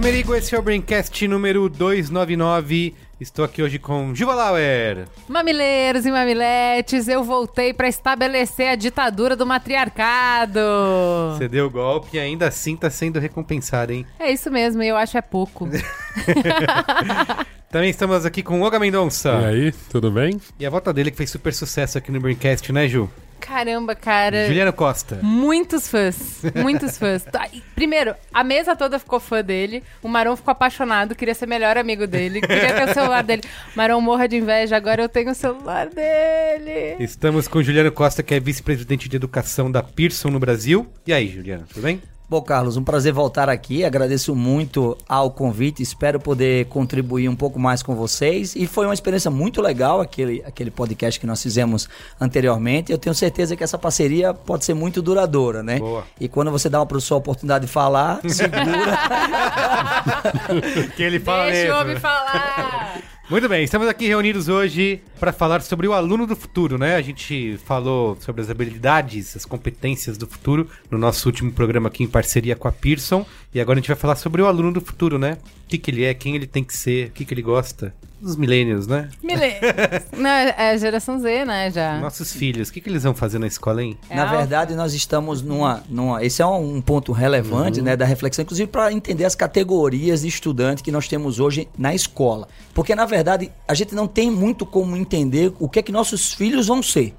Merigo, esse é o Braincast número 299. Estou aqui hoje com Juva Lauer. Mamileiros e mamiletes, eu voltei para estabelecer a ditadura do matriarcado. Você deu o golpe e ainda assim tá sendo recompensado, hein? É isso mesmo, eu acho é pouco. Também estamos aqui com o Olga Mendonça. E aí, tudo bem? E a volta dele que fez super sucesso aqui no Braincast, né, Ju? Caramba, cara. Juliano Costa. Muitos fãs, muitos fãs. Tá, Primeiro, a mesa toda ficou fã dele. O Marão ficou apaixonado, queria ser melhor amigo dele, queria ter o celular dele. Marão morra de inveja, agora eu tenho o celular dele. Estamos com o Juliano Costa, que é vice-presidente de educação da Pearson no Brasil. E aí, Juliano, tudo bem? Bom, Carlos, um prazer voltar aqui. Agradeço muito ao convite. Espero poder contribuir um pouco mais com vocês. E foi uma experiência muito legal aquele, aquele podcast que nós fizemos anteriormente. Eu tenho certeza que essa parceria pode ser muito duradoura, né? Boa. E quando você dá uma pessoa a oportunidade de falar, segura. que ele fala Deixa o mesmo. homem falar. Muito bem, estamos aqui reunidos hoje para falar sobre o aluno do futuro, né? A gente falou sobre as habilidades, as competências do futuro no nosso último programa aqui em parceria com a Pearson. E agora a gente vai falar sobre o aluno do futuro, né? O que, que ele é, quem ele tem que ser, o que, que ele gosta. Dos millennials, né? Milênios. Não, é a geração Z, né, já. Nossos filhos, o que, que eles vão fazer na escola, hein? É Na verdade, nós estamos numa, numa. Esse é um, um ponto relevante né, da reflexão, inclusive para entender as categorias de estudante que nós temos hoje na escola. Porque, na verdade, a gente não tem muito como entender o que é que nossos filhos vão ser.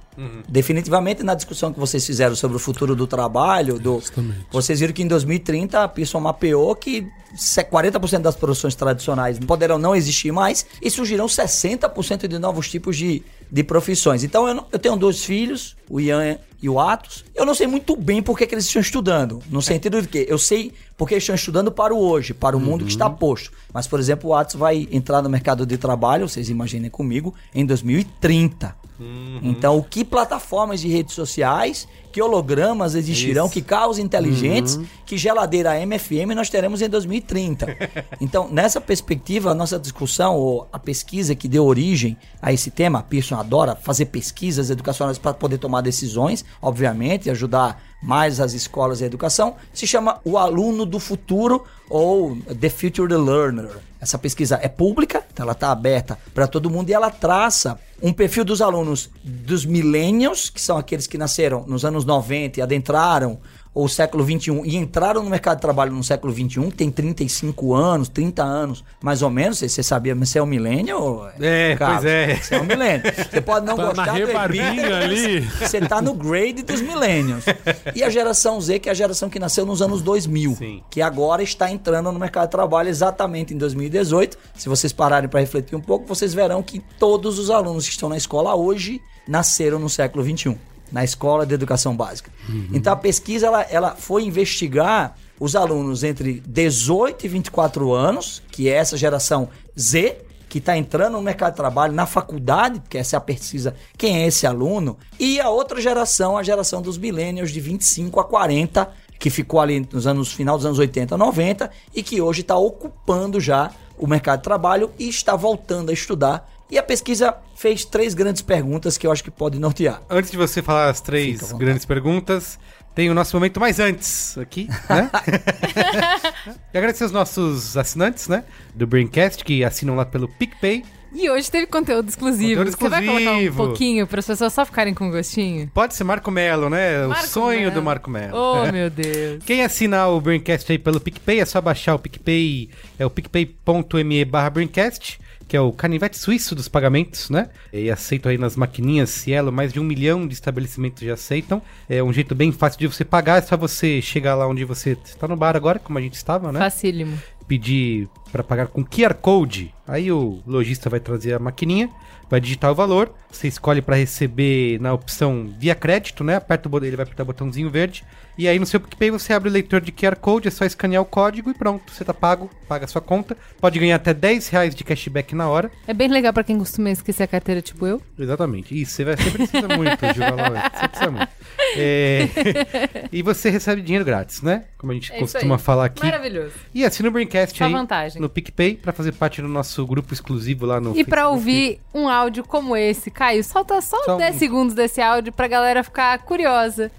Definitivamente, na discussão que vocês fizeram sobre o futuro do trabalho, do, Justamente. vocês viram que em 2030 a Pearson mapeou que se- 40% das profissões tradicionais poderão não existir mais e surgirão 60% de novos tipos de, de profissões. Então eu, não- eu tenho dois filhos, o Ian e o Atos. Eu não sei muito bem por que, que eles estão estudando. No sentido de que eu sei porque eles estão estudando para o hoje, para o mundo que está posto. Mas, por exemplo, o Atos vai entrar no mercado de trabalho, vocês imaginem comigo, em 2030. Então, o que plataformas de redes sociais, que hologramas existirão, Isso. que carros inteligentes, que geladeira MFM nós teremos em 2030. então, nessa perspectiva, a nossa discussão, ou a pesquisa que deu origem a esse tema, a Pearson adora fazer pesquisas educacionais para poder tomar decisões, obviamente, ajudar mais as escolas e a educação, se chama O Aluno do Futuro ou The Future Learner. Essa pesquisa é pública, então ela está aberta para todo mundo e ela traça um perfil dos alunos dos millennials, que são aqueles que nasceram nos anos 90 e adentraram o século 21 e entraram no mercado de trabalho no século 21, que tem 35 anos, 30 anos, mais ou menos. Você, você sabia, mas você é um millennial? É, pois é. Você é um millennial. Você pode não Tá gostar na do ali. Você tá no grade dos millennials. E a geração Z, que é a geração que nasceu nos anos 2000, Sim. que agora está entrando no mercado de trabalho exatamente em 2018. Se vocês pararem para refletir um pouco, vocês verão que todos os alunos que estão na escola hoje nasceram no século 21, na escola de educação básica. Então a pesquisa ela, ela foi investigar os alunos entre 18 e 24 anos, que é essa geração Z, que está entrando no mercado de trabalho, na faculdade, porque essa é a pesquisa, quem é esse aluno, e a outra geração, a geração dos millennials de 25 a 40, que ficou ali nos anos final dos anos 80, 90 e que hoje está ocupando já o mercado de trabalho e está voltando a estudar. E a pesquisa fez três grandes perguntas que eu acho que pode nortear. Antes de você falar as três grandes perguntas, tem o nosso momento mais antes aqui, né? e agradecer os nossos assinantes, né? Do Braincast, que assinam lá pelo PicPay. E hoje teve conteúdo exclusivo. Conteúdo Você vai colocar um exclusivo. pouquinho para as pessoas só ficarem com gostinho? Pode ser Marco Melo, né? Marco o sonho Melo. do Marco Melo. Oh, meu Deus. Quem assinar o Braincast aí pelo PicPay, é só baixar o PicPay, é o picpay.me barra Braincast, que é o canivete suíço dos pagamentos, né? E aceito aí nas maquininhas Cielo, mais de um milhão de estabelecimentos já aceitam. É um jeito bem fácil de você pagar, é só você chegar lá onde você está no bar agora, como a gente estava, né? Facílimo. Pedir para pagar com QR Code. Aí o lojista vai trazer a maquininha, vai digitar o valor, você escolhe para receber na opção via crédito, né? Aperta o ele vai apertar o botãozinho verde. E aí no seu PicPay você abre o leitor de QR Code, é só escanear o código e pronto, você tá pago, paga a sua conta. Pode ganhar até 10 reais de cashback na hora. É bem legal pra quem costuma esquecer a carteira, tipo eu. Exatamente. Isso, você, vai, você precisa muito, Gil. Você precisa muito. É, e você recebe dinheiro grátis, né? Como a gente É costuma aí. falar aqui. Maravilhoso. E assina o Braincast Só aí vantagem. no PicPay pra fazer parte do nosso grupo exclusivo lá no E pra Facebook. ouvir um áudio como esse, Caio, solta só, Só 10 um. segundos desse áudio pra galera ficar curiosa.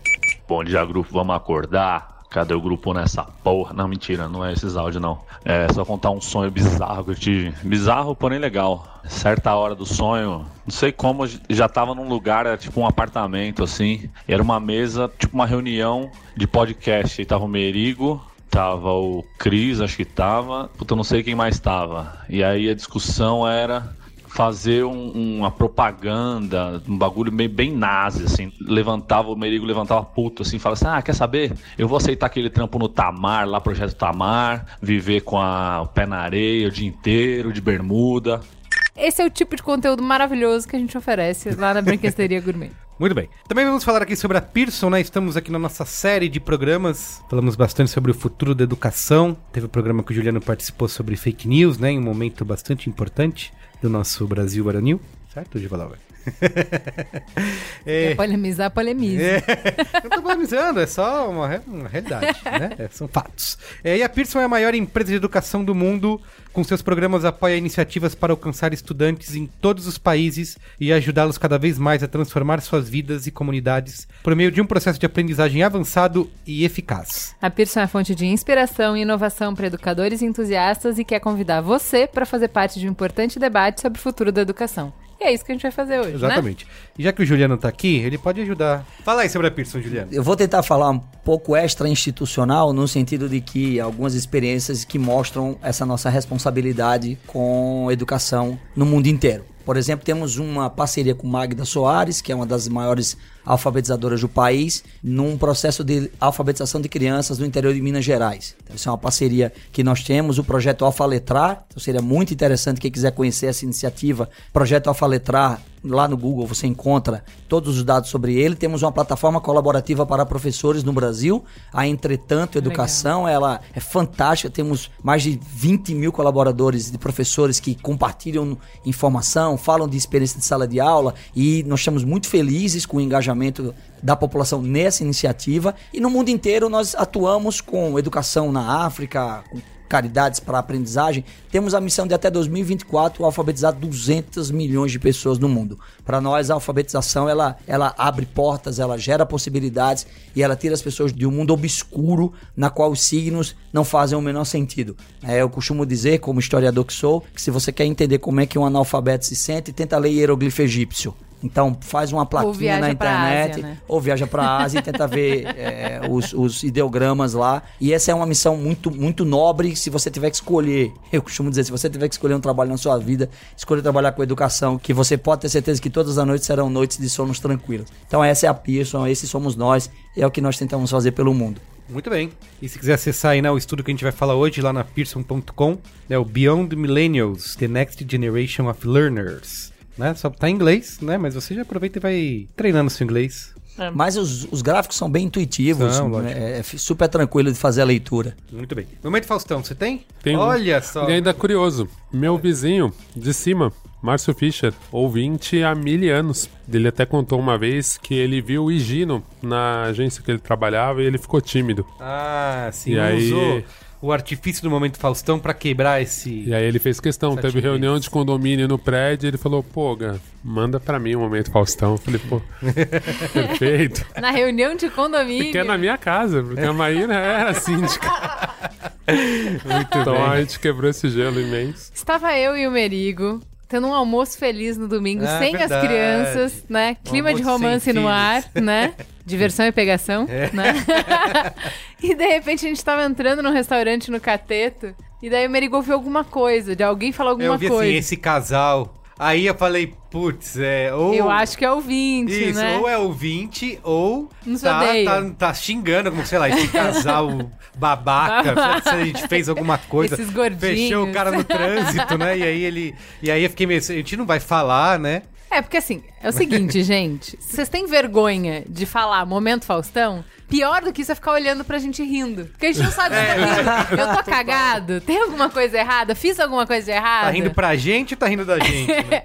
Bom dia, grupo, vamos acordar. Cadê o grupo nessa porra? Não, mentira, não é esses áudios, não. É só contar um sonho bizarro que eu tive. Bizarro, porém legal. Certa hora do sonho, não sei como, já tava num lugar, era tipo um apartamento, assim. Era uma mesa, tipo uma reunião de podcast. E tava o Merigo, tava o Cris, acho que tava. Puta, eu não sei quem mais tava. E aí a discussão era fazer um- uma propaganda, um bagulho bem, bem nazi, assim. Levantava, o Merigo levantava puto, assim, falava assim, ah, quer saber? Eu vou aceitar aquele trampo no Tamar, lá Projeto Tamar, viver com a, o pé na areia o dia inteiro, de bermuda. Esse é o tipo de conteúdo maravilhoso que a gente oferece lá na Brinquesteria Gourmet. Muito bem. Também vamos falar aqui sobre a Pearson, né? Estamos aqui na nossa série de programas. Falamos bastante sobre o futuro da educação. Teve o programa que o Juliano participou sobre fake news, né? Em um momento bastante importante do nosso Brasil Baranil. Certo, Givalauer? É. Polemizar, polemiza. É, não tô polemizando, é só uma, uma realidade, né? É, são fatos. É, e a Pearson é a maior empresa de educação do mundo, com seus programas apoia iniciativas para alcançar estudantes em todos os países e ajudá-los cada vez mais a transformar suas vidas e comunidades por meio de um processo de aprendizagem avançado e eficaz. A Pearson é fonte de inspiração e inovação para educadores e entusiastas e quer convidar você para fazer parte de um importante debate sobre o futuro da educação. E é isso que a gente vai fazer hoje, né? Exatamente. E já que o Juliano tá aqui, ele pode ajudar. Fala aí sobre a Pearson, Juliano. Eu vou tentar falar um pouco extra-institucional, no sentido de que algumas experiências que mostram essa nossa responsabilidade com educação no mundo inteiro. Por exemplo, temos uma parceria com Magda Soares, que é uma das maiores alfabetizadoras do país, num processo de alfabetização de crianças no interior de Minas Gerais. Então, isso é uma parceria que nós temos, o projeto Alfa Letrar. Então, seria muito interessante quem quiser conhecer essa iniciativa. Projeto Alfa Letrar, lá no Google você encontra todos os dados sobre ele. Temos uma plataforma colaborativa para professores no Brasil, a Entretanto Educação. Ela é fantástica, temos mais de 20 mil colaboradores de professores que compartilham informação, falam de experiência de sala de aula e nós estamos muito felizes com o engajamento da população nessa iniciativa. E no mundo inteiro nós atuamos com educação na África, com caridades para aprendizagem, temos a missão de até 2024 alfabetizar 200 milhões de pessoas no mundo. Para nós, a alfabetização ela, ela abre portas, ela gera possibilidades e ela tira as pessoas de um mundo obscuro na qual os signos não fazem o menor sentido. É, eu costumo dizer, como historiador que sou, que se você quer entender como é que um analfabeto se sente, tenta ler hieroglifo egípcio. Então faz uma plaquinha na internet, Ásia, né? ou viaja para a Ásia e tenta ver é, os, os ideogramas lá. E essa é uma missão muito, muito nobre. Se você tiver que escolher, eu costumo dizer, se você tiver que escolher um trabalho na sua vida, escolha trabalhar com educação, que você pode ter certeza que todas as noites serão noites de sonos tranquilos. Então essa é a Pearson, esse somos nós, e é o que nós tentamos fazer pelo mundo. Muito bem. E se quiser acessar aí né, o estudo que a gente vai falar hoje lá na Pearson.com, né, o Beyond Millennials, The Next Generation of Learners. Né? Só tá em inglês, né? Mas você já aproveita e vai treinando seu inglês. Mas os, os gráficos são bem intuitivos, São, lógico. é, é super tranquilo de fazer a leitura. Muito bem. Momento Faustão, você tem? Tem um. Olha só. E ainda curioso, meu vizinho de cima, Márcio Fischer, ouvinte há mil anos. Ele até contou uma vez que ele viu o Higino na agência que ele trabalhava e ele ficou tímido. Ah, sim. E aí- Usou o artifício do Momento Faustão pra quebrar esse... E aí ele fez questão, teve reunião de condomínio no prédio e ele falou, pô, Gá, manda pra mim o momento Faustão. Eu falei, pô, perfeito. Na reunião de condomínio. Porque é na minha casa, porque a Maíra era síndica. Muito Então bem. a gente quebrou esse gelo imenso. Estava eu e o Merigo tendo um almoço feliz no domingo, Ah, sem verdade. as crianças, né? Um Clima de romance no ar, né? Diversão e pegação, É. né? e de repente a gente tava entrando num restaurante no Cateto, e daí o Merigo ouviu alguma coisa, de alguém falar Eu alguma vi coisa. assim, esse casal Aí eu falei, putz, é. Ou, Eu acho que é ouvinte, Isso, né? ou é ouvinte, ou Nos tá, tá, tá xingando, como sei lá, esse casal babaca, se a gente fez alguma coisa. Esses gordinhos. Fechou o cara no trânsito, né? E aí ele. E aí eu fiquei meio. A gente não vai falar, né? É, porque assim, é o seguinte, gente. Se vocês têm vergonha de falar momento Faustão, pior do que isso é ficar olhando pra gente rindo. Porque a gente não sabe se tá rindo. Eu tô cagado? Tem alguma coisa errada? Fiz alguma coisa errada? Tá rindo pra gente ou tá rindo da gente? né?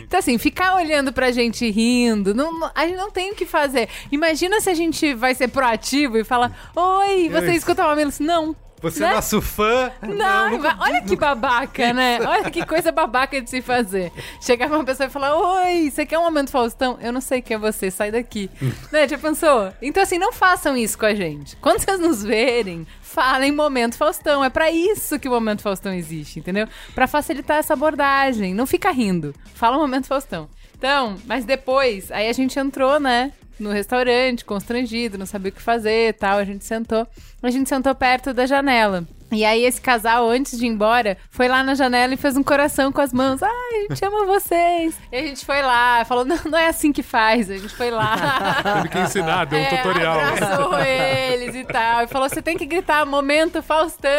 Então, assim, ficar olhando pra gente rindo, não, a gente não tem o que fazer. Imagina se a gente vai ser proativo e falar: Oi, você escuta uma menos? Não. Você é Né? nosso fã? Não, nunca- olha que babaca, né? Olha que coisa babaca de se fazer. Chegar pra uma pessoa e falar: Oi, você quer um momento Faustão? Eu não sei quem é você, sai daqui. né? Já pensou? Então, assim, não façam isso com a gente. Quando vocês nos verem, falem momento Faustão. É pra isso que o momento Faustão existe, entendeu? Pra facilitar essa abordagem. Não fica rindo. Fala momento Faustão. Então, mas depois, aí a gente entrou, né? No restaurante, constrangido, não sabia o que fazer e tal. A gente sentou. A gente sentou perto da janela. E aí esse casal, antes de ir embora, foi lá na janela e fez um coração com as mãos. Ai, a gente ama vocês. E a gente foi lá, falou, não, não é assim que faz. A gente foi lá. Teve que ensinar, deu um É, tutorial. Abraçou eles e tal. E falou: você tem que gritar momento Faustão.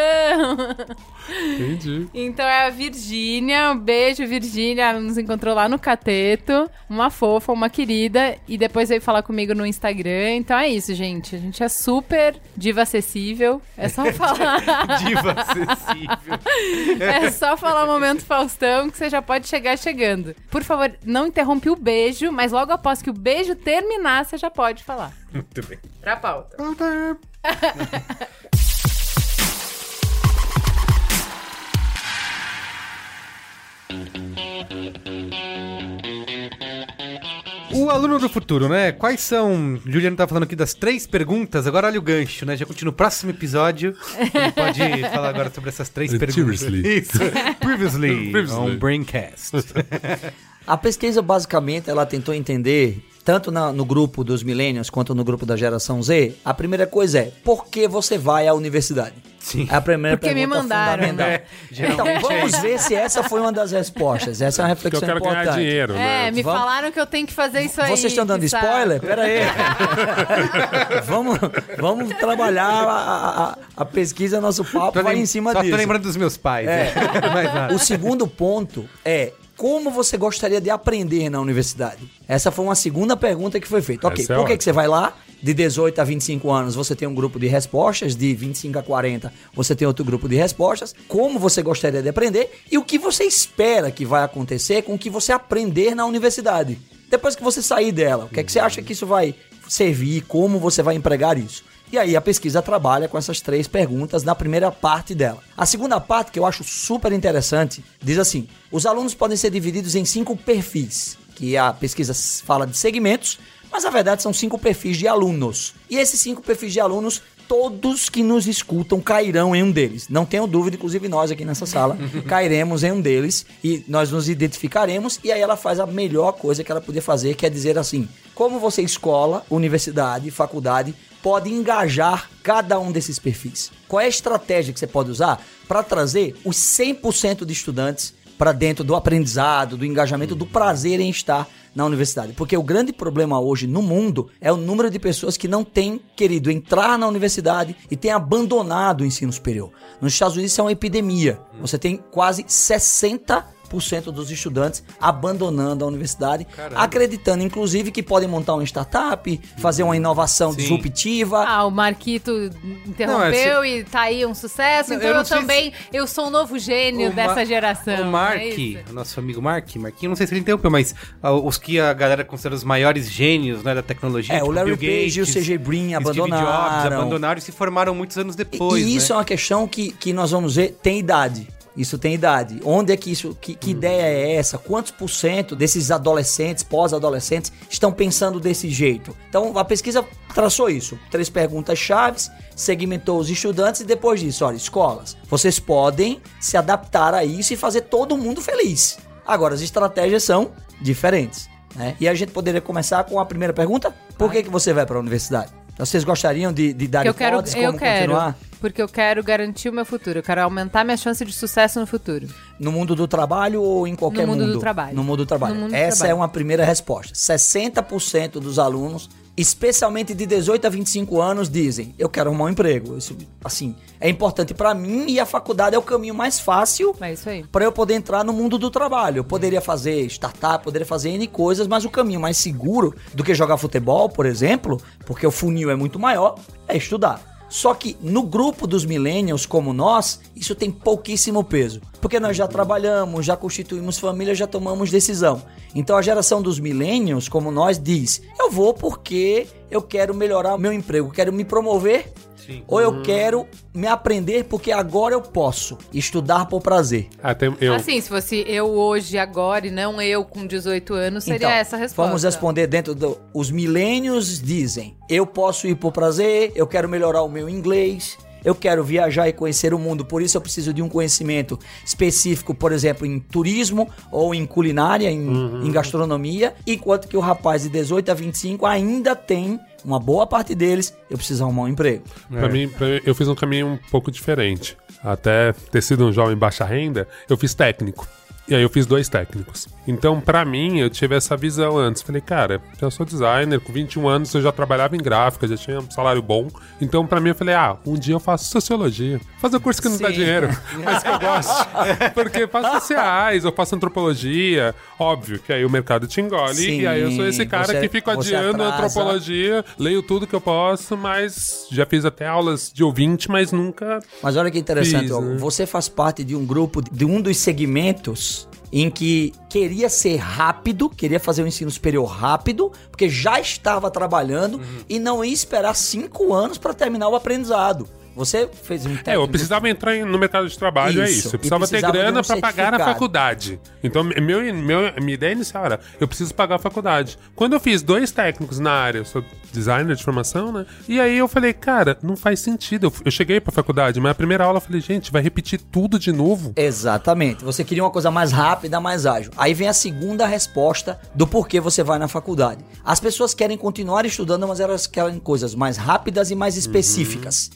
Entendi. Então é a Virgínia. Um beijo, Virgínia. Ela nos encontrou lá no Cateto. Uma fofa, uma querida. E depois veio falar comigo no Instagram. Então é isso, gente. A gente é super diva acessível. É só falar. Diva acessível. É só falar momento Faustão que você já pode chegar chegando. Por favor, não interrompe o beijo, mas logo após que o beijo terminar, você já pode falar. Muito bem. Pra pauta. O aluno do futuro, né? Quais são. Juliano tá falando aqui das três perguntas. Agora olha o gancho, né? Já continua no próximo episódio. Ele pode falar agora sobre essas três perguntas. Previously. Isso. Previously, Previously. on Braincast. A pesquisa, basicamente, ela tentou entender, tanto na- no grupo dos millennials quanto no grupo da geração Z, a primeira coisa é, por que você vai à universidade? Sim. É a primeira Porque me pergunta mandaram, fundamental. né? É, Então, geralmente vamos ver se essa foi uma das respostas. Essa é uma Porque eu reflexão quero ganhar importante. dinheiro, né? É, me Vamos- falaram que eu tenho que fazer isso aí. Vocês estão dando que sabe? spoiler? Pera aí. vamos, vamos trabalhar a, a- a pesquisa, nosso papo Tô vai em cima Só disso. tô lembrando dos meus pais. É. nada. O segundo ponto é como você gostaria de aprender na universidade? Essa foi uma segunda pergunta que foi feita. Ok, Essa é por que, que você vai lá? De 18 a 25 anos você tem um grupo de respostas, de 25 a 40 você tem outro grupo de respostas. Como você gostaria de aprender e o que você espera que vai acontecer com o que você aprender na universidade. Depois que você sair dela, o que, é que você acha que isso vai servir? Como você vai empregar isso? E aí a pesquisa trabalha com essas três perguntas na primeira parte dela. A segunda parte, que eu acho super interessante, diz assim: os alunos podem ser divididos em cinco perfis, que a pesquisa fala de segmentos, mas na verdade são cinco perfis de alunos. E esses cinco perfis de alunos, todos que nos escutam cairão em um deles. Não tenho dúvida, inclusive nós aqui nessa sala cairemos em um deles e nós nos identificaremos. E aí ela faz a melhor coisa que ela podia fazer, que é dizer assim: como você, escola, universidade, faculdade, pode engajar cada um desses perfis. Qual é a estratégia que você pode usar para trazer os 100% de estudantes para dentro do aprendizado, do engajamento, do prazer em estar na universidade? Porque o grande problema hoje no mundo é o número de pessoas que não têm querido entrar na universidade e têm abandonado o ensino superior. Nos Estados Unidos isso é uma epidemia. Você tem quase 60 dos estudantes abandonando a universidade, acreditando inclusive que podem montar uma startup, fazer uma inovação Sim. disruptiva. Ah, o Marquito interrompeu e tá aí um sucesso. Não, Então eu eu, não também, eu sou um novo gênio O dessa Ma- geração. O Mark, é isso? o nosso amigo Mark, Marquinho, não sei se ele interrompeu, mas ah, os que a galera considera os maiores gênios né, da tecnologia. É, o tipo Larry Bill Page e o CJ Brin Steve Jobs abandonaram. abandonaram e se formaram muitos anos E- depois. e isso é né? uma questão que, que nós vamos ver, tem idade. Isso tem idade. Onde é que isso, que, que ideia é essa? Quantos por cento desses adolescentes, pós-adolescentes, estão pensando desse jeito? Então, a pesquisa traçou isso. Três perguntas chaves, segmentou os estudantes e depois disso, olha, escolas, vocês podem se adaptar a isso e fazer todo mundo feliz. Agora, as estratégias são diferentes. Né? E a gente poderia começar com a primeira pergunta. Por que, que você vai para a universidade? Vocês gostariam de, de dar Eu quero- hipóteses eu como quero. continuar? Porque eu quero garantir o meu futuro. Eu quero aumentar minha chance de sucesso no futuro. No mundo do trabalho ou em qualquer No mundo mundo? do trabalho. No mundo do trabalho. No mundo do Essa trabalho. é uma primeira resposta. 60% dos alunos, especialmente de 18 a 25 anos, dizem: "Eu quero arrumar um emprego". Isso, assim, é importante pra mim e a faculdade é o caminho mais fácil É para eu poder entrar no mundo do trabalho. Eu poderia fazer startup, poderia fazer N coisas, mas o caminho mais seguro do que jogar futebol, por exemplo, porque o funil é muito maior, é estudar. Só que no grupo dos millennials como nós, isso tem pouquíssimo peso. Porque nós já trabalhamos, já constituímos família, já tomamos decisão. Então a geração dos millennials como nós diz: "Eu vou porque eu quero melhorar o meu emprego, quero me promover Sim. ou eu quero me aprender porque agora eu posso estudar por prazer. Até eu. Assim, se fosse eu hoje, agora, e não eu com 18 anos, seria Então, essa a resposta. Vamos responder dentro do. Os milênios dizem: eu posso ir por prazer, eu quero melhorar o meu inglês. Eu quero viajar e conhecer o mundo, por isso eu preciso de um conhecimento específico, por exemplo, em turismo ou em culinária, em, Uhum. em gastronomia, enquanto que o rapaz de 18 a 25 ainda tem uma boa parte deles, eu preciso arrumar um emprego. Pra mim, pra mim, eu fiz um caminho um pouco diferente. Até ter sido um jovem baixa renda, eu fiz técnico. E aí eu fiz dois técnicos. Então, pra mim, eu tive essa visão antes. Falei, cara, eu sou designer, com 21 anos eu já trabalhava em gráfica, já tinha um salário bom. Então, pra mim, eu falei, ah, um dia eu faço sociologia. Fazer um curso que não dá Sim. dinheiro, mas que eu gosto. Porque faço sociais, eu faço antropologia. Óbvio que aí o mercado te engole. Sim, e aí eu sou esse cara você- que fica adiando a atrasa. antropologia, leio tudo que eu posso, mas já fiz até aulas de ouvinte, mas nunca Mas olha que interessante, Fiz, ó, né? você faz parte de um grupo, de um dos segmentos em que queria ser rápido, queria fazer o ensino superior rápido, porque já estava trabalhando Uhum. e não ia esperar cinco anos para terminar o aprendizado. Você fez um É, eu técnico- precisava entrar no mercado de trabalho, é Isso. isso. E Eu precisava ter precisava de grana um pra pagar a faculdade. Então, meu, meu, minha ideia inicial era, eu preciso pagar a faculdade. Quando eu fiz dois técnicos na área, eu sou designer de formação, né? E aí eu falei, cara, não faz sentido. Eu, eu cheguei pra faculdade, mas a primeira aula eu falei, gente, vai repetir tudo de novo? Exatamente. Você queria uma coisa mais rápida, mais ágil. Aí vem a segunda resposta do porquê você vai na faculdade. As pessoas querem continuar estudando, mas elas querem coisas mais rápidas e mais específicas.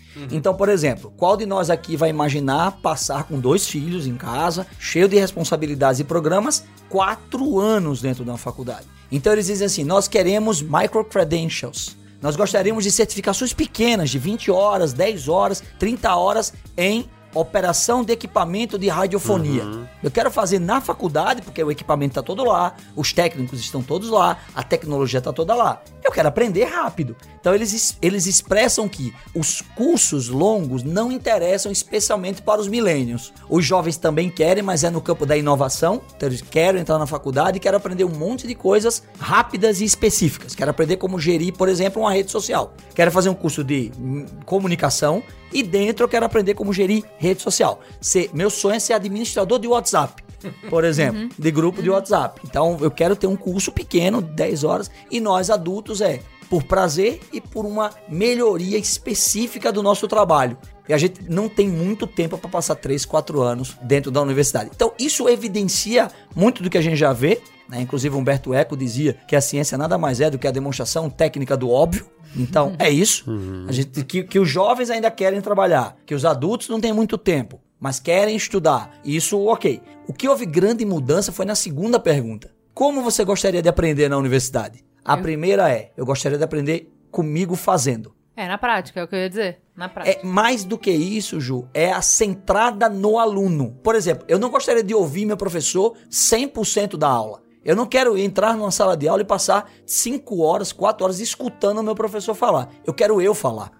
Então, por exemplo, qual de nós aqui vai imaginar passar com dois filhos em casa, cheio de responsabilidades e programas, quatro anos dentro de uma faculdade? Então eles dizem assim: nós queremos micro-credentials. Nós gostaríamos de certificações pequenas, de 20 horas, 10 horas, 30 horas em operação de equipamento de radiofonia. Eu quero fazer na faculdade, porque o equipamento está todo lá, os técnicos estão todos lá, a tecnologia está toda lá. Eu quero aprender rápido. Então eles, es- eles expressam que os cursos longos não interessam especialmente para os milênios. Os jovens também querem, mas é no campo da inovação. Então eles querem entrar na faculdade e querem aprender um monte de coisas rápidas e específicas. Quero aprender como gerir, por exemplo, uma rede social. Quero fazer um curso de hum, comunicação e dentro eu quero aprender como gerir rede social. Ser, meu sonho é ser administrador de WhatsApp. Por exemplo, de grupo de WhatsApp. Então eu quero ter um curso pequeno, 10 horas, e nós adultos é por prazer e por uma melhoria específica do nosso trabalho. E a gente não tem muito tempo para passar 3, 4 anos dentro da universidade. Então isso evidencia muito do que a gente já vê. Né? Inclusive Humberto Eco dizia que a ciência nada mais é do que a demonstração técnica do óbvio. Então é isso. A gente, que, que os jovens ainda querem trabalhar, que os adultos não têm muito tempo, mas querem estudar. Isso, ok. O que houve grande mudança foi na segunda pergunta. Como você gostaria de aprender na universidade? A primeira é: eu gostaria de aprender comigo fazendo. É, na prática, é o que eu ia dizer. Na prática. É mais do que isso, Ju, é a centrada no aluno. Por exemplo, eu não gostaria de ouvir meu professor 100% da aula. Eu não quero entrar numa sala de aula e passar 5 horas, 4 horas escutando o meu professor falar. Eu quero eu falar.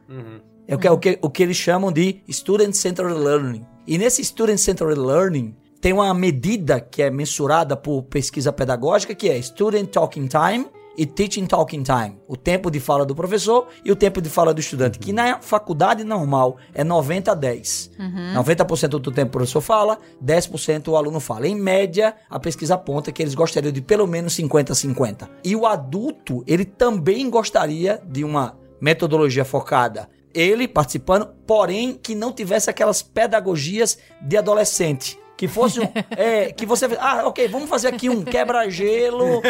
Eu quero o que, o que eles chamam de Student Centered Learning. E nesse Student Centered Learning tem uma medida que é mensurada por pesquisa pedagógica que é Student Talking Time e Teaching Talking Time. O tempo de fala do professor e o tempo de fala do estudante, que na faculdade normal é 90 a 10. 90% do tempo o professor fala, 10% o aluno fala. Em média, a pesquisa aponta que eles gostariam de pelo menos 50 a 50. E o adulto, ele também gostaria de uma metodologia focada ele participando, porém que não tivesse aquelas pedagogias de adolescente. Que fosse um. é, que você. Ah, ok, vamos fazer aqui um quebra-gelo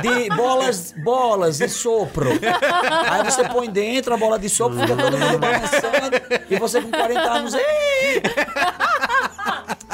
de bolas, bolas de sopro. Aí você põe dentro a bola de sopro, fica todo mundo balançando. E você com 40 anos. "Ei!"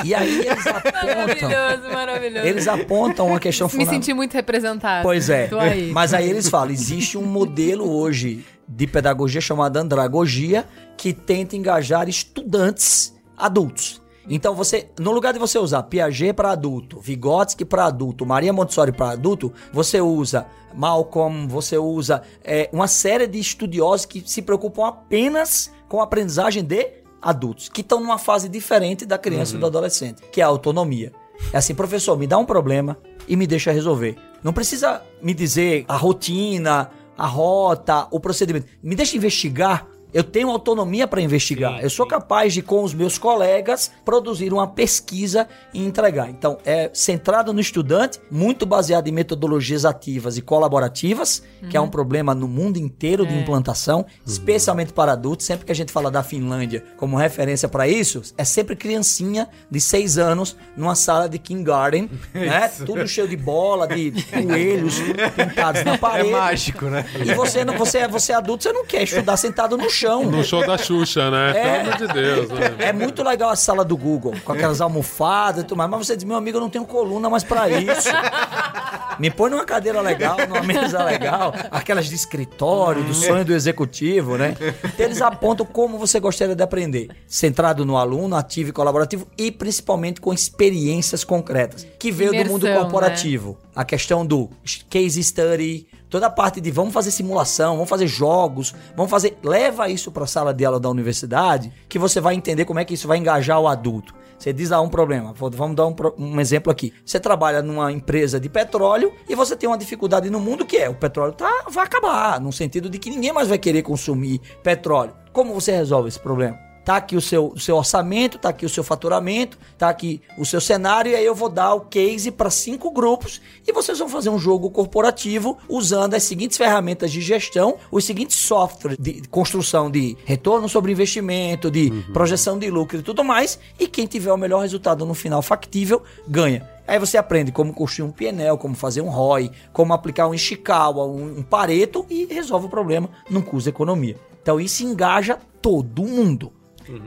E aí eles apontam. Maravilhoso, maravilhoso. Eles apontam uma questão Me fundamental. senti muito representado. Pois é. Tô aí. Mas aí eles falam: existe um modelo hoje de pedagogia chamado andragogia que tenta engajar estudantes adultos. Então você, no lugar de você usar Piaget para adulto, Vygotsky para adulto, Maria Montessori para adulto, você usa Malcolm, você usa é, uma série de estudiosos que se preocupam apenas com a aprendizagem de adultos, que estão numa fase diferente da criança e do adolescente, que é a autonomia. É assim, professor, me dá um problema e me deixa resolver. Não precisa me dizer a rotina, a rota, o procedimento. Me deixa investigar. Eu tenho autonomia para investigar. eu sou capaz de, com os meus colegas, produzir uma pesquisa e entregar. Então, é centrado no estudante, muito baseado em metodologias ativas e colaborativas, que é um problema no mundo inteiro de implantação, especialmente para adultos. Sempre que a gente fala da Finlândia como referência para isso, é sempre criancinha de seis anos numa sala de kindergarten, né? Tudo cheio de bola, de coelhos pintados na É parede. mágico, né? E você, não, você, é- você é adulto, você não quer estudar sentado no chão. No show da Xuxa, né? É. Pelo amor de Deus, né? É muito legal a sala do Google, com aquelas almofadas e tudo mais. Mas você diz, meu amigo, eu não tenho coluna mais pra isso. Me põe numa cadeira legal, numa mesa legal, aquelas de escritório, do sonho do executivo, né? Então eles apontam como você gostaria de aprender. Centrado no aluno, ativo e colaborativo e principalmente com experiências concretas. Que veio do mundo Imersão, corporativo. A questão do case study, toda a parte de vamos fazer simulação, vamos fazer jogos, vamos fazer. Leva isso para a sala de aula da universidade, que você vai entender como é que isso vai engajar o adulto. Você diz lá um problema, vamos dar um, um exemplo aqui. Você trabalha numa empresa de petróleo e você tem uma dificuldade no mundo que é o petróleo tá, vai acabar, no sentido de que ninguém mais vai querer consumir petróleo. Como você resolve esse problema? Tá aqui o seu, o seu orçamento, tá aqui o seu faturamento, tá aqui o seu cenário, e aí eu vou dar o case para cinco grupos e vocês vão fazer um jogo corporativo usando as seguintes ferramentas de gestão, os seguintes softwares de construção de retorno sobre investimento, de projeção de lucro e tudo mais, e quem tiver o melhor resultado no final factível ganha. Aí você aprende como construir um PNL, como fazer um ROI, como aplicar um Ishikawa, um, um Pareto e resolve o problema num curso de economia. Então isso engaja todo mundo.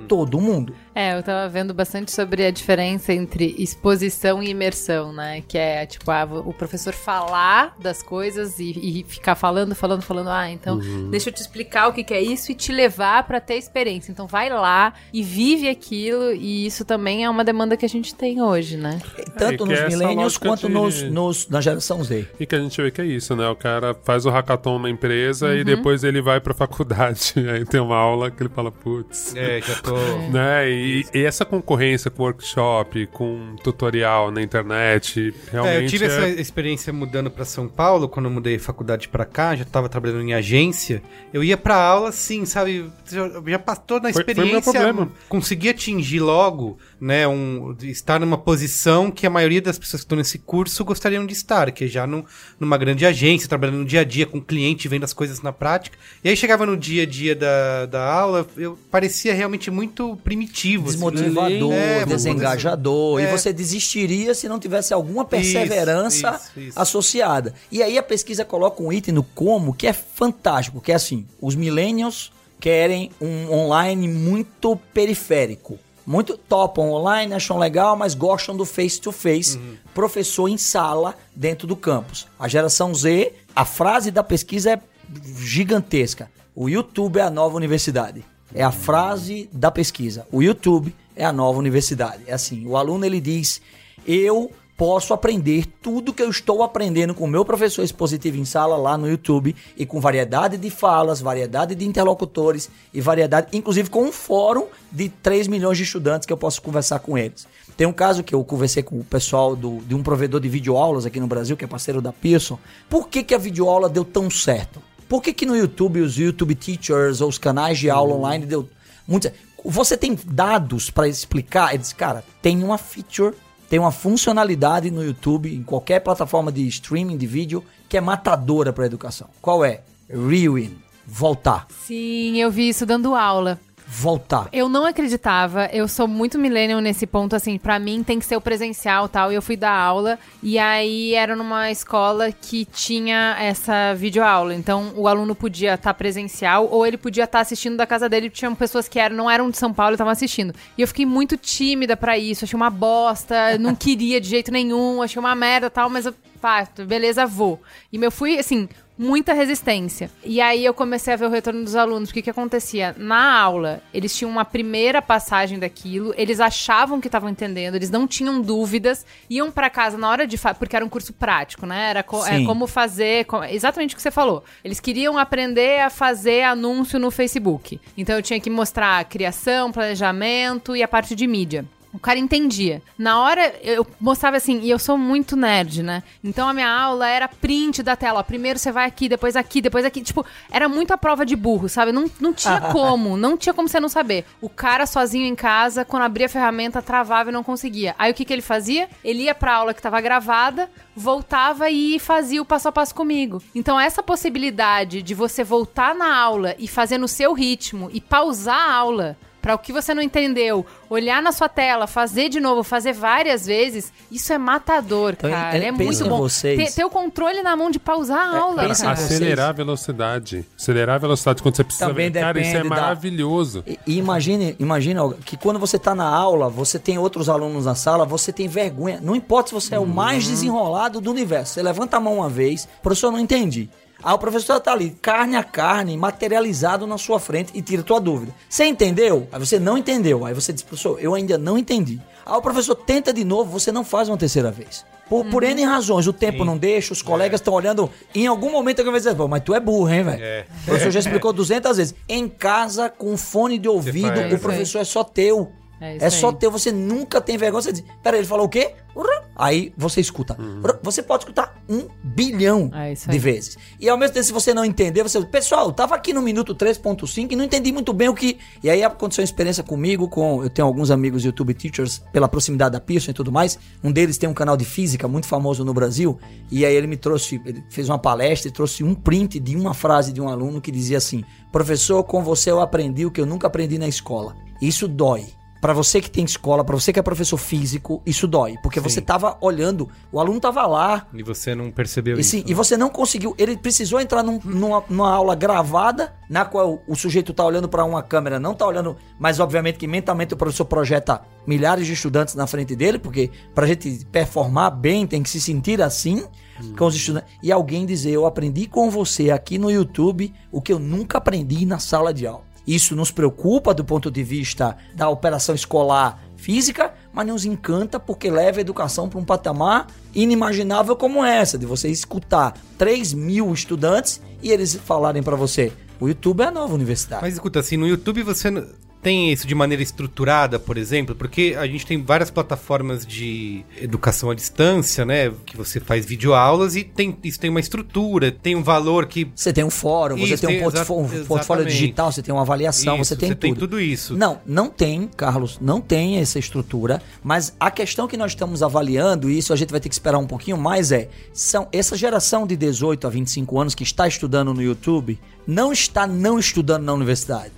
Todo mundo. É, eu tava vendo bastante sobre a diferença entre exposição e imersão, né? Que é, tipo, ah, o professor falar das coisas e, e ficar falando, falando, falando. Ah, então deixa eu te explicar o que, que é isso e te levar pra ter experiência. Então vai lá e vive aquilo e isso também é uma demanda que a gente tem hoje, né? Tanto que nos é millennials quanto de- nos, nos- na geração Z. E que a gente vê que é isso, né? O cara faz o hackathon na empresa Uhum. e depois ele vai pra faculdade. Aí tem uma aula que ele fala, putz. É, já tô. Né? E, e essa concorrência com workshop, com tutorial na internet, realmente. É, eu tive é- essa experiência mudando pra São Paulo, quando eu mudei faculdade pra cá, já tava trabalhando em agência. Eu ia pra aula, assim, sabe? Já, já passou na Foi- foi o meu experiência, problema. consegui atingir logo, né, um, estar numa posição que a maioria das pessoas que estão nesse curso gostariam de estar, que é já num, numa grande agência, trabalhando no dia a dia com o cliente, vendo as coisas na prática. E aí chegava no dia a dia da, da aula, eu parecia realmente muito primitivo. Desmotivador, É, desengajador. E É. você desistiria se não tivesse alguma perseverança isso, isso. associada. E aí a pesquisa coloca um item no como que é fantástico, que é assim, os millennials querem um online muito periférico. Muito topam online, acham legal, mas gostam do face-to-face, professor em sala dentro do campus. A geração Z, a frase da pesquisa é gigantesca. O YouTube é a nova universidade. É a frase da pesquisa. O YouTube é a nova universidade. É assim, o aluno ele diz: "Eu posso aprender tudo que eu estou aprendendo com o meu professor expositivo em sala lá no YouTube e com variedade de falas, variedade de interlocutores e variedade, inclusive com um fórum de 3 milhões de estudantes que eu posso conversar com eles. Tem um caso que eu conversei com o pessoal do, de um provedor de videoaulas aqui no Brasil, que é parceiro da Pearson. Por que, que a videoaula deu tão certo? Por que, que no YouTube os YouTube Teachers ou os canais de aula online deu muito certo? Você tem dados para explicar? Ele diz, cara, tem uma feature, tem uma funcionalidade no YouTube, em qualquer plataforma de streaming de vídeo, que é matadora para educação. Qual é? Rewind. Voltar. Sim, eu vi isso dando aula. Voltar. Eu não acreditava, eu sou muito millennial nesse ponto, assim, pra mim tem que ser o presencial tal, e eu fui dar aula, e aí era numa escola que tinha essa videoaula, então o aluno podia estar presencial, ou ele podia estar assistindo da casa dele, tinham pessoas que eram, não eram de São Paulo e estavam assistindo. E eu fiquei muito tímida pra isso, achei uma bosta, não queria de jeito nenhum, achei uma merda tal, mas eu, pá, beleza, vou. E eu fui, assim, muita resistência. E aí eu comecei a ver o retorno dos alunos. O que que acontecia? Na aula, eles tinham uma primeira passagem daquilo, eles achavam que estavam entendendo, eles não tinham dúvidas, iam pra casa na hora de porque era um curso prático, né? Era co- é, como fazer, co- exatamente o que você falou. Eles queriam aprender a fazer anúncio no Facebook. Então eu tinha que mostrar a criação, planejamento e a parte de mídia. O cara entendia. Na hora, eu mostrava assim, e eu sou muito nerd, né? Então a minha aula era print da tela. Ó, primeiro você vai aqui, depois aqui, depois aqui. Tipo, era muito a prova de burro, sabe? Não, não tinha como, não tinha como você não saber. O cara sozinho em casa, quando abria a ferramenta, travava e não conseguia. Aí o que, que ele fazia? Ele ia pra aula que tava gravada, voltava e fazia o passo a passo comigo. Então essa possibilidade de você voltar na aula e fazer no seu ritmo e pausar a aula Pra o que você não entendeu, olhar na sua tela, fazer de novo, fazer várias vezes, isso é matador, Então, cara. é- É, pensa muito bom. vocês. Ter, ter o controle na mão de pausar a aula, pensa em cara. Acelerar a velocidade. Acelerar a velocidade quando você precisa Também ver. Cara, isso é da- maravilhoso. E, e imagine, imagine que quando você tá na aula, você tem outros alunos na sala, você tem vergonha. Não importa se você é o mais Uhum. desenrolado do universo. Você levanta a mão uma vez, professor, não entendi. Aí o professor tá ali, carne a carne, materializado na sua frente e tira tua dúvida. Você entendeu? Aí você não entendeu. Aí você diz, professor, eu ainda não entendi. Aí o professor tenta de novo, você não faz uma terceira vez. Por, por N razões, o tempo não deixa, os colegas estão olhando. Em algum momento alguém vai dizer, "Pô, mas tu é burro, hein, velho? É. O professor já explicou 200 vezes. Em casa, com fone de ouvido, o professor é só teu. É isso É só aí. teu, você nunca tem vergonha. Você diz, peraí, ele falou o quê? Urra. Aí você escuta. Urra. Você pode escutar um bilhão É de vezes. E ao mesmo tempo, se você não entender, você pessoal, eu tava aqui no minuto 3.5 e não entendi muito bem o que. E aí aconteceu uma experiência comigo, com. Eu tenho alguns amigos YouTube teachers pela proximidade da Pearson e tudo mais. Um deles tem um canal de física muito famoso no Brasil. E aí ele me trouxe, ele fez uma palestra e trouxe um print de uma frase de um aluno que dizia assim: Professor, com você eu aprendi o que eu nunca aprendi na escola. Isso dói. Pra você que tem escola, pra você que é professor físico, isso dói. Porque você tava olhando, o aluno tava lá, E você não percebeu e, isso. sim, e você não conseguiu. Ele precisou entrar num- numa, numa aula gravada, na qual o sujeito tá olhando para uma câmera, não tá olhando, mas obviamente que mentalmente o professor projeta milhares de estudantes na frente dele, porque pra gente performar bem tem que se sentir assim com os estudantes. E alguém dizer: Eu aprendi com você aqui no YouTube o que eu nunca aprendi na sala de aula. Isso nos preocupa do ponto de vista da operação escolar física, mas nos encanta porque leva a educação para um patamar inimaginável como essa, de você escutar 3 mil estudantes e eles falarem para você: o YouTube é a nova universidade. Mas escuta, assim, no YouTube você tem isso de maneira estruturada, por exemplo? Porque a gente tem várias plataformas de educação à distância, né? Que você faz videoaulas e tem, isso tem uma estrutura, tem um valor que. Você tem um fórum, você Isso, tem um tem portfólio, um portfólio exatamente. digital, você tem uma avaliação, Isso, você tem você tudo. tem tudo isso. Não, não tem, Carlos, não tem essa estrutura, mas a questão que nós estamos avaliando, e isso a gente vai ter que esperar um pouquinho mais, é, são essa geração de 18 a 25 anos que está estudando no YouTube, não está não estudando na universidade.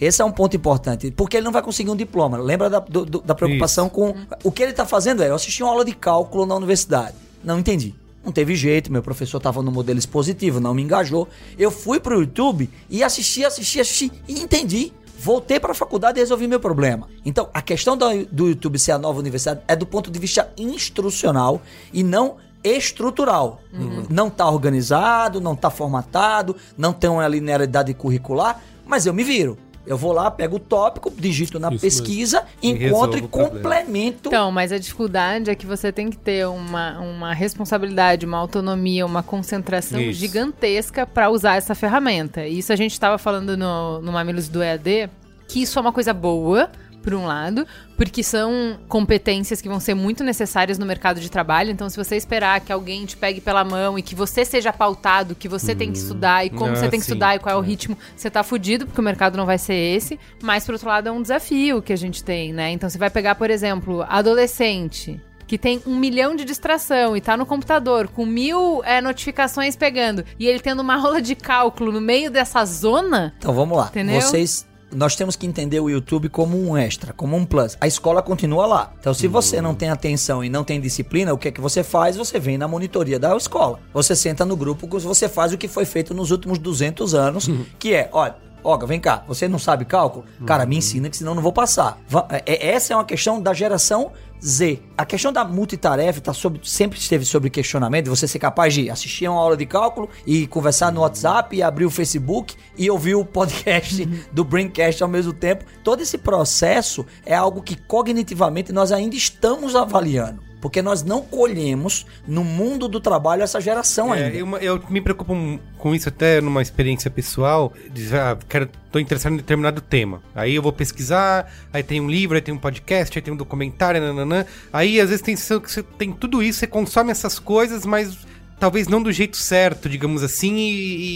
Esse é um ponto importante, porque ele não vai conseguir um diploma. Lembra da, do- da preocupação com. O que ele está fazendo é: eu assisti uma aula de cálculo na universidade. Não entendi. Não teve jeito, meu professor estava no modelo expositivo, não me engajou. Eu fui pro YouTube e assisti, assisti, assisti e entendi. Voltei para a faculdade e resolvi meu problema. Então, a questão do, do YouTube ser a nova universidade é do ponto de vista instrucional e não estrutural. Não tá organizado, não tá formatado, não tem uma linearidade curricular, mas eu me viro. Eu vou lá, pego o tópico, digito na Isso pesquisa, E encontro e problema. complemento. Então, mas a dificuldade é que você tem que ter uma, uma responsabilidade, uma autonomia, uma concentração Isso. gigantesca para usar essa ferramenta. E Isso a gente estava falando no, no Mamilos do EAD, que isso é uma coisa boa, por um lado, porque são competências que vão ser muito necessárias no mercado de trabalho. Então, se você esperar que alguém te pegue pela mão e que você seja pautado, que você tem que estudar e como Ah, você tem que sim. estudar e qual é o ritmo, você tá fudido, porque o mercado não vai ser esse. Mas, por outro lado, é um desafio que a gente tem, né? Então, você vai pegar, por exemplo, adolescente. Que tem um milhão de distração e tá no computador com mil é, notificações pegando e ele tendo uma aula de cálculo no meio dessa zona, Então vamos lá. Entendeu? Vocês nós temos que entender o YouTube como um extra, como um plus. A escola continua lá. Então, se você não tem atenção e não tem disciplina, o que é que você faz? Você vem na monitoria da escola. Você senta no grupo, você faz o que foi feito nos últimos 200 anos, que é, olha, Olga, vem cá, você não sabe cálculo? Cara, me ensina que senão eu não vou passar. Va- é- Essa é uma questão da geração Z. A questão da multitarefa tá sobre, sempre esteve sobre questionamento, você ser capaz de assistir a uma aula de cálculo e conversar no WhatsApp e abrir o Facebook e ouvir o podcast do Braincast ao mesmo tempo. Todo esse processo é algo que cognitivamente nós ainda estamos avaliando. Porque nós não colhemos no mundo do trabalho essa geração É, ainda. eu, eu me preocupo com isso até numa experiência pessoal. De, ah, quero, tô interessado em determinado tema. Aí eu vou pesquisar, aí tem um livro, aí tem um podcast, aí tem um documentário, nananã. Aí às vezes tem, você tem tudo isso, você consome essas coisas, mas talvez não do jeito certo, digamos assim, e,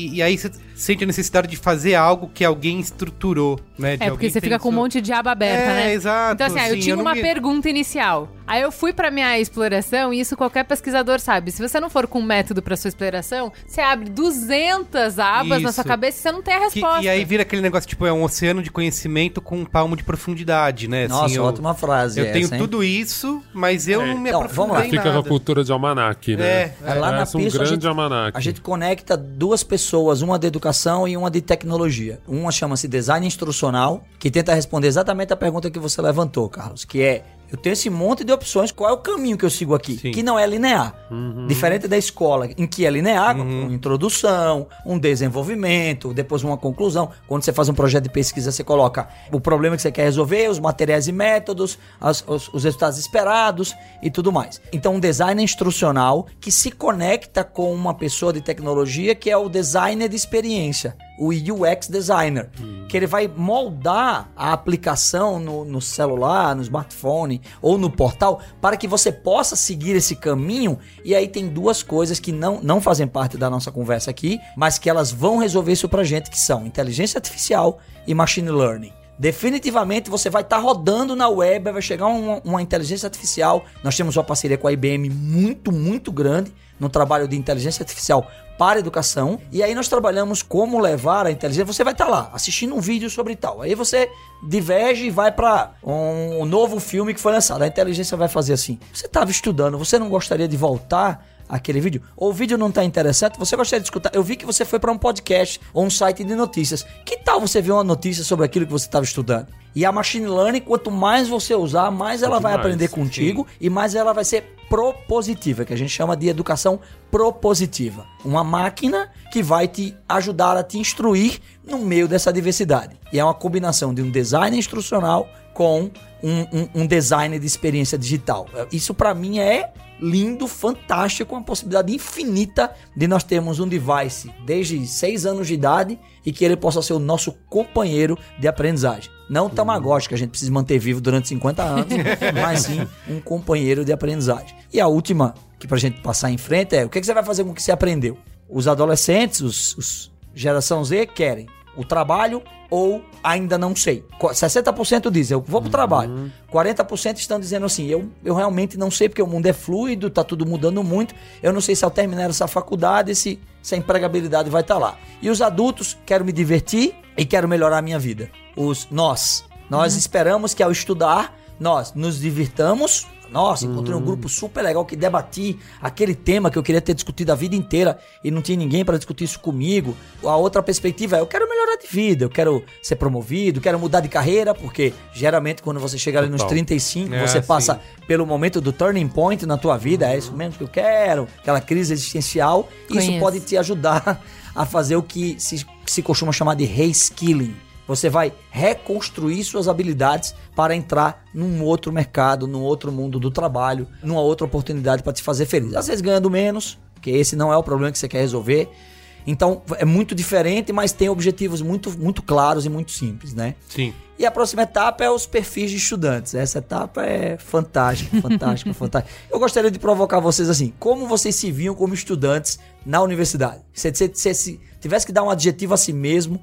e- e aí você sente a necessidade de fazer algo que alguém estruturou, né? de É, porque você fica com um monte de aba aberta, É, né? exato, Então, assim, ah, eu assim, tinha eu uma me- pergunta inicial. Aí eu fui pra minha exploração, e isso qualquer pesquisador sabe. Se você não for com um método pra sua exploração, você abre 200 abas na Isso. sua cabeça e você não tem a Que- resposta. e aí vira aquele negócio, tipo, é um oceano de conhecimento com um palmo de profundidade, né? Nossa, Assim, eu- ótima frase. Eu essa, tenho hein? tudo isso, mas eu É. não me Então, vamos lá. em Fica com a nada. cultura de almanac, né? É, É, lá na Parece um Pearson, a grande gente- almanac. A gente conecta duas pessoas, uma de educação e uma de tecnologia. Uma chama-se design instrucional, que tenta responder exatamente a pergunta que você levantou, Carlos, que é eu tenho esse monte de opções, qual é o caminho que eu sigo aqui? Sim. Que não é linear. Diferente da escola, em que é linear, com uma introdução, um desenvolvimento, depois uma conclusão. Quando você faz um projeto de pesquisa, você coloca o problema que você quer resolver, os materiais e métodos, as- os, os resultados esperados e tudo mais. Então, um design instrucional que se conecta com uma pessoa de tecnologia que é o designer de experiência, o UX designer, que ele vai moldar a aplicação no, no celular, no smartphone ou no portal para que você possa seguir esse caminho. E aí tem duas coisas que não, não fazem parte da nossa conversa aqui, mas que elas vão resolver isso pra gente, que são inteligência artificial e machine learning. Definitivamente você vai estar rodando na web, vai chegar uma, uma inteligência artificial. Nós temos uma parceria com a IBM muito, muito grande no trabalho de inteligência artificial para educação. E aí nós trabalhamos como levar a inteligência. Você vai estar lá assistindo um vídeo sobre tal. Aí você diverge e vai para um, novo filme que foi lançado. A inteligência vai fazer assim. Você estava estudando, você não gostaria de voltar aquele vídeo, ou o vídeo não tá interessante, você gostaria de escutar. Eu vi que você foi para um podcast ou um site de notícias. Que tal você ver uma notícia sobre aquilo que você estava estudando? E a machine learning, quanto mais você usar, mais ela vai aprender contigo e mais ela vai ser propositiva, que a gente chama de educação propositiva. Uma máquina que vai te ajudar a te instruir no meio dessa diversidade. E é uma combinação de um design instrucional com um, um- um design de experiência digital. Isso para mim é lindo, fantástico, uma possibilidade infinita de nós termos um device desde 6 anos de idade e que ele possa ser o nosso companheiro de aprendizagem. Não o Tamagotchi que a gente precisa manter vivo durante 50 anos, mas sim um companheiro de aprendizagem. E a última, que pra gente passar em frente, é o que, que você vai fazer com o que você aprendeu? Os adolescentes, os, os geração Z, querem o trabalho ou ainda não sei. Qu- 60% dizem, eu vou pro trabalho. 40% estão dizendo assim, eu, eu realmente não sei porque o mundo é fluido, tá tudo mudando muito. Eu não sei se ao terminar essa faculdade, se, se a empregabilidade vai estar lá. E os adultos, quero me divertir e quero melhorar a minha vida. Os nós, nós esperamos que ao estudar, nós nos divirtamos. Nossa, encontrei um grupo super legal que debati aquele tema que eu queria ter discutido a vida inteira e não tinha ninguém para discutir isso comigo. A outra perspectiva é: eu quero melhorar de vida, eu quero ser promovido, quero mudar de carreira, porque geralmente quando você chega ali nos Total. 35, É, você sim. passa pelo momento do turning point na tua vida, é isso mesmo que eu quero, aquela crise existencial. Isso Conheço. pode te ajudar a fazer o que se, se costuma chamar de reskilling. Você vai reconstruir suas habilidades para entrar num outro mercado, num outro mundo do trabalho, numa outra oportunidade para te fazer feliz. Às vezes ganhando menos, que esse não é o problema que você quer resolver. Então é muito diferente, mas tem objetivos muito, muito claros e muito simples, né? Sim. E a próxima etapa é os perfis de estudantes. Essa etapa é fantástica, fantástica, fantástica. Eu gostaria de provocar vocês assim: como vocês se viam como estudantes na universidade? Você se, se tivesse que dar um adjetivo a si mesmo,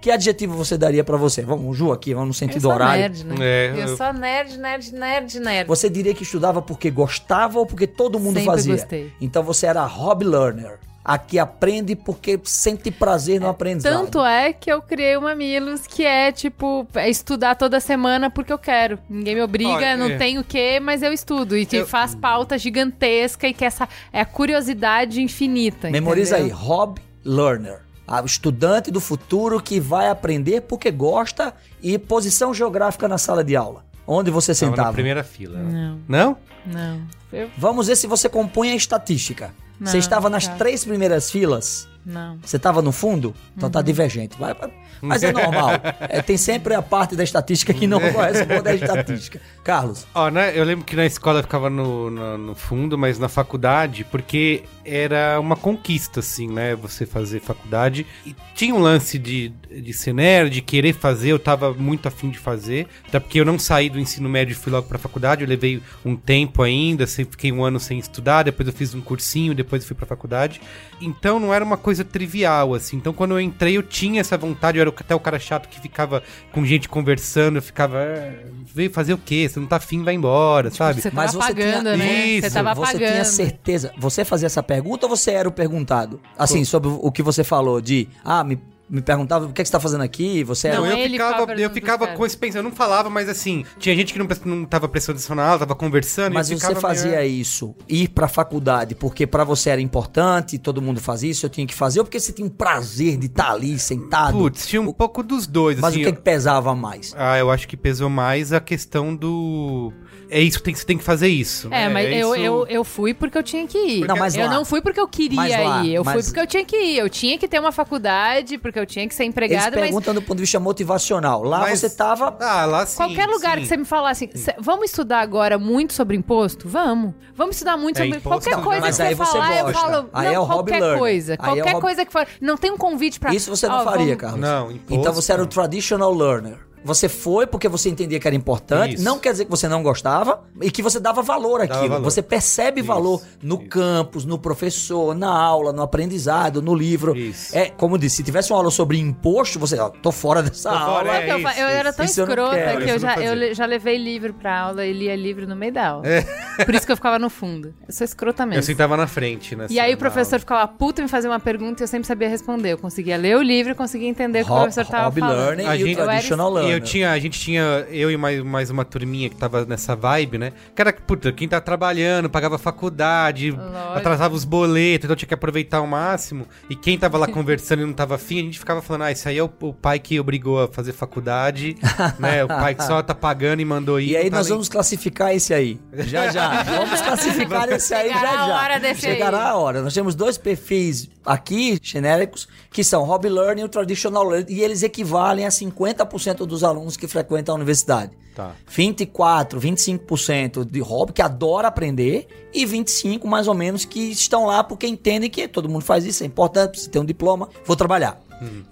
que adjetivo você daria pra você? Vamos, Ju, aqui, vamos no Eu sentido sou horário. nerd, né? É, eu, eu- sou nerd, nerd, nerd, nerd. Você diria que estudava porque gostava ou porque todo mundo Sempre fazia? gostei. Então você era hobby learner. a que aprende porque sente prazer no aprendizado. Tanto é que eu criei uma Milos que é, tipo, é estudar toda semana porque eu quero. Ninguém me obriga, Olha, não é. tem o quê, mas eu estudo. E Eu- faz pauta gigantesca e que essa é a curiosidade infinita. Memoriza aí, entendeu? Learner. Ah, O estudante do futuro que vai aprender porque gosta e posição geográfica na sala de aula. Onde você Tava sentava? na primeira fila. Não. Não? Não. Eu- Vamos ver se você compunha a estatística. Não, você estava nas cara. três primeiras filas? Não. Você estava no fundo? Então Uhum. tá divergente. Vai- vai- Mas é normal. É, tem sempre a parte da estatística que não corresponde à estatística. Carlos, Ó, né, eu lembro que na escola eu ficava no, no, no fundo, mas na faculdade, porque era uma conquista, assim, né? Você fazer faculdade. E tinha um lance de, de ser nerd, de querer fazer, eu tava muito afim de fazer. Até porque eu não saí do ensino médio e fui logo pra faculdade, eu levei um tempo ainda, fiquei um ano sem estudar, depois eu fiz um cursinho, depois eu fui pra faculdade. Então não era uma coisa trivial, assim. Então quando eu entrei, eu tinha essa vontade, eu era até o cara chato que ficava com gente conversando, eu ficava. "É, veio fazer o quê? Você não tá afim, vai embora, sabe? Você Mas tava você tinha- pagando, né? Isso, você tava você pagando. tinha certeza. Você fazia essa pergunta ou você era o perguntado? Assim, sobre o que você falou de. Ah, me, me perguntava o que, é que você tá fazendo aqui? Você era. Não, eu ele ficava, ficava eu ficava com esse pensamento, eu não falava, mas assim, tinha gente que não, não tava prestando atenção na aula, tava conversando. Mas e eu você fazia meio- isso, ir pra faculdade, porque pra você era importante, todo mundo faz isso, eu tinha que fazer, ou porque você tinha um prazer de estar ali sentado? Putz, tinha um pouco dos dois, Mas assim. o que, eu- que pesava mais? Ah, eu acho que pesou mais a questão do. É isso que tem, você tem que fazer isso. É, né? mas eu, isso- eu, eu fui porque eu tinha que ir. Não, mas eu lá- não fui porque eu queria mas lá- ir. Eu fui mas- porque eu tinha que ir. Eu tinha que ter uma faculdade, porque eu tinha que ser Eles empregada, mas perguntam do ponto de vista motivacional. Lá Mas- você tava. Ah, lá sim. Qualquer lugar sim. que você me falasse, assim, "Cê- vamos estudar agora muito sobre imposto? Vamos. Vamos estudar muito É, sobre imposto qualquer coisa mas que você você falar, eu gosta. falo, Aí não, é o hobby qualquer learner. coisa, Aí é o qualquer hobby- coisa que for, não tem um convite pra Isso você não Ó, faria, vamos- Carlos. Não, imposto, Então você era o traditional learner. Você foi porque você entendia que era importante, Isso. não quer dizer que você não gostava e que você dava valor àquilo. valor. Você percebe Isso, valor no isso. campus, no professor, na aula, no aprendizado, no livro. Isso. É, como eu disse, se tivesse uma aula sobre imposto, você, ó, tô fora dessa Tô aula. fora, eu, É isso, eu era tão eu escrota quero, que eu eu já, eu já levei livro pra aula e lia livro no meio da aula. É. Por isso que eu ficava no fundo. Eu sou escrota mesmo. Eu sentava na frente, né? E aí o na professor aula. ficava puto em fazer uma pergunta e eu sempre sabia responder. Eu conseguia ler o livro e conseguia entender o que o professor tava hobby falando. learning A e o gente- traditional eu era- E learner. Eu tinha, a gente tinha, eu e mais, mais uma turminha que tava nessa vibe, né? Cara, puta, quem tá trabalhando, pagava faculdade, Lógico. atrasava os boletos, então tinha que aproveitar ao máximo. E quem tava lá conversando e não tava afim, a gente ficava falando, ah, isso aí é o, o pai que obrigou a fazer faculdade, né? O pai que só tá pagando e mandou ir. E aí tá nós nem- vamos classificar esse aí. Já, já. Vamos classificar esse aí já, Chegará a já. hora desse Chegará aí. a hora. Nós temos dois perfis aqui, genéricos, que são Hobby Learning e o Traditional Learning, e eles equivalem a 50% dos alunos que frequentam a universidade. Tá. 24, 25% de hobby que adora aprender e 25 mais ou menos que estão lá porque entendem que todo mundo faz isso, é importante, precisa ter um diploma, vou trabalhar.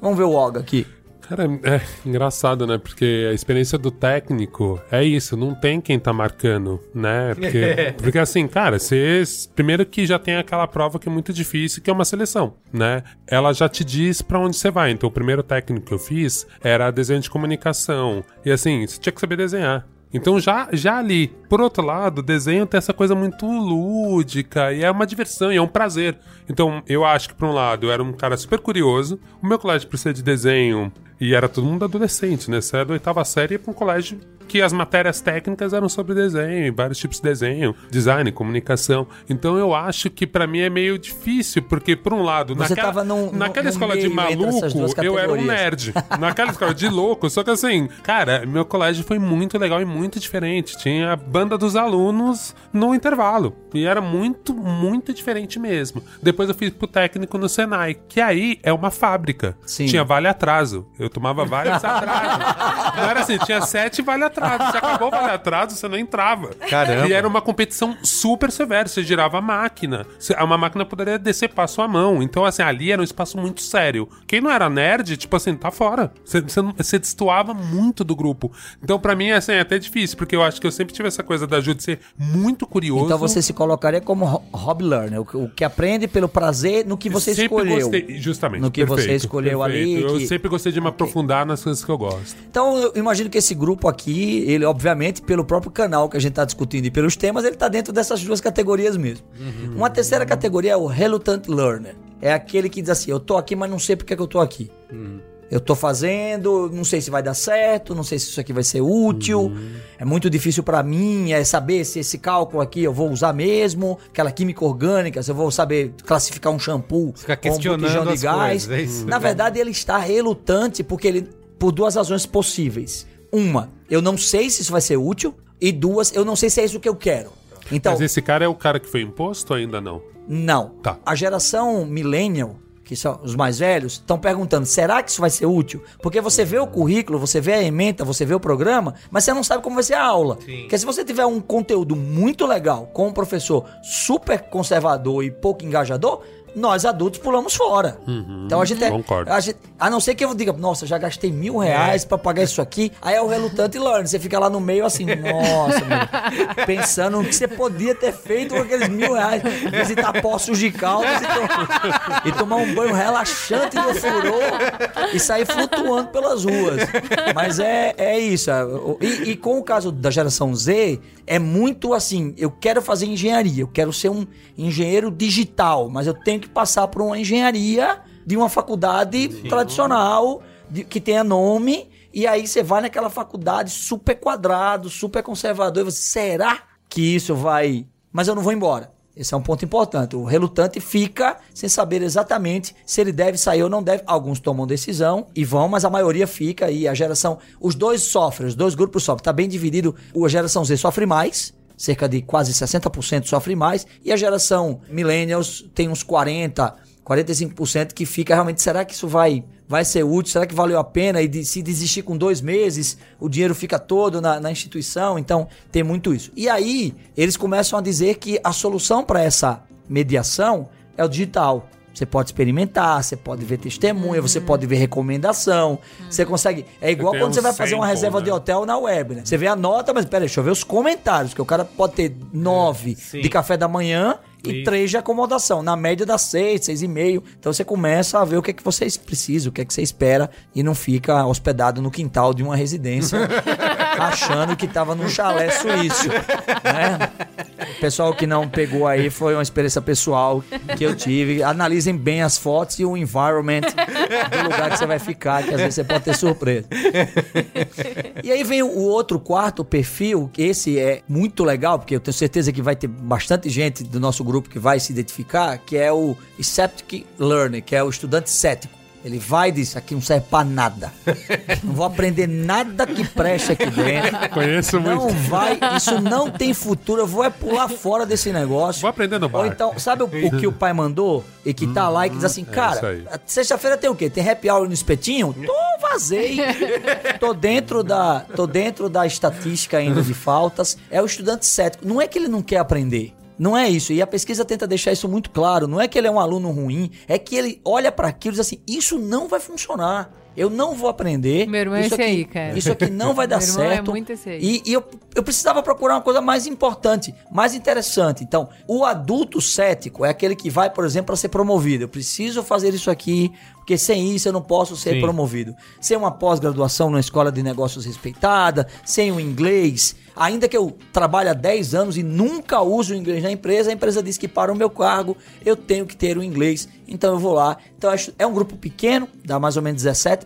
Vamos ver o Olga aqui. Cara, é engraçado, né? Porque a experiência do técnico é isso, não tem quem tá marcando, né? Porque, porque assim, cara, você. Primeiro que já tem aquela prova que é muito difícil, que é uma seleção, né? Ela já te diz pra onde você vai. Então, o primeiro técnico que eu fiz era desenho de comunicação. E assim, você tinha que saber desenhar. Então já, já ali, por outro lado, o desenho tem essa coisa muito lúdica e é uma diversão e é um prazer. Então eu acho que por um lado eu era um cara super curioso, o meu colégio precisa de desenho e era todo mundo adolescente, né? Você era da oitava série ia pra um colégio que as matérias técnicas eram sobre desenho, vários tipos de desenho, design, comunicação. Então eu acho que pra mim é meio difícil, porque por um lado, Você naquela, num- naquela num escola de maluco, eu era um nerd. Naquela escola de louco. Só que assim, cara, meu colégio foi muito legal e muito diferente. Tinha a banda dos alunos no intervalo. E era muito, muito diferente mesmo. Depois eu fui pro técnico no Senai, que aí é uma fábrica. Sim. Tinha vale atraso. Eu tomava vários atrasos. Não era assim, tinha sete vale atraso. Se acabou o vale atraso, você não entrava. Caramba. E era uma competição super severa. Você girava a máquina. Você- Uma máquina poderia descer passo a mão. Então, assim, ali era um espaço muito sério. Quem não era nerd, tipo assim, tá fora. Você, você, você destoava muito do grupo. Então, pra mim, assim, é até difícil, porque eu acho que eu sempre tive essa coisa da Ju de ser muito curioso. Então você se colocaria como ho- hobby learner, o que- aprende pelo prazer no que você sempre escolheu. Gostei, justamente. No que você perfeito, escolheu perfeito. ali, Eu que- sempre gostei de uma aprofundar nas coisas que eu gosto. Então eu imagino que esse grupo aqui, ele obviamente, pelo próprio canal que a gente tá discutindo e pelos temas, ele tá dentro dessas duas categorias mesmo. Uma terceira categoria é o Reluctant Learner. É aquele que diz assim, eu tô aqui, mas não sei porque que eu tô aqui. Eu tô fazendo, não sei se vai dar certo, não sei se isso aqui vai ser útil. É muito difícil pra mim é saber se esse cálculo aqui eu vou usar mesmo, aquela química orgânica, se eu vou saber classificar um shampoo Fica ou um questionando botijão de as gás. coisas, é isso? Na verdade, ele está relutante porque ele por duas razões possíveis. Uma, eu não sei se isso vai ser útil, e duas, eu não sei se é isso que eu quero. Então, Mas esse cara é o cara que foi imposto ainda não? não. Tá. A geração millennial, que são os mais velhos, estão perguntando: será que isso vai ser útil? Porque você vê o currículo, você vê a ementa, você vê o programa, mas você não sabe como vai ser a aula. Porque se você tiver um conteúdo muito legal com um professor super conservador e pouco engajador, nós adultos pulamos fora. então a gente é. A, gente- a não ser que eu diga, nossa, já gastei mil reais pra pagar isso aqui. Aí é o relutante learn. Você fica lá no meio assim, nossa, meu, pensando no que você podia ter feito com aqueles mil reais. Visitar poços de caldas e, e tomar um banho relaxante no furô e sair flutuando pelas ruas. Mas é, é isso. é, o- E, e com o caso da geração Z, é muito assim: eu quero fazer engenharia, eu quero ser um engenheiro digital, mas eu tenho que passar por uma engenharia de uma faculdade tradicional, de- que tenha nome, e aí você vai naquela faculdade super quadrado, super conservador, e você, será que isso vai. Mas eu não vou embora. Esse é um ponto importante. O relutante fica sem saber exatamente se ele deve sair ou não deve. Alguns tomam decisão e vão, mas a maioria fica e a geração. Os dois sofrem, os dois grupos sofrem. Está bem dividido. A geração Z sofre mais, cerca de quase 60% sofre mais, e a geração Millennials tem uns 40%, 45% que fica realmente. Será que isso vai, vai ser útil? Será que valeu a pena? E de- se desistir com dois meses, o dinheiro fica todo na, na instituição. Então, tem muito isso. E aí, eles começam a dizer que a solução para essa mediação é o digital. Você pode experimentar, você pode ver testemunha, você pode ver recomendação. Você consegue. É igual quando um você vai fazer uma sample, reserva né? de hotel na web, né? Você vê a nota, mas pera, deixa eu ver os comentários, que o cara pode ter nove sim. de café da manhã e três de acomodação. Na média dá seis, seis e meio. Então você começa a ver o que é que vocês precisam, o que é que você espera e não fica hospedado no quintal de uma residência achando que tava num chalé suíço, né? O pessoal que não pegou aí foi uma experiência pessoal que eu tive. Analisem bem as fotos e o environment do lugar que você vai ficar, que às vezes você pode ter surpresa. E aí vem o outro quarto perfil, que esse é muito legal, porque eu tenho certeza que vai ter bastante gente do nosso grupo que vai se identificar, que é o Skeptic Learner, que é o estudante cético. Ele vai e diz, "Isso aqui não serve pra nada. Não vou aprender nada que preste aqui dentro. Conheço Não muito. vai, isso não tem futuro, eu vou é pular fora desse negócio. Vou aprender no bar. Ou então, sabe o, o que o pai mandou? E que tá lá e que diz assim, isso cara, aí. a- sexta-feira tem o quê? Tem happy hour no espetinho? Tô, vazei. tô dentro da, tô dentro da estatística ainda de faltas. É o estudante cético. Não é que ele não quer aprender. Não é isso. E a pesquisa tenta deixar isso muito claro. Não é que ele é um aluno ruim, é que ele olha para aquilo e diz assim: isso não vai funcionar. Eu não vou aprender. Meu irmão é isso esse aqui, aí, cara. Isso aqui não vai dar Meu irmão é certo. muito esse aí. E, e eu, eu precisava procurar uma coisa mais importante, mais interessante. Então, o adulto cético é aquele que vai, por exemplo, para ser promovido. Eu preciso fazer isso aqui, porque sem isso eu não posso ser Sim. promovido. Sem uma pós-graduação numa escola de negócios respeitada, sem o inglês. Ainda que eu trabalhe há 10 anos e nunca use o inglês na empresa, a empresa diz que para o meu cargo eu tenho que ter o inglês. Então eu vou lá. Então acho- é um grupo pequeno, dá mais ou menos 17%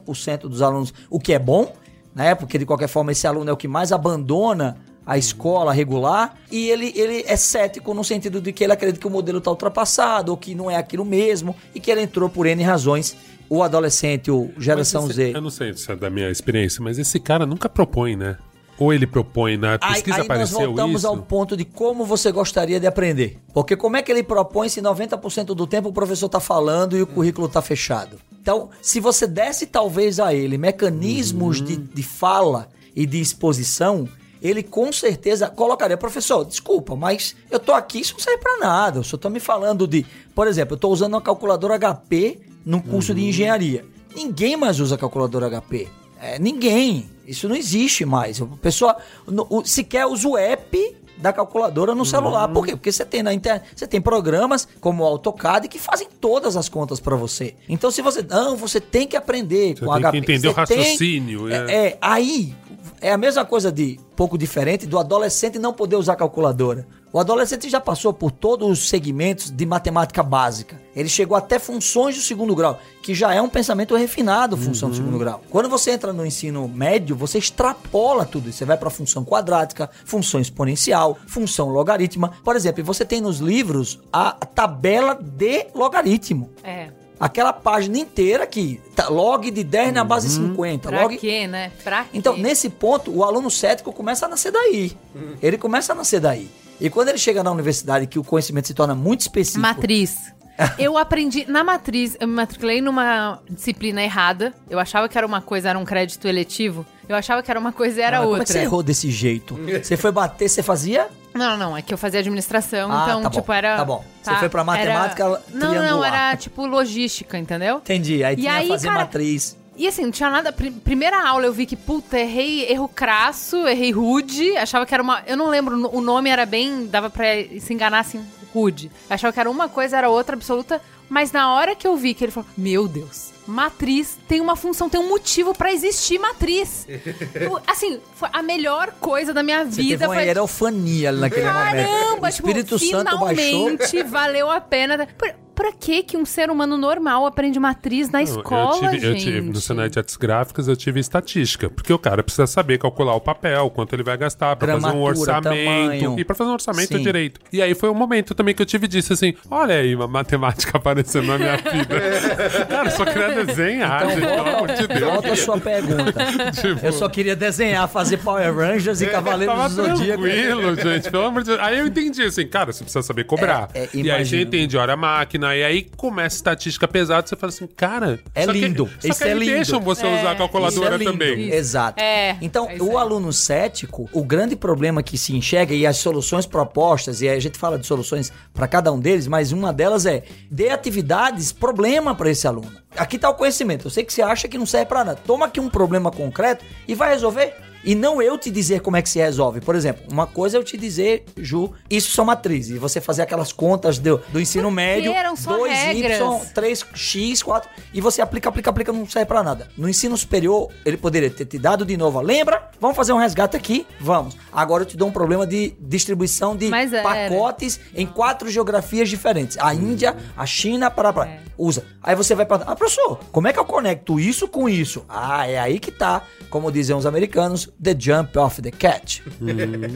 dos alunos, o que é bom né? Porque de qualquer forma esse aluno é o que mais abandona a escola regular e ele, ele é cético no sentido de que ele acredita que o modelo está ultrapassado ou que não é aquilo mesmo e que ele entrou por N razões. O adolescente, o geração Mas Z. esse- Eu não sei se é da minha experiência, mas esse cara nunca propõe, né? Ou ele propõe na Aí, pesquisa aí nós apareceu voltamos isso. ao ponto de como você gostaria de aprender. Porque como é que ele propõe se 90% do tempo o professor está falando e o currículo está fechado? Então, se você desse talvez a ele mecanismos de, de fala e de exposição, ele com certeza colocaria, professor, desculpa, mas eu tô aqui, isso não serve para nada. O senhor tá me falando de, por exemplo, eu tô usando uma calculadora HP num curso de engenharia. Ninguém mais usa calculadora HP. É, ninguém. Isso não existe mais. A pessoa no- o- sequer usa o app da calculadora no celular. Por quê? Porque você tem na internet, você tem programas como o AutoCAD que fazem todas as contas para você. Então se você não, você tem que aprender Você com tem HP. que entender o Você tem- raciocínio, é, é. é, aí é a mesma coisa de pouco diferente do adolescente não poder usar calculadora. O adolescente já passou por todos os segmentos de matemática básica. Ele chegou até funções do segundo grau, que já é um pensamento refinado, função do segundo grau. Quando você entra no ensino médio, você extrapola tudo isso. Você vai para função quadrática, função exponencial, função logarítmica. Por exemplo, você tem nos livros a tabela de logaritmo. É. Aquela página inteira que tá log de 10 na base 50, Pra log quê, né? Pra quê? então, nesse ponto, o aluno cético começa a nascer daí. Ele começa a nascer daí. E quando ele chega na universidade, que o conhecimento se torna muito específico. Matriz. Eu aprendi na matriz, eu me matriculei numa disciplina errada. Eu achava que era uma coisa, era um crédito eletivo. Eu achava que era uma coisa e era Mas outra. Como é que você errou desse jeito? Você foi bater, você fazia? Não, não, é que eu fazia administração, Ah, então, tá bom, tipo, era. tá bom. Você foi pra matemática era... Não, não, era tipo logística, entendeu? Entendi. Aí E tinha aí, fazer cara, matriz. E assim, não tinha nada. pri- primeira aula eu vi que, puta, errei, erro crasso, errei rude. Achava que era uma. Eu não lembro, o nome era bem. Dava pra se enganar assim, rude. Achava que era uma coisa, era outra absoluta. Mas na hora que eu vi que ele falou, meu Deus, matriz tem uma função, tem um motivo pra existir matriz. Eu, assim, foi a melhor coisa da minha Você vida. teve uma foi, erofania ali naquele momento. Caramba, O Espírito tipo, Santo baixou. finalmente valeu a pena. Pra, pra que que um ser humano normal aprende matriz na Não, escola, eu tive, eu gente? tive, no cenário de artes gráficas, eu tive estatística. Porque o cara precisa saber calcular o papel, quanto ele vai gastar pra fazer um Gramatura, orçamento. tamanho. E pra fazer um orçamento Sim. direito. E aí foi um momento também que eu tive disso assim: olha aí, uma matemática aparecendo na minha vida. cara, eu só queria desenhar, Então, gente, pelo amor de Deus. Volta a sua pergunta. Tipo, Eu só queria desenhar, fazer Power Rangers e Cavaleiros Tava do Zodíaco. tranquilo, gente. Pelo amor de Deus. Aí eu entendi assim, cara, você precisa saber cobrar. É, é, e aí você entende hora máquina. E aí começa a estatística pesada. Você fala assim, cara. É só que- lindo. só Isso que é eles lindo. deixam você usar a Isso é calculadora lindo. também. Exato. É, Então, é isso o aluno cético, o grande problema que se enxerga e as soluções propostas, e aí a gente fala de soluções para cada um deles, mas uma delas é dê atividades problema para esse aluno. Aqui tá o conhecimento. Eu sei que você acha que não serve para nada. Toma aqui um problema concreto e vai resolver. E não eu te dizer como é que se resolve. Por exemplo, uma coisa é eu te dizer, Ju, isso são matrizes. E você fazer aquelas contas do, do ensino médio, eram só 2y, regras. 3x, 4, e você aplica, aplica, aplica, não serve pra nada. No ensino superior, ele poderia ter te dado de novo, lembra? Vamos fazer um resgate aqui? Vamos. Agora eu te dou um problema de distribuição de Mas era. pacotes em quatro geografias diferentes. A Índia, a China, para, para. É. Usa. Aí você vai para, ah, professor, como é que eu conecto isso com isso? Ah, é aí que tá, como dizem os americanos, the jump off the cat.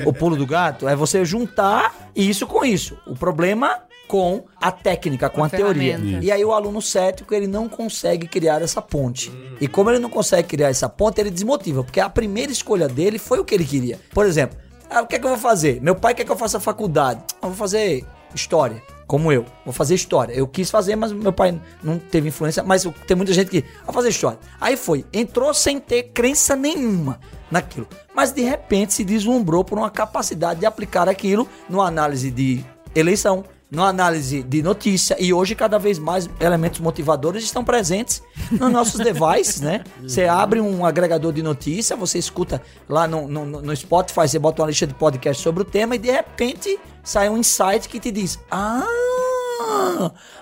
o pulo do gato é você juntar isso com isso. O problema com a técnica, com a, a teoria. ferramenta. E aí o aluno cético, ele não consegue criar essa ponte. E como ele não consegue criar essa ponte, ele desmotiva, porque a primeira escolha dele foi o que ele queria. Por exemplo, ah, o que é que eu vou fazer? Meu pai quer que eu faça faculdade. Ah, Eu vou fazer história, como eu. Vou fazer história. Eu quis fazer, mas meu pai não teve influência, mas tem muita gente que vai fazer história. Aí foi, entrou sem ter crença nenhuma naquilo. Mas de repente se deslumbrou por uma capacidade de aplicar aquilo numa análise de eleição, numa análise de notícia e hoje cada vez mais elementos motivadores estão presentes nos nossos devices, né? Você abre um agregador de notícia, você escuta lá no, no, no Spotify, você bota uma lista de podcast sobre o tema e de repente sai um insight que te diz: Ah,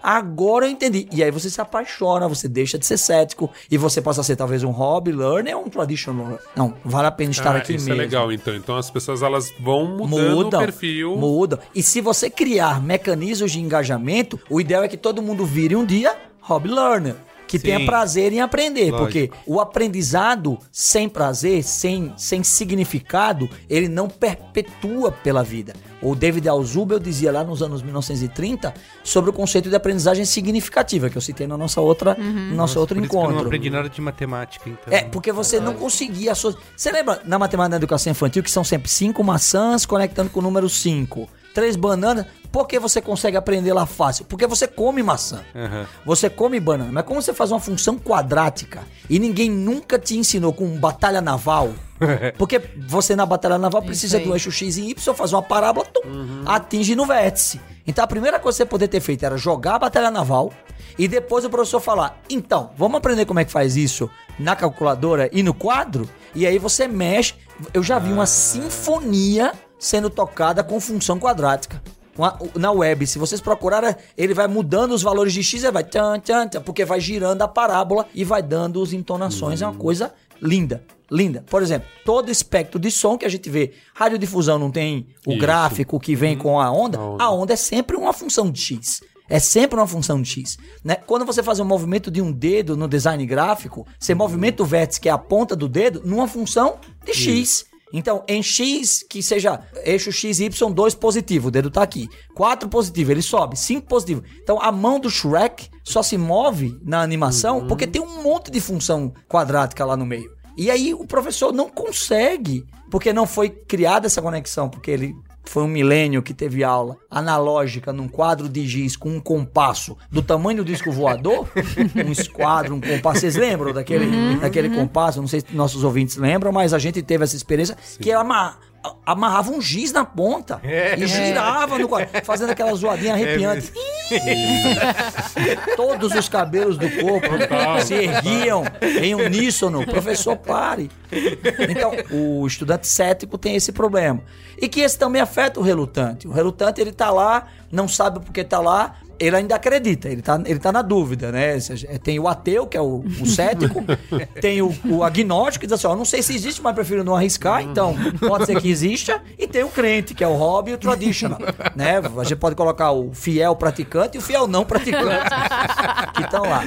agora eu entendi. E aí você se apaixona, você deixa de ser cético e você passa a ser talvez um hobby learner ou um traditional learner. Não, vale a pena estar Ah, aqui isso mesmo. é legal, então. Então as pessoas elas vão mudando Mudam, o perfil. mudam. E se você criar mecanismos de engajamento, o ideal é que todo mundo vire um dia hobby learner. Que Sim. tenha prazer em aprender. Lógico. Porque o aprendizado sem prazer, sem, sem significado, ele não perpetua pela vida. O David Alzubel dizia lá nos anos 1930 sobre o conceito de aprendizagem significativa, que eu citei na nossa outra, no nosso outro Por isso que eu não encontro. aprendi nada de matemática, então. É, porque você não conseguia associar. Você lembra na matemática da educação infantil que são sempre cinco maçãs conectando com o número 5? Três bananas. Por que você consegue aprender lá fácil? Porque você come maçã. Aham. Você come banana. Mas como você faz uma função quadrática e ninguém nunca te ensinou com batalha naval? Porque você na batalha naval precisa do eixo X e Y, faz uma parábola, tum, atinge no vértice. Então a primeira coisa que você poder ter feito era jogar a batalha naval e depois o professor falar: então, vamos aprender como é que faz isso na calculadora e no quadro? E aí você mexe. Eu já vi uma sinfonia sendo tocada com função quadrática. Na web, se vocês procurarem, ele vai mudando os valores de x, ele vai tchan, tchan, tchan, porque vai girando a parábola e vai dando as entonações. É uma coisa linda, linda. Por exemplo, todo espectro de som que a gente vê, radiodifusão não tem o Isso. gráfico que vem com a onda, A onda. a onda é sempre uma função de x. É sempre uma função de x. Né? Quando você faz um movimento de um dedo no design gráfico, você movimenta o vértice, que é a ponta do dedo, numa função de x. Então, em x, que seja eixo x, y, 2 positivo, o dedo tá aqui. 4 positivo, ele sobe. 5 positivo. Então, a mão do Shrek só se move na animação porque tem um monte de função quadrática lá no meio. E aí o professor não consegue, porque não foi criada essa conexão, porque ele foi um milênio que teve aula analógica num quadro de giz com um compasso do tamanho do disco voador, um esquadro, um compasso. Vocês lembram daquele, daquele compasso? Não sei se nossos ouvintes lembram, mas a gente teve essa experiência que ela ama- amarrava um giz na ponta É. e girava no quadro, fazendo aquela zoadinha arrepiante. Todos os cabelos do corpo Total. se erguiam em uníssono. Professor, pare. Então, o estudante cético tem esse problema. E que esse também afeta o relutante. O relutante, ele tá lá, não sabe por que tá lá, ele ainda acredita, ele tá, ele tá na dúvida, né? Seja, Tem o ateu, que é o, o cético, tem o, o agnóstico, que diz assim, ó, não sei se existe, mas prefiro não arriscar, então pode ser que exista, e tem o crente, que é o hobby e o traditional, né? A gente pode colocar o fiel praticante e o fiel não praticante, que estão lá.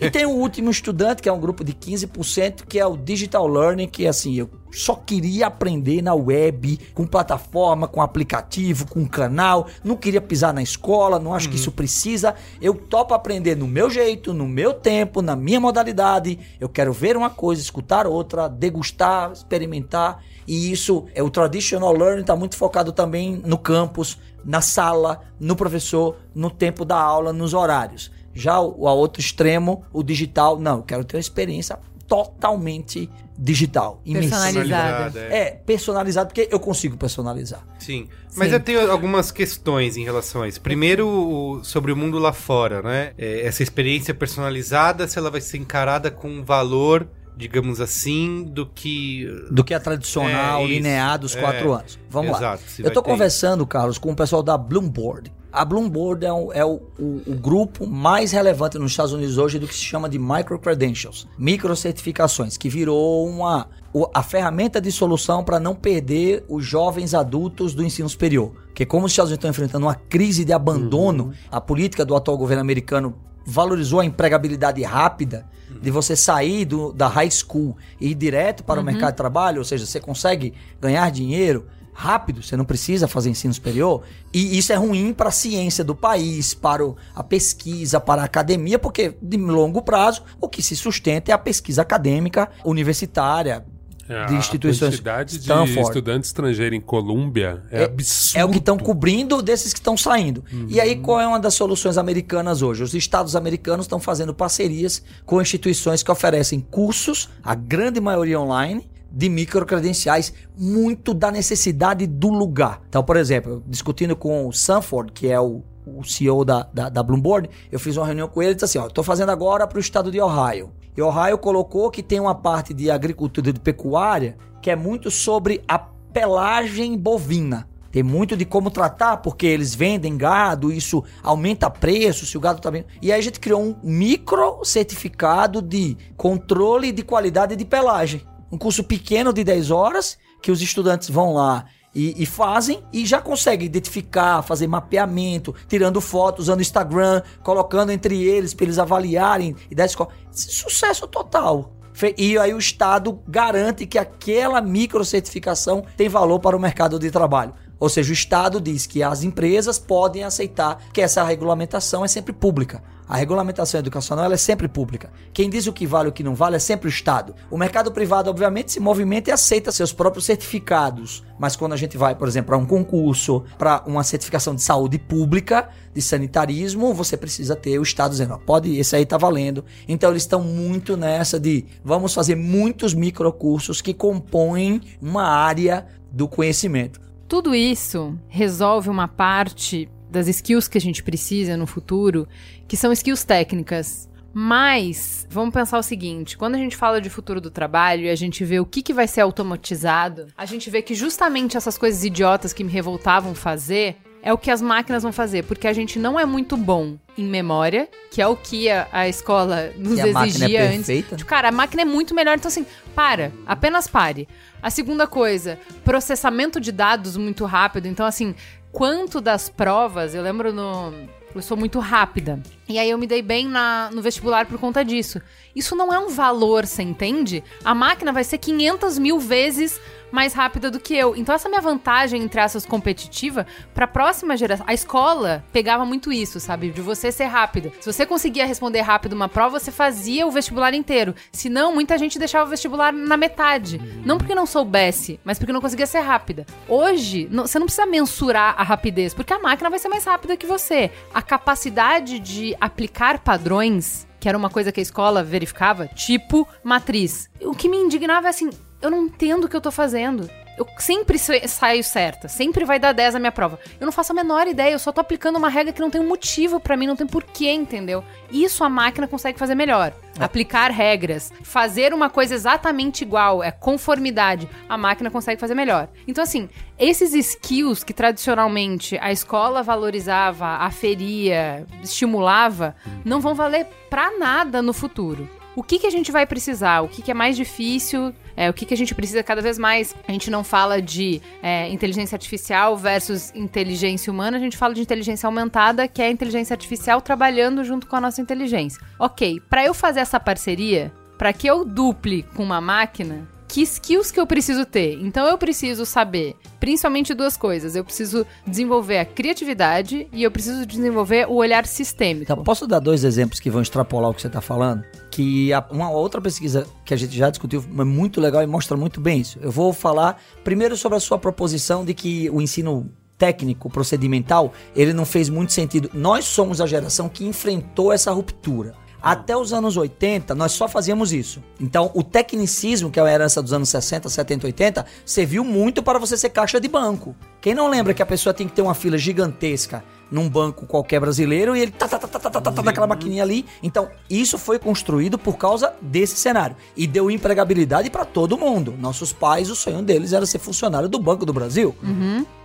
E tem o último estudante, que é um grupo de 15%, que é o digital learning, que assim, eu só queria aprender na web, com plataforma, com aplicativo, com canal. Não queria pisar na escola, não acho que isso precisa. Eu topo aprender no meu jeito, no meu tempo, na minha modalidade. Eu quero ver uma coisa, escutar outra, degustar, experimentar. E isso, é o traditional learning está muito focado também no campus, na sala, no professor, no tempo da aula, nos horários. Já o, o outro extremo, o digital, não, eu quero ter uma experiência totalmente digital. Personalizada. é. É, personalizado, porque eu consigo personalizar. Sim. Mas Sim. eu tenho algumas questões em relação a isso. Primeiro, o- sobre o mundo lá fora, né? É, essa experiência personalizada, se ela vai ser encarada com um valor, digamos assim, do que. Do que a tradicional, É, linear dos É, quatro anos. Vamos exato, lá. Eu ter conversando, Carlos, com o pessoal da Bloomboard. A Bloomboard é, um- é o, o- o grupo mais relevante nos Estados Unidos hoje do que se chama de micro-credentials, microcertificações, que virou uma, o- a ferramenta de solução para não perder os jovens adultos do ensino superior. Porque como os Estados Unidos estão enfrentando uma crise de abandono, a política do atual governo americano valorizou a empregabilidade rápida de você sair do- da high school e ir direto para o mercado de trabalho, ou seja, você consegue ganhar dinheiro rápido, você não precisa fazer ensino superior, e isso é ruim para a ciência do país, para a pesquisa, para a academia, porque de longo prazo o que se sustenta é a pesquisa acadêmica universitária É, de instituições A quantidade de Stanford. estudante estrangeiro em Colômbia é, absurdo. É o que estão cobrindo desses que estão saindo. E aí, qual é uma das soluções americanas hoje? Os estados americanos estão fazendo parcerias com instituições que oferecem cursos, a grande maioria online, de microcredenciais, muito da necessidade do lugar. Então, por exemplo, discutindo com o Sanford, que é o, o CEO da, da, da Bloomberg, eu fiz uma reunião com ele e disse assim: ó, estou fazendo agora para o estado de Ohio. E Ohio colocou que tem uma parte de agricultura e de pecuária que é muito sobre a pelagem bovina. Tem muito de como tratar, porque eles vendem gado, isso aumenta preço, se o gado tá bem. E aí a gente criou um micro certificado de controle de qualidade de pelagem. Um curso pequeno de 10 horas, que os estudantes vão lá e, e fazem e já conseguem identificar, fazer mapeamento, tirando fotos, usando Instagram, colocando entre eles para eles avaliarem e dar escola. Sucesso total. E aí o Estado garante que aquela microcertificação tem valor para o mercado de trabalho. Ou seja, o Estado diz que as empresas podem aceitar que essa regulamentação é sempre pública. A regulamentação educacional é sempre pública. Quem diz o que vale e o que não vale é sempre o Estado. O mercado privado, obviamente, se movimenta e aceita seus próprios certificados. Mas quando a gente vai, por exemplo, para um concurso, para uma certificação de saúde pública, de sanitarismo, você precisa ter o Estado dizendo, ó, pode, esse aí tá valendo. Então eles estão muito nessa de vamos fazer muitos microcursos que compõem uma área do conhecimento. Tudo isso resolve uma parte das skills que a gente precisa no futuro, que são skills técnicas. Mas, vamos pensar o seguinte: quando a gente fala de futuro do trabalho e a gente vê o que, que vai ser automatizado, a gente vê que justamente essas coisas idiotas que me revoltavam fazer é o que as máquinas vão fazer, porque a gente não é muito bom em memória, que é o que a, a escola nos Que a máquina é exigia antes. perfeita. Tipo, cara, a máquina é muito melhor, então assim, para, apenas pare. A segunda coisa, processamento de dados muito rápido, então assim, quanto das provas, eu lembro no eu sou muito rápida. E aí eu me dei bem na, no vestibular por conta disso. Isso não é um valor, você entende? A máquina vai ser 500 mil vezes mais rápida do que eu. Então essa minha vantagem, entre essas competitiva, pra próxima geração... A escola pegava muito isso, sabe? De você ser rápida. Se você conseguia responder rápido uma prova, você fazia o vestibular inteiro. Se não, muita gente deixava o vestibular na metade. Não porque não soubesse, mas porque não conseguia ser rápida. Hoje, não- você não precisa mensurar a rapidez, porque a máquina vai ser mais rápida que você. A capacidade de aplicar padrões que era uma coisa que a escola verificava, tipo matriz. O que me indignava é assim, eu não entendo o que eu tô fazendo. Eu sempre sa- saio certa, sempre vai dar 10 a minha prova. Eu não faço a menor ideia, eu só tô aplicando uma regra que não tem um motivo pra mim, não tem porquê, entendeu? Isso a máquina consegue fazer melhor. Aplicar regras, fazer uma coisa exatamente igual, é conformidade, a máquina consegue fazer melhor. Então, assim, esses skills que tradicionalmente a escola valorizava, aferia, estimulava, não vão valer pra nada no futuro. O que, que a gente vai precisar? O que, que é mais difícil? É, o que, que a gente precisa cada vez mais? A gente não fala de é, inteligência artificial versus inteligência humana, a gente fala de inteligência aumentada, que é a inteligência artificial trabalhando junto com a nossa inteligência. Ok, para eu fazer essa parceria, para que eu duple com uma máquina, que skills que eu preciso ter? Então eu preciso saber, principalmente duas coisas. Eu preciso desenvolver a criatividade e eu preciso desenvolver o olhar sistêmico. Então, posso dar dois exemplos que vão extrapolar o que você está falando? Que uma outra pesquisa que a gente já discutiu é muito legal e mostra muito bem isso. Eu vou falar primeiro sobre a sua proposição de que o ensino técnico, procedimental, ele não fez muito sentido. Nós somos a geração que enfrentou essa ruptura. Até os anos 80, nós só fazíamos isso. Então, o tecnicismo, que é a herança dos anos 60, 70, 80, serviu muito para você ser caixa de banco. Quem não lembra que a pessoa tem que ter uma fila gigantesca num banco qualquer brasileiro e ele tá, tá, tá, tá, tá, tá, tá, tá naquela maquininha ali. Então, isso foi construído por causa desse cenário. E deu empregabilidade para todo mundo. Nossos pais, o sonho deles era ser funcionário do Banco do Brasil.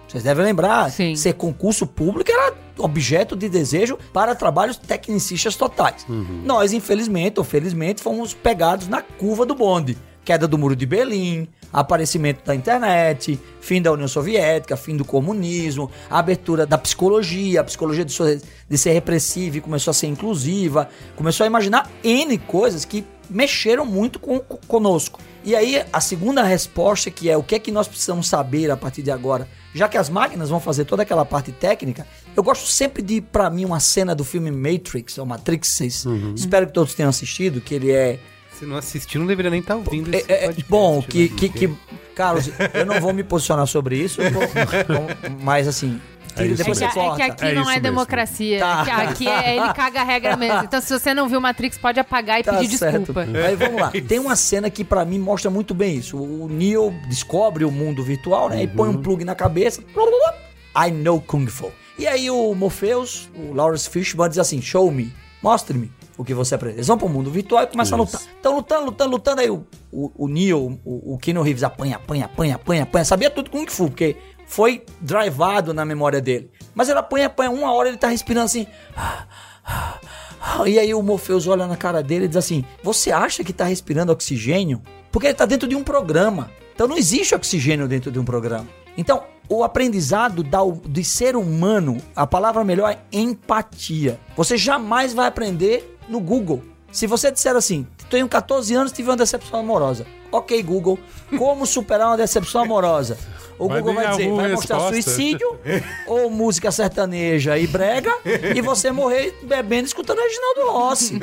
Vocês devem lembrar, Sim. ser concurso público era objeto de desejo para trabalhos tecnicistas totais. Nós, infelizmente ou felizmente, fomos pegados na curva do bonde. Queda do Muro de Berlim, aparecimento da internet, fim da União Soviética, fim do comunismo, a abertura da psicologia, a psicologia de, so- de ser repressiva e começou a ser inclusiva, começou a imaginar N coisas que mexeram muito com, conosco. E aí, a segunda resposta, que é o que é que nós precisamos saber a partir de agora, já que as máquinas vão fazer toda aquela parte técnica, eu gosto sempre de, pra mim, uma cena do filme Matrix, ou Matrix 6. Espero que todos tenham assistido, que ele é Se não assistir, não deveria nem estar ouvindo é, esse é, podcast, bom, né, que, que, que- Carlos, eu não vou me posicionar sobre isso, mas assim, tire, isso depois É você que, é que aqui É não é mesmo. democracia. Tá. Aqui, aqui é ele caga a regra mesmo. Então, se você não viu Matrix, pode apagar e Tá pedir certo. desculpa. Aí vamos lá. Tem uma cena que pra mim mostra muito bem isso. O Neo descobre o mundo virtual, né? E põe um plug na cabeça. I know Kung Fu. E aí o Morpheus, o Lawrence Fishburne diz assim: Show me, mostre-me o que você aprende. Eles vão pro mundo virtual e começam a Isso. lutar. Estão lutando, lutando, lutando. Aí o, o, o Neo, o, o Keanu Reeves apanha, apanha, apanha, apanha, apanha. Sabia tudo Kung Fu, porque foi drivado na memória dele. Mas ele apanha, apanha. Uma hora ele tá respirando assim. E aí o Morpheus olha na cara dele e diz assim: Você acha que tá respirando oxigênio? Porque ele tá dentro de um programa. Então não existe oxigênio dentro de um programa. Então, o aprendizado da, de ser humano, a palavra melhor é empatia. Você jamais vai aprender no Google. Se você disser assim, tenho 14 anos tive uma decepção amorosa. Ok, Google, como superar uma decepção amorosa? O Vai Google vai dizer, vai mostrar resposta. suicídio, ou música sertaneja e brega, e você morrer bebendo e escutando Reginaldo Rossi.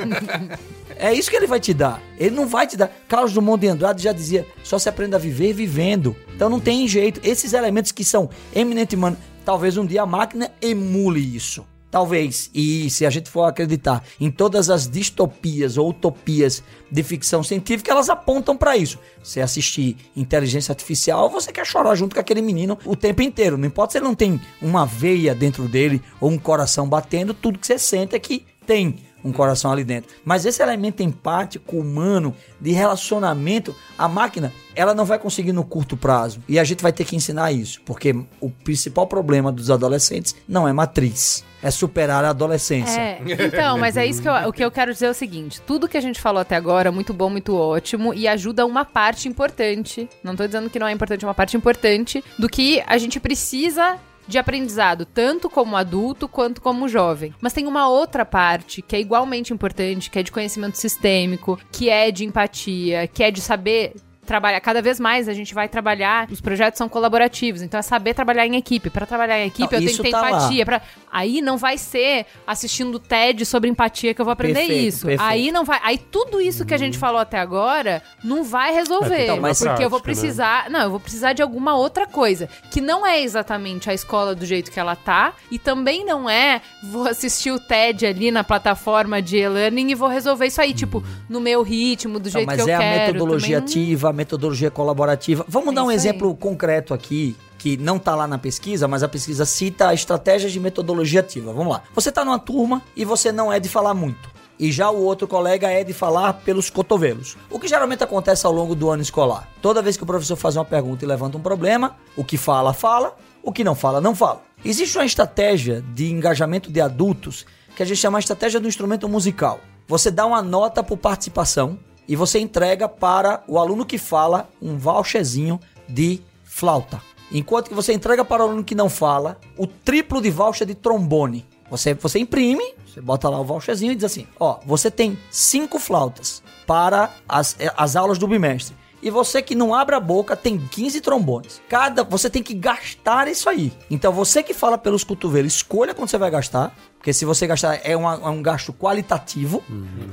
É isso que ele vai te dar. Ele não vai te dar. Carlos Drummond de Andrade já dizia: só se aprende a viver vivendo. Então não tem jeito. Esses elementos que são eminentemente talvez um dia a máquina emule isso. Talvez. E se a gente for acreditar em todas as distopias ou utopias de ficção científica, elas apontam para isso. Você assistir inteligência artificial, você quer chorar junto com aquele menino o tempo inteiro. Não importa se ele não tem uma veia dentro dele ou um coração batendo, tudo que você sente é que tem um coração ali dentro. Mas esse elemento empático, humano, de relacionamento, a máquina, ela não vai conseguir no curto prazo. E a gente vai ter que ensinar isso, porque o principal problema dos adolescentes não é matriz. É superar a adolescência. É, então, mas é isso que eu, o que eu quero dizer é o seguinte: tudo que a gente falou até agora, muito bom, muito ótimo, e ajuda uma parte importante. Não tô dizendo que não é importante, uma parte importante do que a gente precisa de aprendizado, tanto como adulto quanto como jovem. Mas tem uma outra parte que é igualmente importante, que é de conhecimento sistêmico, que é de empatia, que é de saber trabalhar. Cada vez mais a gente vai trabalhar os projetos são colaborativos então é saber trabalhar em equipe. Para trabalhar em equipe Não, eu tenho que ter tá empatia para aí não vai ser assistindo TED sobre empatia que eu vou aprender Perfeito, isso perfeito. aí não vai aí tudo isso que a gente falou até agora não vai resolver Então, mas- porque eu vou prática, né? precisar não eu vou precisar de alguma outra coisa que não é exatamente a escola do jeito que ela tá e também não é vou assistir o TED ali na plataforma de e-learning e vou resolver isso aí tipo no meu ritmo do Não, jeito mas que eu é a quero metodologia também não- ativa, a metodologia colaborativa. Vamos É dar um isso aí. exemplo concreto aqui, que não está lá na pesquisa, mas a pesquisa cita estratégias de metodologia ativa. Vamos lá. Você está numa turma e você não é de falar muito. E já o outro colega é de falar pelos cotovelos. O que geralmente acontece ao longo do ano escolar? Toda vez que o professor faz uma pergunta e levanta um problema, o que fala, fala, o que não fala, não fala. Existe uma estratégia de engajamento de adultos que a gente chama de estratégia do instrumento musical. Você dá uma nota por participação e você entrega para o aluno que fala um voucherzinho de flauta. Enquanto que você entrega para o aluno que não fala o triplo de voucher de trombone. Você, você imprime, você bota lá o voucherzinho e diz assim: Ó, você tem cinco flautas para as, as aulas do bimestre. E você que não abre a boca tem 15 trombones. Cada, você tem que gastar isso aí. Então você que fala pelos cotovelos, escolha quando você vai gastar. Porque se você gastar é, uma- é um gasto qualitativo,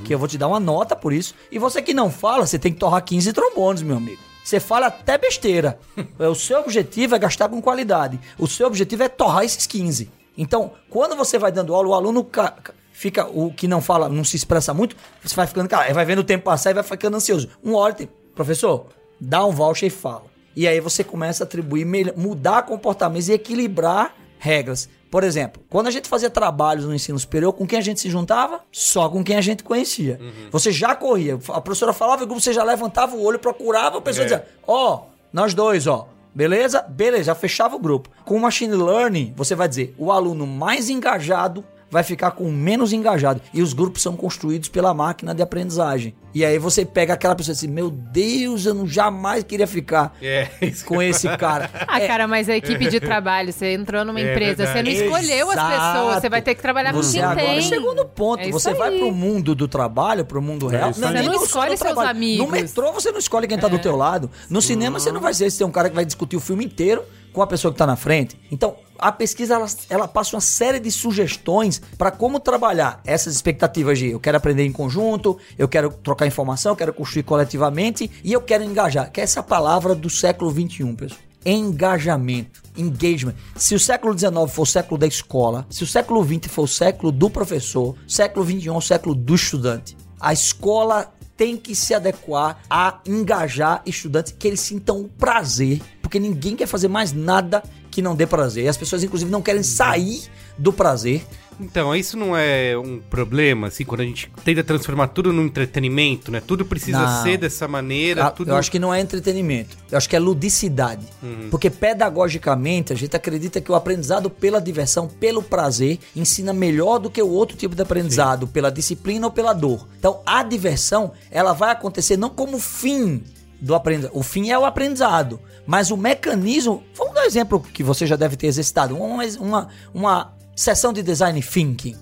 que eu vou te dar uma nota por isso. E você que não fala, você tem que torrar 15 trombones, meu amigo. Você fala até besteira. o seu objetivo é gastar com qualidade. O seu objetivo é torrar esses 15. Então, quando você vai dando aula, o aluno ca- ca- fica, o que não fala, não se expressa muito, você vai ficando, cara, vai vendo o tempo passar e vai ficando ansioso. Um hora tem, professor, dá um voucher e fala. E aí você começa a atribuir, mudar comportamentos e equilibrar regras. Por exemplo, quando a gente fazia trabalhos no ensino superior, com quem a gente se juntava? Só com quem a gente conhecia. Você já corria. A professora falava, o grupo você já levantava o olho, procurava, a pessoa dizia, ó, nós dois, ó. Beleza? Beleza, já fechava o grupo. Com o machine learning, você vai dizer, o aluno mais engajado vai ficar com menos engajado. E os grupos são construídos pela máquina de aprendizagem. E aí você pega aquela pessoa assim, meu Deus, eu não jamais queria ficar É, isso com esse cara. Ah, É, cara, mas a equipe de trabalho, você entrou numa É empresa, você não verdade. escolheu as Exato. pessoas, você vai ter que trabalhar com Você quem agora, tem. segundo ponto, É você vai aí. pro mundo do trabalho, pro mundo real. isso aí. nem Você não no- escolhe seus trabalho. amigos. No metrô você não escolhe quem tá do teu lado. No cinema você não vai ser se tem um cara que vai discutir o filme inteiro com a pessoa que tá na frente. Então, a pesquisa ela, ela passa uma série de sugestões para como trabalhar essas expectativas de eu quero aprender em conjunto, eu quero trocar informação, eu quero construir coletivamente e eu quero engajar, que é essa palavra do século 21, pessoal engajamento, engagement. Se o século XIX for o século da escola, se o século XX for o século do professor, século XXI é o século do estudante. A escola tem que se adequar a engajar estudantes que eles sintam o prazer, porque ninguém quer fazer mais nada que não dê prazer. E as pessoas, inclusive, não querem sair do prazer. Então, isso não é um problema, assim, quando a gente tenta transformar tudo num entretenimento, né? Tudo precisa Não. ser dessa maneira, Ah, tudo... Eu acho que não é entretenimento. Eu acho que é ludicidade. Porque pedagogicamente a gente acredita que o aprendizado pela diversão, pelo prazer, ensina melhor do que o outro tipo de aprendizado, pela disciplina ou pela dor. Então a diversão, ela vai acontecer não como fim do aprendizado. O fim é o aprendizado. Mas o mecanismo. Vamos dar um exemplo que você já deve ter exercitado. Uma, uma, uma sessão de design thinking.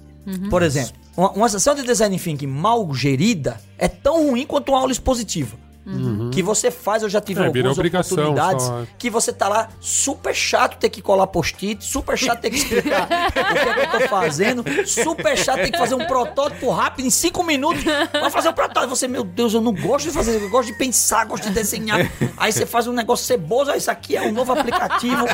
Por exemplo, uma, uma sessão de design thinking mal gerida é tão ruim quanto uma aula expositiva. Que você faz, eu já tive É, algumas oportunidades só. que você tá lá super chato ter que colar post-it, super chato ter que explicar o que, é que eu tô fazendo, super chato ter que fazer um protótipo rápido em cinco minutos. Vai fazer um protótipo. Você, meu Deus, eu não gosto de fazer, eu gosto de pensar, gosto de desenhar. Aí você faz um negócio ceboso, aí isso aqui é um novo aplicativo.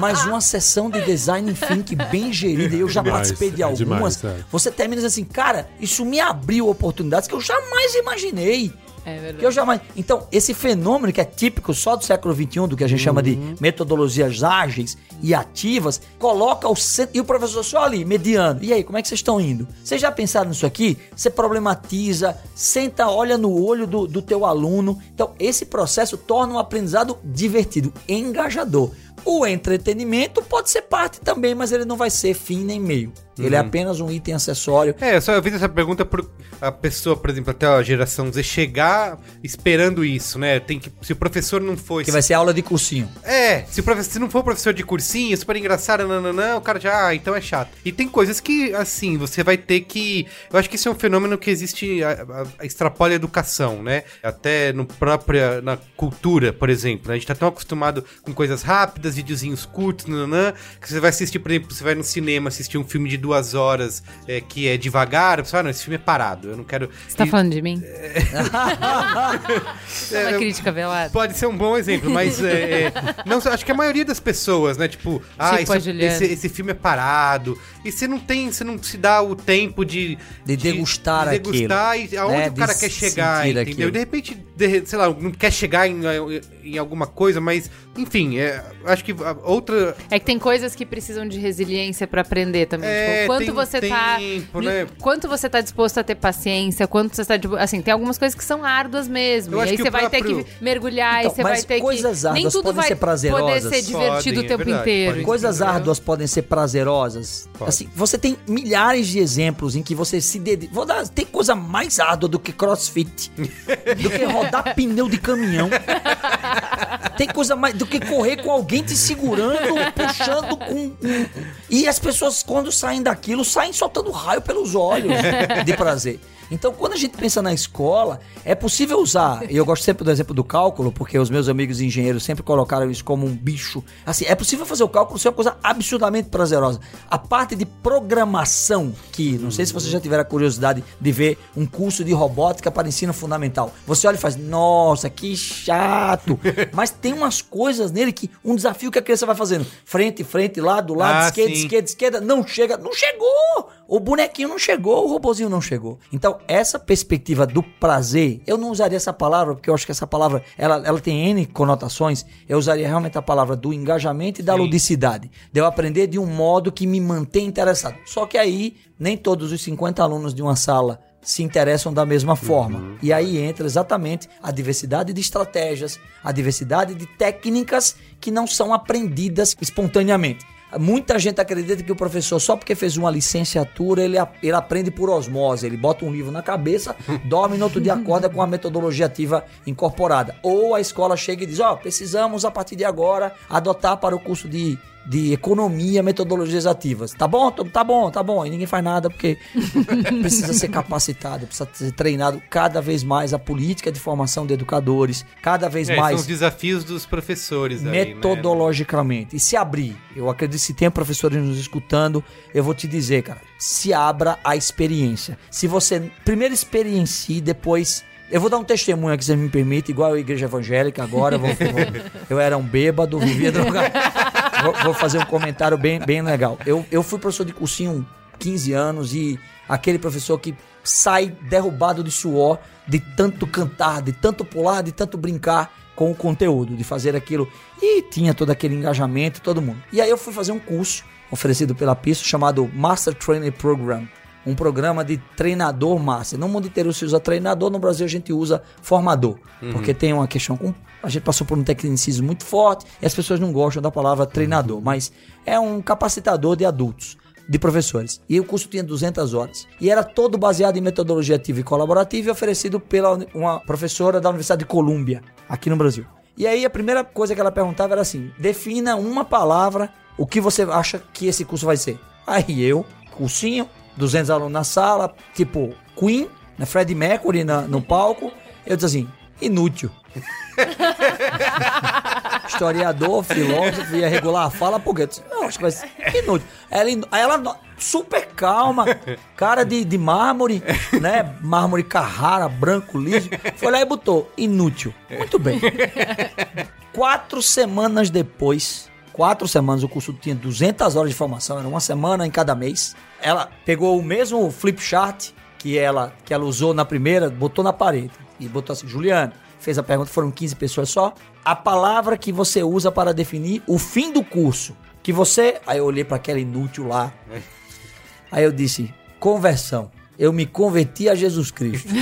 Mas uma sessão de design thinking bem gerida, e eu já Demais, participei de é algumas. demais, é. Você termina assim, cara, isso me abriu oportunidades que eu jamais imaginei. É verdade. Que eu jamais. Então, esse fenômeno que é típico só do século XXI, do que a gente chama de metodologias ágeis e ativas, coloca o centro. E o professor só ali, mediano. E aí, como é que vocês estão indo? Vocês já pensaram nisso aqui? Você problematiza, senta, olha no olho do, do teu aluno. Então, esse processo torna um aprendizado divertido, engajador. O entretenimento pode ser parte também, mas ele não vai ser fim nem meio. Ele é apenas um item acessório. É, eu só fiz essa pergunta por a pessoa, por exemplo, até a geração Z chegar esperando isso, né? Tem que, se o professor não for. Que vai ser aula de cursinho. É, se, o professor, se não for professor de cursinho, super engraçado, nananã, o cara já, ah, então é chato. E tem coisas que, assim, você vai ter que. Eu acho que isso é um fenômeno que existe, a, a, a extrapola a educação, né? Até no própria, na cultura, por exemplo. né? A gente tá tão acostumado com coisas rápidas, videozinhos curtos, nananã, que você vai assistir, por exemplo, você vai no cinema assistir um filme de duas horas é, que é devagar, você fala, ah, não, esse filme é parado, eu não quero. Você tá E- falando de mim? Isso é uma crítica velada. Pode ser um bom exemplo, mas é, é, não, acho que a maioria das pessoas, né? Tipo, ah, Tipo a isso- esse, esse filme é parado. E você não tem, você não se dá o tempo de, De degustar de degustar e aonde né? o cara De quer chegar, entendeu? aquilo. De repente, de- sei lá, não quer chegar em, em alguma coisa, mas enfim, é, acho que a outra. É que tem coisas que precisam de resiliência pra aprender também. É, tipo, quanto tem você tá. tempo, né? Quanto você tá disposto a ter paciência, quanto você tá. Assim, tem algumas coisas que são árduas mesmo. E aí que você vai ter próprio- que mergulhar, Então, e você mas vai ter coisas que. Nem árduas tudo podem vai ser poder prazerosas. ser divertido Podem, o tempo é verdade, inteiro. Coisas Entendeu? árduas podem ser prazerosas. Pode. Assim, você tem milhares de exemplos em que você se dedica. Vou dar, tem coisa mais árdua do que crossfit, do que rodar pneu de caminhão. Tem coisa mais do que correr com alguém te segurando, puxando com. E as pessoas, quando saem daquilo, saem soltando raio pelos olhos de prazer. Então, quando a gente pensa na escola, é possível usar, e eu gosto sempre do exemplo do cálculo, porque os meus amigos engenheiros sempre colocaram isso como um bicho. Assim, é possível fazer o cálculo ser uma coisa absurdamente prazerosa. A parte de programação, que não sei se você já tiver a curiosidade de ver um curso de robótica para ensino fundamental. Você olha e faz, nossa, que chato. Mas tem umas coisas nele que um desafio que a criança vai fazendo. Frente, frente, lado, lado, Ah, esquerda, sim. esquerda, esquerda, não chega, não chegou! O bonequinho não chegou, o robozinho não chegou. Então, essa perspectiva do prazer, eu não usaria essa palavra, porque eu acho que essa palavra, ela, ela tem N conotações, eu usaria realmente a palavra do engajamento e da ludicidade. De eu aprender de um modo que me mantém interessado. Só que aí, nem todos os 50 alunos de uma sala se interessam da mesma forma. E aí entra exatamente a diversidade de estratégias, a diversidade de técnicas que não são aprendidas espontaneamente. Muita gente acredita que o professor, só porque fez uma licenciatura, ele, ele aprende por osmose. Ele bota um livro na cabeça, dorme no outro dia acorda com a metodologia ativa incorporada. Ou a escola chega e diz: Ó, precisamos a partir de agora adotar para o curso de, de economia metodologias ativas. Tá bom? Tá bom, tá bom. E ninguém faz nada porque precisa ser capacitado, precisa ser treinado cada vez mais a política de formação de educadores, cada vez É, são mais os desafios dos professores aí, né? metodologicamente. E se abrir, eu acredito que se tem professores nos escutando, eu vou te dizer, cara, se abra a experiência. Se você primeiro experiencie, depois. Eu vou dar um testemunho aqui, se me permite, igual a igreja evangélica agora. vou- vou- eu era um bêbado, vivia drogado. Vou, vou fazer um comentário bem, bem legal. Eu, eu fui professor de cursinho 15 anos e aquele professor que sai derrubado de suor de tanto cantar, de tanto pular, de tanto brincar com o conteúdo, de fazer aquilo. E tinha todo aquele engajamento, todo mundo. E aí eu fui fazer um curso oferecido pela PISO chamado Master Training Program. Um programa de treinador master. No mundo inteiro se usa treinador, no Brasil a gente usa formador. Porque tem uma questão com. A gente passou por um tecnicismo muito forte e as pessoas não gostam da palavra treinador, mas é um capacitador de adultos de professores. E o curso tinha 200 horas. E era todo baseado em metodologia ativa e colaborativa e oferecido pela uma professora da Universidade de Colômbia, aqui no Brasil. E aí a primeira coisa que ela perguntava era assim: defina uma palavra o que você acha que esse curso vai ser. Aí eu, cursinho, 200 alunos na sala, tipo Queen, né, Freddie Mercury na- no palco, eu disse assim: inútil. historiador, filósofo, ia regular a fala, por quê? Eu disse, Não, acho que vai ser inútil. Ela, aí ela, super calma, cara de, de mármore, né? Mármore Carrara, branco, liso. Foi lá e botou, inútil. Muito bem. Quatro semanas depois, quatro semanas, o curso tinha 200 horas de formação, era uma semana em cada mês. Ela pegou o mesmo flip chart que ela, que ela usou na primeira, botou na parede e botou assim, Juliana, fez a pergunta, foram 15 pessoas só. A palavra que você usa para definir o fim do curso, que você, aí eu olhei para aquela inútil lá. Aí eu disse, conversão. Eu me converti a Jesus Cristo.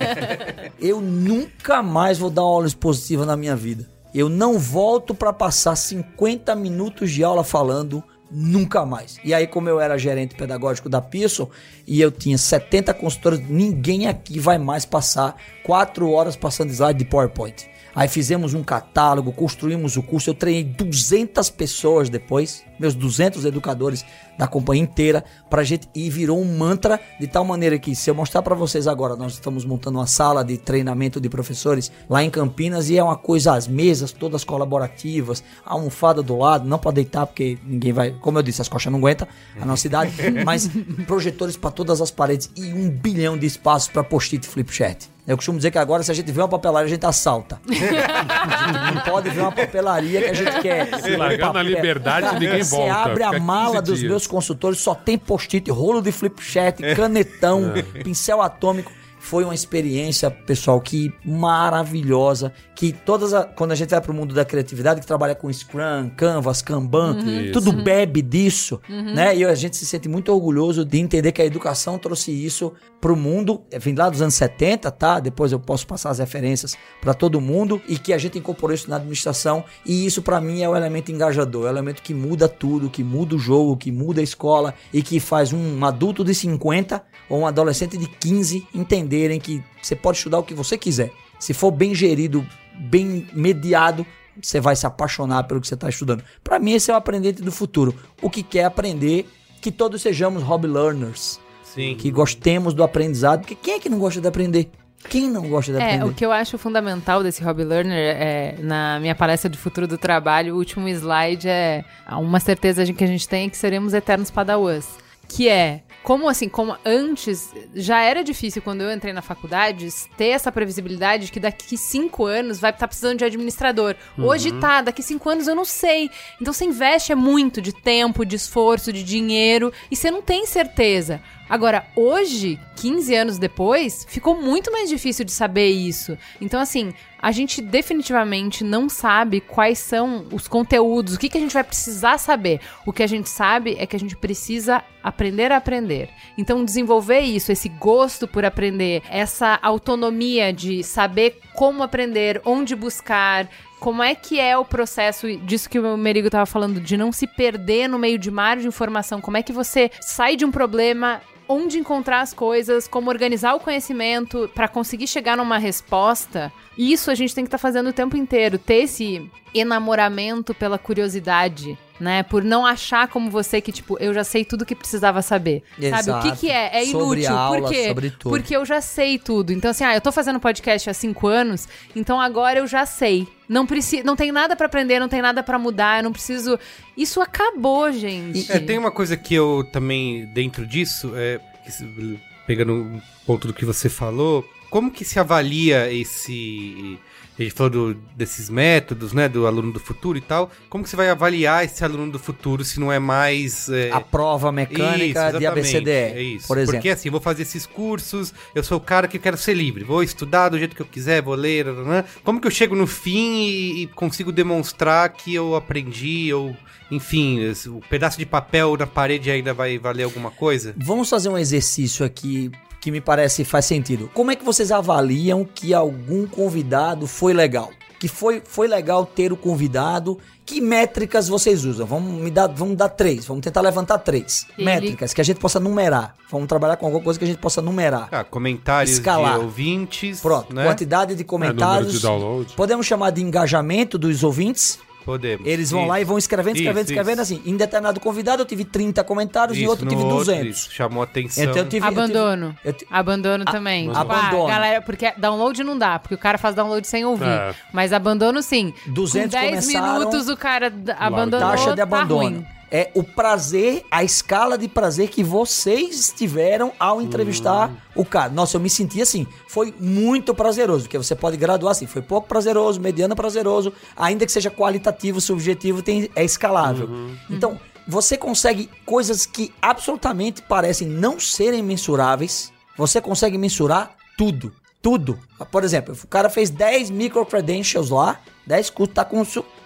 eu nunca mais vou dar uma aula expositiva na minha vida. Eu não volto para passar 50 minutos de aula falando nunca mais. E aí, como eu era gerente pedagógico da Pearson e eu tinha 70 consultores, ninguém aqui vai mais passar 4 horas passando slide de PowerPoint. Aí fizemos um catálogo, construímos o curso. Eu treinei 200 pessoas depois, meus 200 educadores da companhia inteira, pra gente e virou um mantra de tal maneira que se eu mostrar para vocês agora, nós estamos montando uma sala de treinamento de professores lá em Campinas e é uma coisa as mesas todas colaborativas, a almofada do lado, não para deitar porque ninguém vai, como eu disse, as costas não aguentam a nossa idade, mas projetores para todas as paredes e um bilhão de espaços para post-it flip chart. Eu costumo dizer que agora, se a gente vê uma papelaria, a gente assalta. não pode ver uma papelaria que a gente quer. Se largar na liberdade, ninguém Você volta. abre a Fica 15 mala dos dias. meus consultores, só tem post-it, rolo de flip chart, canetão, pincel atômico. Foi uma experiência, pessoal, que maravilhosa. Que todas a- quando a gente vai pro mundo da criatividade, que trabalha com Scrum, Canvas, Kanban, Uhum. tudo bebe disso, né? E a gente se sente muito orgulhoso de entender que a educação trouxe isso pro mundo. É, Vem lá dos anos 70, tá? Depois eu posso passar as referências para todo mundo e que a gente incorporou isso na administração. E isso para mim é o elemento engajador, é o elemento que muda tudo, que muda o jogo, que muda a escola e que faz um adulto de 50 ou um adolescente de 15 entenderem que você pode estudar o que você quiser. Se for bem gerido, bem mediado, você vai se apaixonar pelo que você está estudando. Para mim, esse é o aprendente do futuro. O que quer aprender, que todos sejamos hobby learners, Sim. que gostemos do aprendizado, porque quem é que não gosta de aprender? Quem não gosta de É, aprender? o que eu acho fundamental desse Hobby Learner é, na minha palestra de futuro do trabalho, o último slide é uma certeza que a gente tem é que seremos eternos padawans. Que é, como assim, como antes, já era difícil quando eu entrei na faculdade ter essa previsibilidade de que daqui cinco anos vai estar precisando de administrador. Hoje tá, daqui cinco anos eu não sei. Então você investe é muito de tempo, de esforço, de dinheiro, e você não tem certeza. Agora, hoje, 15 anos depois, ficou muito mais difícil de saber isso. Então, assim, a gente definitivamente não sabe quais são os conteúdos, o que, que a gente vai precisar saber. O que a gente sabe é que a gente precisa aprender a aprender. Então, desenvolver isso, esse gosto por aprender, essa autonomia de saber como aprender, onde buscar, como é que é o processo disso que o Merigo estava falando, de não se perder no meio de mar de informação? Como é que você sai de um problema, onde encontrar as coisas, como organizar o conhecimento para conseguir chegar numa resposta? Isso a gente tem que estar fazendo o tempo inteiro, ter esse enamoramento pela curiosidade. Né, por não achar como você que, tipo, eu já sei tudo que precisava saber. Sabe? O Exato. que, que é? É Sobre inútil. aula, Por quê? sobre tudo. Porque eu já sei tudo. Então, assim, ah, eu tô fazendo podcast há cinco anos, então agora eu já sei. Não preciso, não tem nada pra aprender, não tem nada pra mudar, eu não preciso. Isso acabou, gente. É, tem uma coisa que eu também, dentro disso, é, que se- pegando um ponto do que você falou, como que se avalia esse. A gente falou do- desses métodos, né? Do aluno do futuro e tal. Como que você vai avaliar esse aluno do futuro se não é mais. é, A prova mecânica de exatamente, ABCDE, é isso. por exemplo. Porque assim, vou fazer esses cursos, eu sou o cara que quero ser livre, vou estudar do jeito que eu quiser, vou ler, né? como que eu chego no fim e, e consigo demonstrar que eu aprendi, ou enfim, o pedaço de papel na parede ainda vai valer alguma coisa? Vamos fazer um exercício aqui que me parece faz sentido. Como é que vocês avaliam que algum convidado foi legal? Que foi, foi legal ter o convidado? Que métricas vocês usam? Vamos me dar, vamos dar três. Vamos tentar levantar três Ele- métricas que a gente possa numerar. Vamos trabalhar com alguma coisa que a gente possa numerar. Ah, comentários Escalar. de ouvintes, Pronto. né? Quantidade de comentários. número de download. Podemos chamar de engajamento dos ouvintes. Podemos. Eles vão Isso. lá e vão escrevendo, escrevendo, Isso, escrevendo isso. assim. Em determinado convidado eu tive 30 comentários, Isso, outro eu tive outro, 200. isso, chamou atenção. Então eu tive, eu tive- Abandono. eu Abandono também. Tipo, abandono. ah, galera, porque download não dá, porque o cara faz download sem ouvir. É. Mas abandono sim. 200 Com 10 começaram, minutos o cara abandonou, taxa de tá abandono. ruim. É o prazer, a escala de prazer que vocês tiveram ao entrevistar Hum. o cara. Nossa, eu me senti assim. Foi muito prazeroso, porque você pode graduar assim. Foi pouco prazeroso, mediano prazeroso, ainda que seja qualitativo, subjetivo, tem, é escalável. Uhum. Então, você consegue coisas que absolutamente parecem não serem mensuráveis. você consegue mensurar tudo. Tudo. Por exemplo, o cara fez 10 micro-credentials lá, 10 cursos, tá com...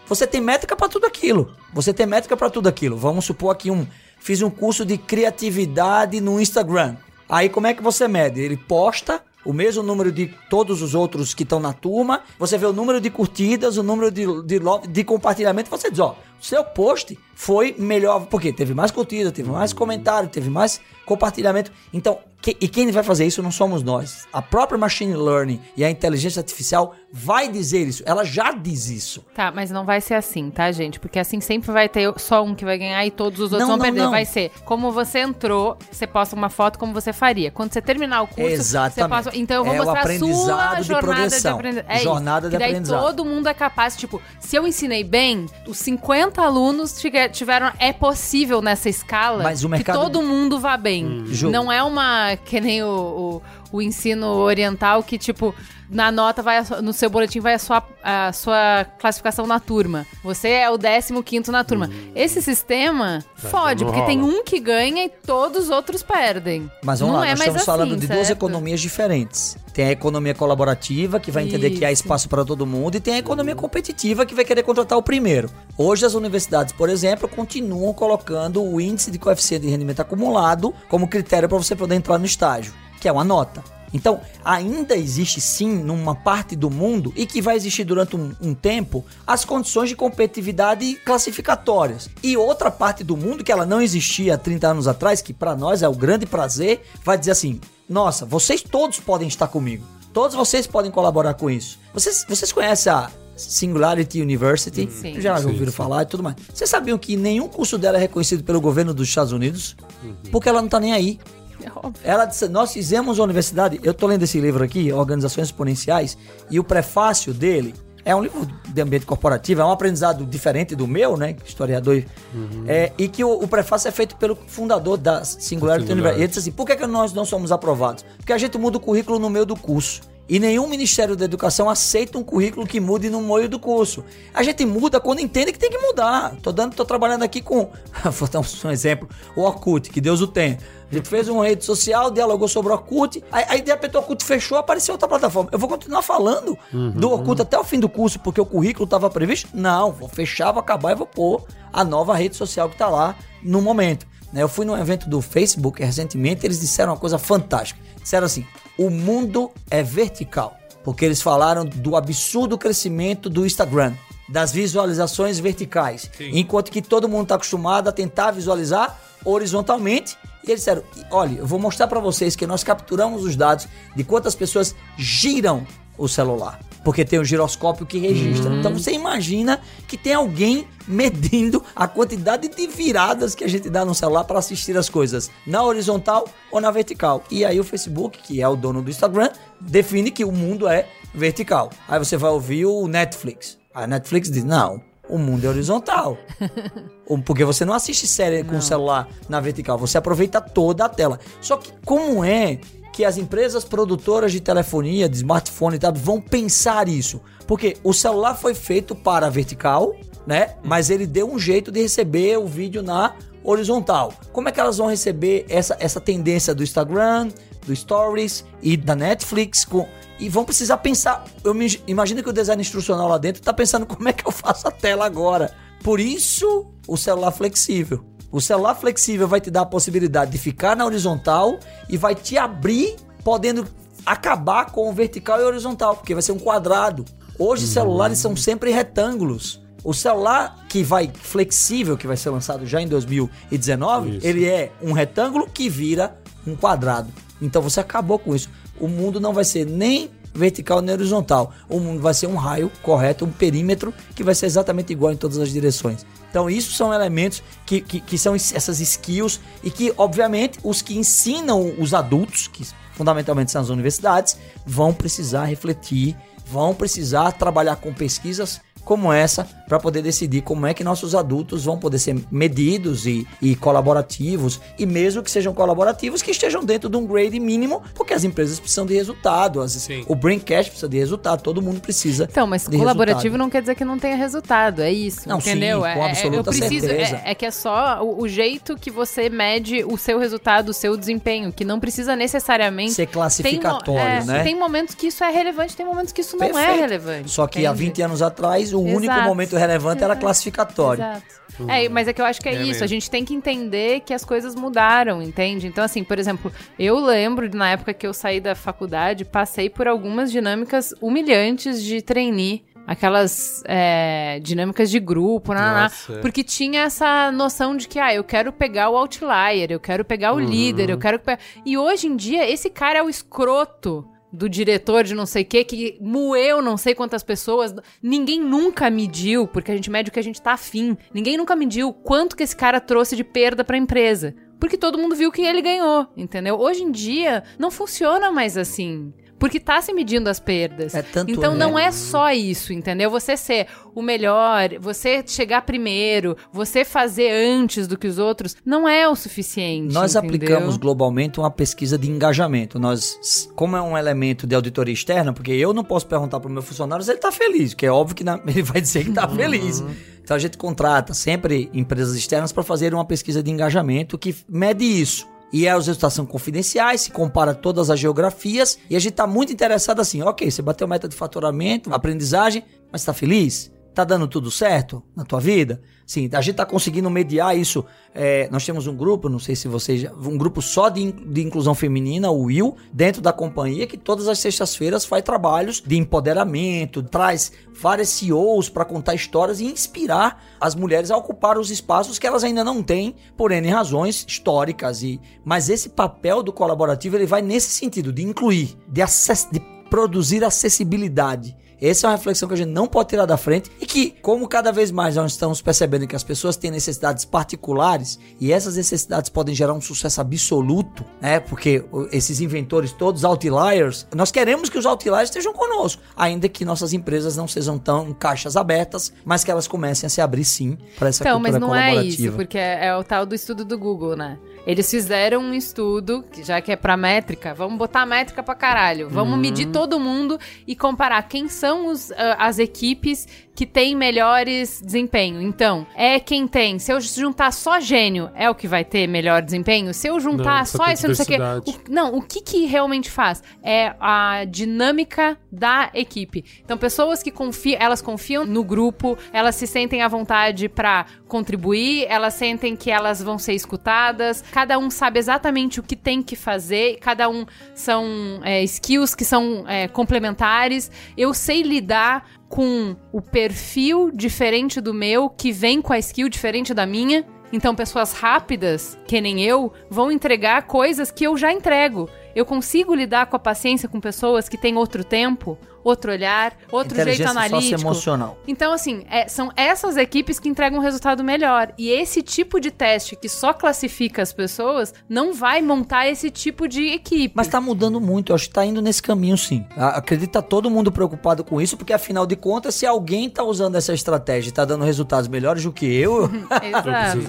Você tem métrica pra tudo aquilo. Você tem métrica pra tudo aquilo. Vamos supor aqui um... Fiz um curso de criatividade no Instagram. Aí como é que você mede? Ele posta o mesmo número de todos os outros que estão na turma, você vê o número de curtidas, o número de, de, de compartilhamento, você diz, ó, seu post foi melhor, porque teve mais curtida, teve mais comentário, teve mais compartilhamento. Então, que- e quem vai fazer isso não somos nós. A própria machine learning e a inteligência artificial vai dizer isso, ela já diz isso. Tá, mas não vai ser assim, tá, gente? Porque assim sempre vai ter só um que vai ganhar e todos os outros Não, vão não, perder. não. Vai ser como você entrou, você posta uma foto como você faria. Quando você terminar o curso, Exatamente. você posta. Então eu vou É o mostrar a aprendizado sua de jornada de progressão. aprendizado. É Jornada isso. de daí aprendizado. todo mundo é capaz, tipo, se eu ensinei bem, os 50 alunos tive- tiveram. É possível nessa escala Mas o mercado- que todo mundo vá bem. Ju. Não é uma. Que nem o, o, o ensino oriental que, tipo. Na nota, vai sua- no seu boletim vai a sua, a sua classificação na turma. Você é o 15 na turma. Esse sistema fode, não porque tem rola. um que ganha e todos os outros perdem. Mas vamos Não lá, é nós mais estamos falando assim, de duas certo? economias diferentes. Tem a economia colaborativa, que vai entender que há Isso. espaço para todo mundo, e tem a economia competitiva, que vai querer contratar o primeiro. Hoje, as universidades, por exemplo, continuam colocando o índice de coeficiente de rendimento acumulado como critério para você poder entrar no estágio, que é uma nota. Então, ainda existe sim, numa parte do mundo, e que vai existir durante um, um tempo, as condições de competitividade classificatórias. E outra parte do mundo, que ela não existia há 30 anos atrás, que para nós é o grande prazer, vai dizer assim: nossa, vocês todos podem estar comigo. Todos vocês podem colaborar com isso. Vocês, vocês conhecem a Singularity University? Sim. Já ouviram sim. falar e tudo mais. Vocês sabiam que nenhum curso dela é reconhecido pelo governo dos Estados Unidos? Porque ela não tá nem aí. É óbvio. Ela disse, nós fizemos uma universidade, eu tô lendo esse livro aqui, Organizações Exponenciais, e o prefácio dele é um livro de ambiente corporativo, é um aprendizado diferente do meu, né, historiador, é, e que o, o prefácio é feito pelo fundador da Singularity Singularity. University. Ele disse assim, por que, que nós não somos aprovados? Porque a gente muda o currículo no meio do curso. E nenhum Ministério da Educação aceita um currículo que mude no meio do curso. A gente muda quando entende que tem que mudar. Tô dando, tô trabalhando aqui com, vou dar um, exemplo, o Orkut, que Deus o tenha. A gente fez uma rede social, dialogou sobre o Orkut, aí, aí de repente o Orkut fechou, apareceu outra plataforma. Eu vou continuar falando do Orkut até o fim do curso, porque o currículo estava previsto? Não, vou fechar, vou acabar e vou pôr a nova rede social que está lá no momento. Eu fui num evento do Facebook recentemente, eles disseram uma coisa fantástica. Disseram assim: o mundo é vertical. Porque eles falaram do absurdo crescimento do Instagram, das visualizações verticais. Enquanto que todo mundo está acostumado a tentar visualizar horizontalmente. E eles disseram: olha, eu vou mostrar para vocês que nós capturamos os dados de quantas pessoas giram o celular. Porque tem o giroscópio que registra. Então você imagina que tem alguém medindo a quantidade de viradas que a gente dá no celular para assistir as coisas na horizontal ou na vertical. E aí o Facebook, que é o dono do Instagram, define que o mundo é vertical. Aí você vai ouvir o Netflix. A Netflix diz: não, o mundo é horizontal. Porque você não assiste série com o celular na vertical, você aproveita toda a tela. Só que como é que as empresas produtoras de telefonia, de smartphone e tal, vão pensar isso? Porque o celular foi feito para vertical, né? Mas ele deu um jeito de receber o vídeo na horizontal. Como é que elas vão receber essa, essa tendência do Instagram, do Stories e da Netflix com e vão precisar pensar. Eu me imagino que o design instrucional lá dentro tá pensando como é que eu faço a tela agora. Por isso, o celular flexível. O celular flexível vai te dar a possibilidade de ficar na horizontal e vai te abrir, podendo acabar com o vertical e horizontal, porque vai ser um quadrado. Hoje, celulares são sempre retângulos. O celular que vai flexível, que vai ser lançado já em 2019, Isso. ele é um retângulo que vira um quadrado. Então você acabou com isso. O mundo não vai ser nem vertical nem horizontal. O mundo vai ser um raio correto, um perímetro que vai ser exatamente igual em todas as direções. Então, isso são elementos que, que, que são es- essas skills e que, obviamente, os que ensinam os adultos, que fundamentalmente são as universidades, vão precisar refletir, vão precisar trabalhar com pesquisas como essa para poder decidir como é que nossos adultos vão poder ser medidos e, e colaborativos e mesmo que sejam colaborativos que estejam dentro de um grade mínimo, porque as empresas precisam de resultado, as, Sim. o Braincast precisa de resultado, todo mundo precisa. Então, mas de colaborativo resultado. não quer dizer que não tenha resultado, é isso, Não, entendeu? sim, com É- é, absoluta eu preciso, certeza. É, é que é só o, o jeito que você mede o seu resultado, o seu desempenho, que não precisa necessariamente ser Tem classificatório, é, né? Tem momentos que isso é relevante, tem momentos que isso não é Perfeito. relevante. Só que há entende? 20 anos atrás, o único Exato. momento relevante era classificatório. Exato. É, mas é que eu acho que é, É isso. mesmo. A gente tem que entender que as coisas mudaram, entende? Então, assim, por exemplo, eu lembro na época que eu saí da faculdade, passei por algumas dinâmicas humilhantes de trainee. Aquelas é, dinâmicas de grupo, naná, é. porque tinha essa noção de que, ah, eu quero pegar o outlier, eu quero pegar o líder, eu quero... pe- E hoje em dia, esse cara é o escroto do diretor de não sei o que, que moeu não sei quantas pessoas. Ninguém nunca mediu, porque a gente mede o que a gente tá afim. Ninguém nunca mediu quanto que esse cara trouxe de perda pra empresa. Porque todo mundo viu que ele ganhou, entendeu? Hoje em dia, não funciona mais assim. Porque tá se medindo as perdas. É tanto então é. não é só isso, entendeu? Você ser o melhor, você chegar primeiro, você fazer antes do que os outros, não é o suficiente. Nós entendeu? aplicamos globalmente uma pesquisa de engajamento. Nós, como é um elemento de auditoria externa, porque eu não posso perguntar para o meu funcionário se ele está feliz, que é óbvio que na- ele vai dizer que está feliz. Então a gente contrata sempre empresas externas para fazer uma pesquisa de engajamento que mede isso. E aí os resultados são confidenciais, se compara todas as geografias e a gente está muito interessado assim, ok, você bateu meta de faturamento, aprendizagem, mas está feliz? Tá dando tudo certo na tua vida? Sim, a gente tá conseguindo mediar isso. É, nós temos um grupo, não sei se vocês. Um grupo só de, de inclusão feminina, o Will, dentro da companhia, que todas as sextas-feiras faz trabalhos de empoderamento, traz várias CEOs para contar histórias e inspirar as mulheres a ocupar os espaços que elas ainda não têm, por N razões históricas. E, mas esse papel do colaborativo ele vai nesse sentido, de incluir, de, acess, de produzir acessibilidade. Essa é uma reflexão que a gente não pode tirar da frente e que, como cada vez mais nós estamos percebendo que as pessoas têm necessidades particulares e essas necessidades podem gerar um sucesso absoluto, né? Porque esses inventores todos outliers, nós queremos que os outliers estejam conosco, ainda que nossas empresas não sejam tão caixas abertas, mas que elas comecem a se abrir sim para essa Então, mas cultura não é colaborativa. isso, porque é, é o tal do estudo do Google, né? Eles fizeram um estudo, que já que é pra métrica, vamos botar métrica pra caralho. Vamos medir todo mundo e comparar quem são os, ah, as equipes que têm melhores desempenho. Então, é quem tem. Se eu juntar só gênio, é o que vai ter melhor desempenho? Se eu juntar Não, só só tem esse, não sei o quê. não, o que que realmente faz? É a dinâmica da equipe. Então, pessoas que confiam, elas confiam no grupo, elas se sentem à vontade pra contribuir, elas sentem que elas vão ser escutadas, cada um sabe exatamente o que tem que fazer, cada um são é, skills que são é, complementares. Eu sei lidar com o perfil diferente do meu, que vem com a skill diferente da minha. Então, pessoas rápidas, que nem eu, vão entregar coisas que eu já entrego. Eu consigo lidar com a paciência com pessoas que têm outro tempo, outro olhar, outro jeito analítico. socioemocional. Então, assim, é- são essas equipes que entregam um resultado melhor. E esse tipo de teste que só classifica as pessoas não vai montar esse tipo de equipe. Mas tá mudando muito, eu acho que tá indo nesse caminho sim. Acredito que tá todo mundo preocupado com isso, porque afinal de contas, se alguém tá usando essa estratégia e tá dando resultados melhores do que eu,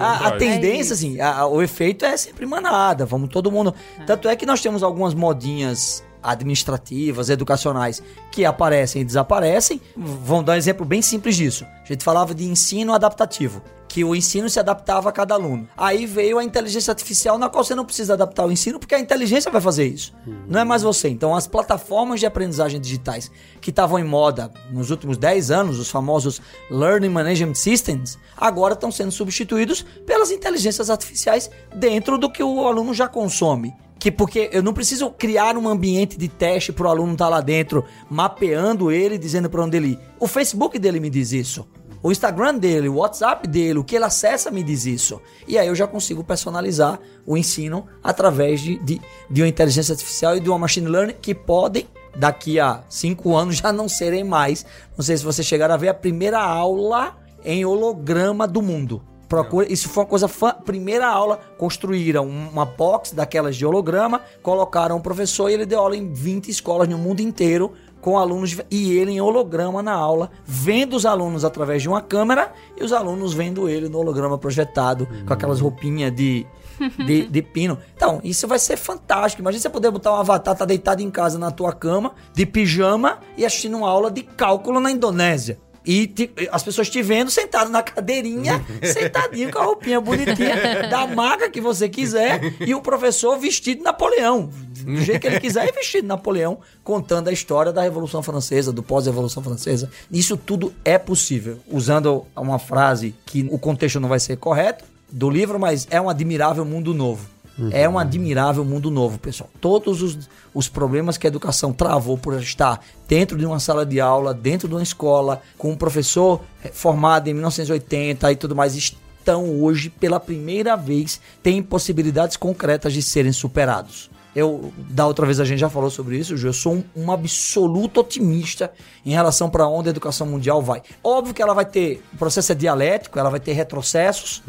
a, a É tendência, isso. assim, a- a- o efeito é sempre manada, vamos todo mundo. Tanto é que nós temos algumas modinhas administrativas, educacionais, que aparecem e desaparecem. Vamos dar um exemplo bem simples disso. A gente falava de ensino adaptativo. Que o ensino se adaptava a cada aluno. Aí veio a inteligência artificial, na qual você não precisa adaptar o ensino, porque a inteligência vai fazer isso. Não é mais você. Então, as plataformas de aprendizagem digitais que estavam em moda nos últimos 10 anos, os famosos Learning Management Systems, agora estão sendo substituídos pelas inteligências artificiais dentro do que o aluno já consome. Que porque eu não preciso criar um ambiente de teste para o aluno estar lá dentro, mapeando ele, dizendo para onde ele ir. O Facebook dele me diz isso. O Instagram dele, o WhatsApp dele, o que ele acessa me diz isso. E aí eu já consigo personalizar o ensino através de, de, de uma inteligência artificial e de uma machine learning que podem, daqui a cinco anos, já não serem mais. Não sei se vocês chegaram a ver a primeira aula em holograma do mundo. Procura, isso foi uma coisa fã. Primeira aula, construíram uma box daquelas de holograma, colocaram um professor e ele deu aula em 20 escolas no mundo inteiro com alunos e ele em holograma na aula, vendo os alunos através de uma câmera e os alunos vendo ele no holograma projetado com aquelas roupinhas de, de, de pino. Então, isso vai ser fantástico. Imagina você poder botar um avatar, tá deitado em casa na tua cama, de pijama e assistindo uma aula de cálculo na Indonésia. E te- as pessoas te vendo sentado na cadeirinha, sentadinho com a roupinha bonitinha da marca que você quiser, e o professor vestido de Napoleão. Do jeito que ele quiser, e vestido de Napoleão, contando a história da Revolução Francesa, do pós-Revolução Francesa. Isso tudo é possível. Usando uma frase que o contexto não vai ser correto do livro, mas é um admirável mundo novo. É um admirável mundo novo, pessoal. Todos os, os problemas que a educação travou por estar dentro de uma sala de aula, dentro de uma escola, com um professor formado em 1980 e tudo mais, estão hoje, pela primeira vez, têm possibilidades concretas de serem superados. Eu, da outra vez a gente já falou sobre isso, Ju, eu sou um, um absoluto otimista em relação para onde a educação mundial vai. Óbvio que ela vai ter, o processo é dialético, ela vai ter retrocessos,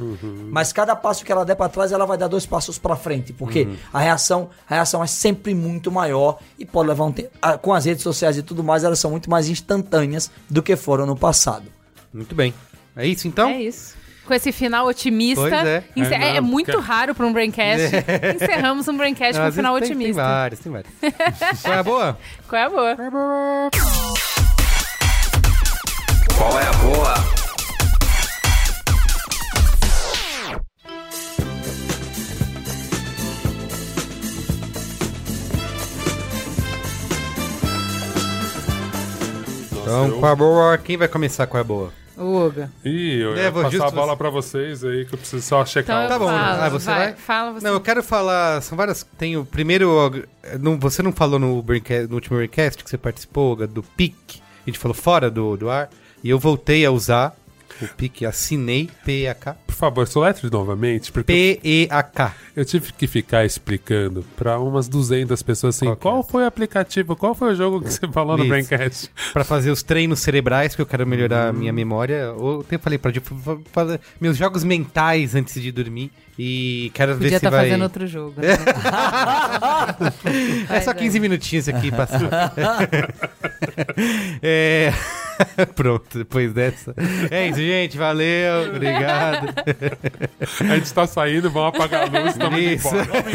mas cada passo que ela der para trás, ela vai dar dois passos para frente, porque a reação, a reação é sempre muito maior e pode levar um tempo. Com as redes sociais e tudo mais, elas são muito mais instantâneas do que foram no passado. Muito bem. É isso então? É isso. Com esse final otimista. Pois é. encer- É, é, muito raro para um Braincast. Encerramos um Braincast Não, com um final tem- Tem otimista. vários, tem vários. Qual é a boa? Qual é a boa? Qual é a boa? Então, qual é a boa? Quem vai começar com a boa? O Uga. Ih, eu É, ia vou passar justo a bola você- pra vocês aí, que eu preciso só Então checar. eu Tá bom, falo. ah, você vai? Fala você. Não, eu quero falar. São várias. Tem o primeiro. Não, você não falou no, no último Braincast que você participou, Ga, do PIC. A gente falou fora do, do ar. E eu voltei a usar o PIC. Assinei. P-E-A-K. Por favor, soletre novamente, porque P-E-A-K. eu tive que ficar explicando pra umas 200 pessoas assim, Qual que qual é? foi o aplicativo, qual foi o jogo que você falou no. Braincast? Pra fazer os treinos cerebrais, que eu quero melhorar a minha memória. Ou eu falei pra tipo, fa- fazer meus jogos mentais antes de dormir. E quero ver Podia se estar vai. fazendo outro jogo. né? É só 15 minutinhos aqui passou. é... Pronto, depois dessa. É isso, gente. Valeu. Obrigado. A gente tá saindo, vamos apagar a luz, tamo indo Isso.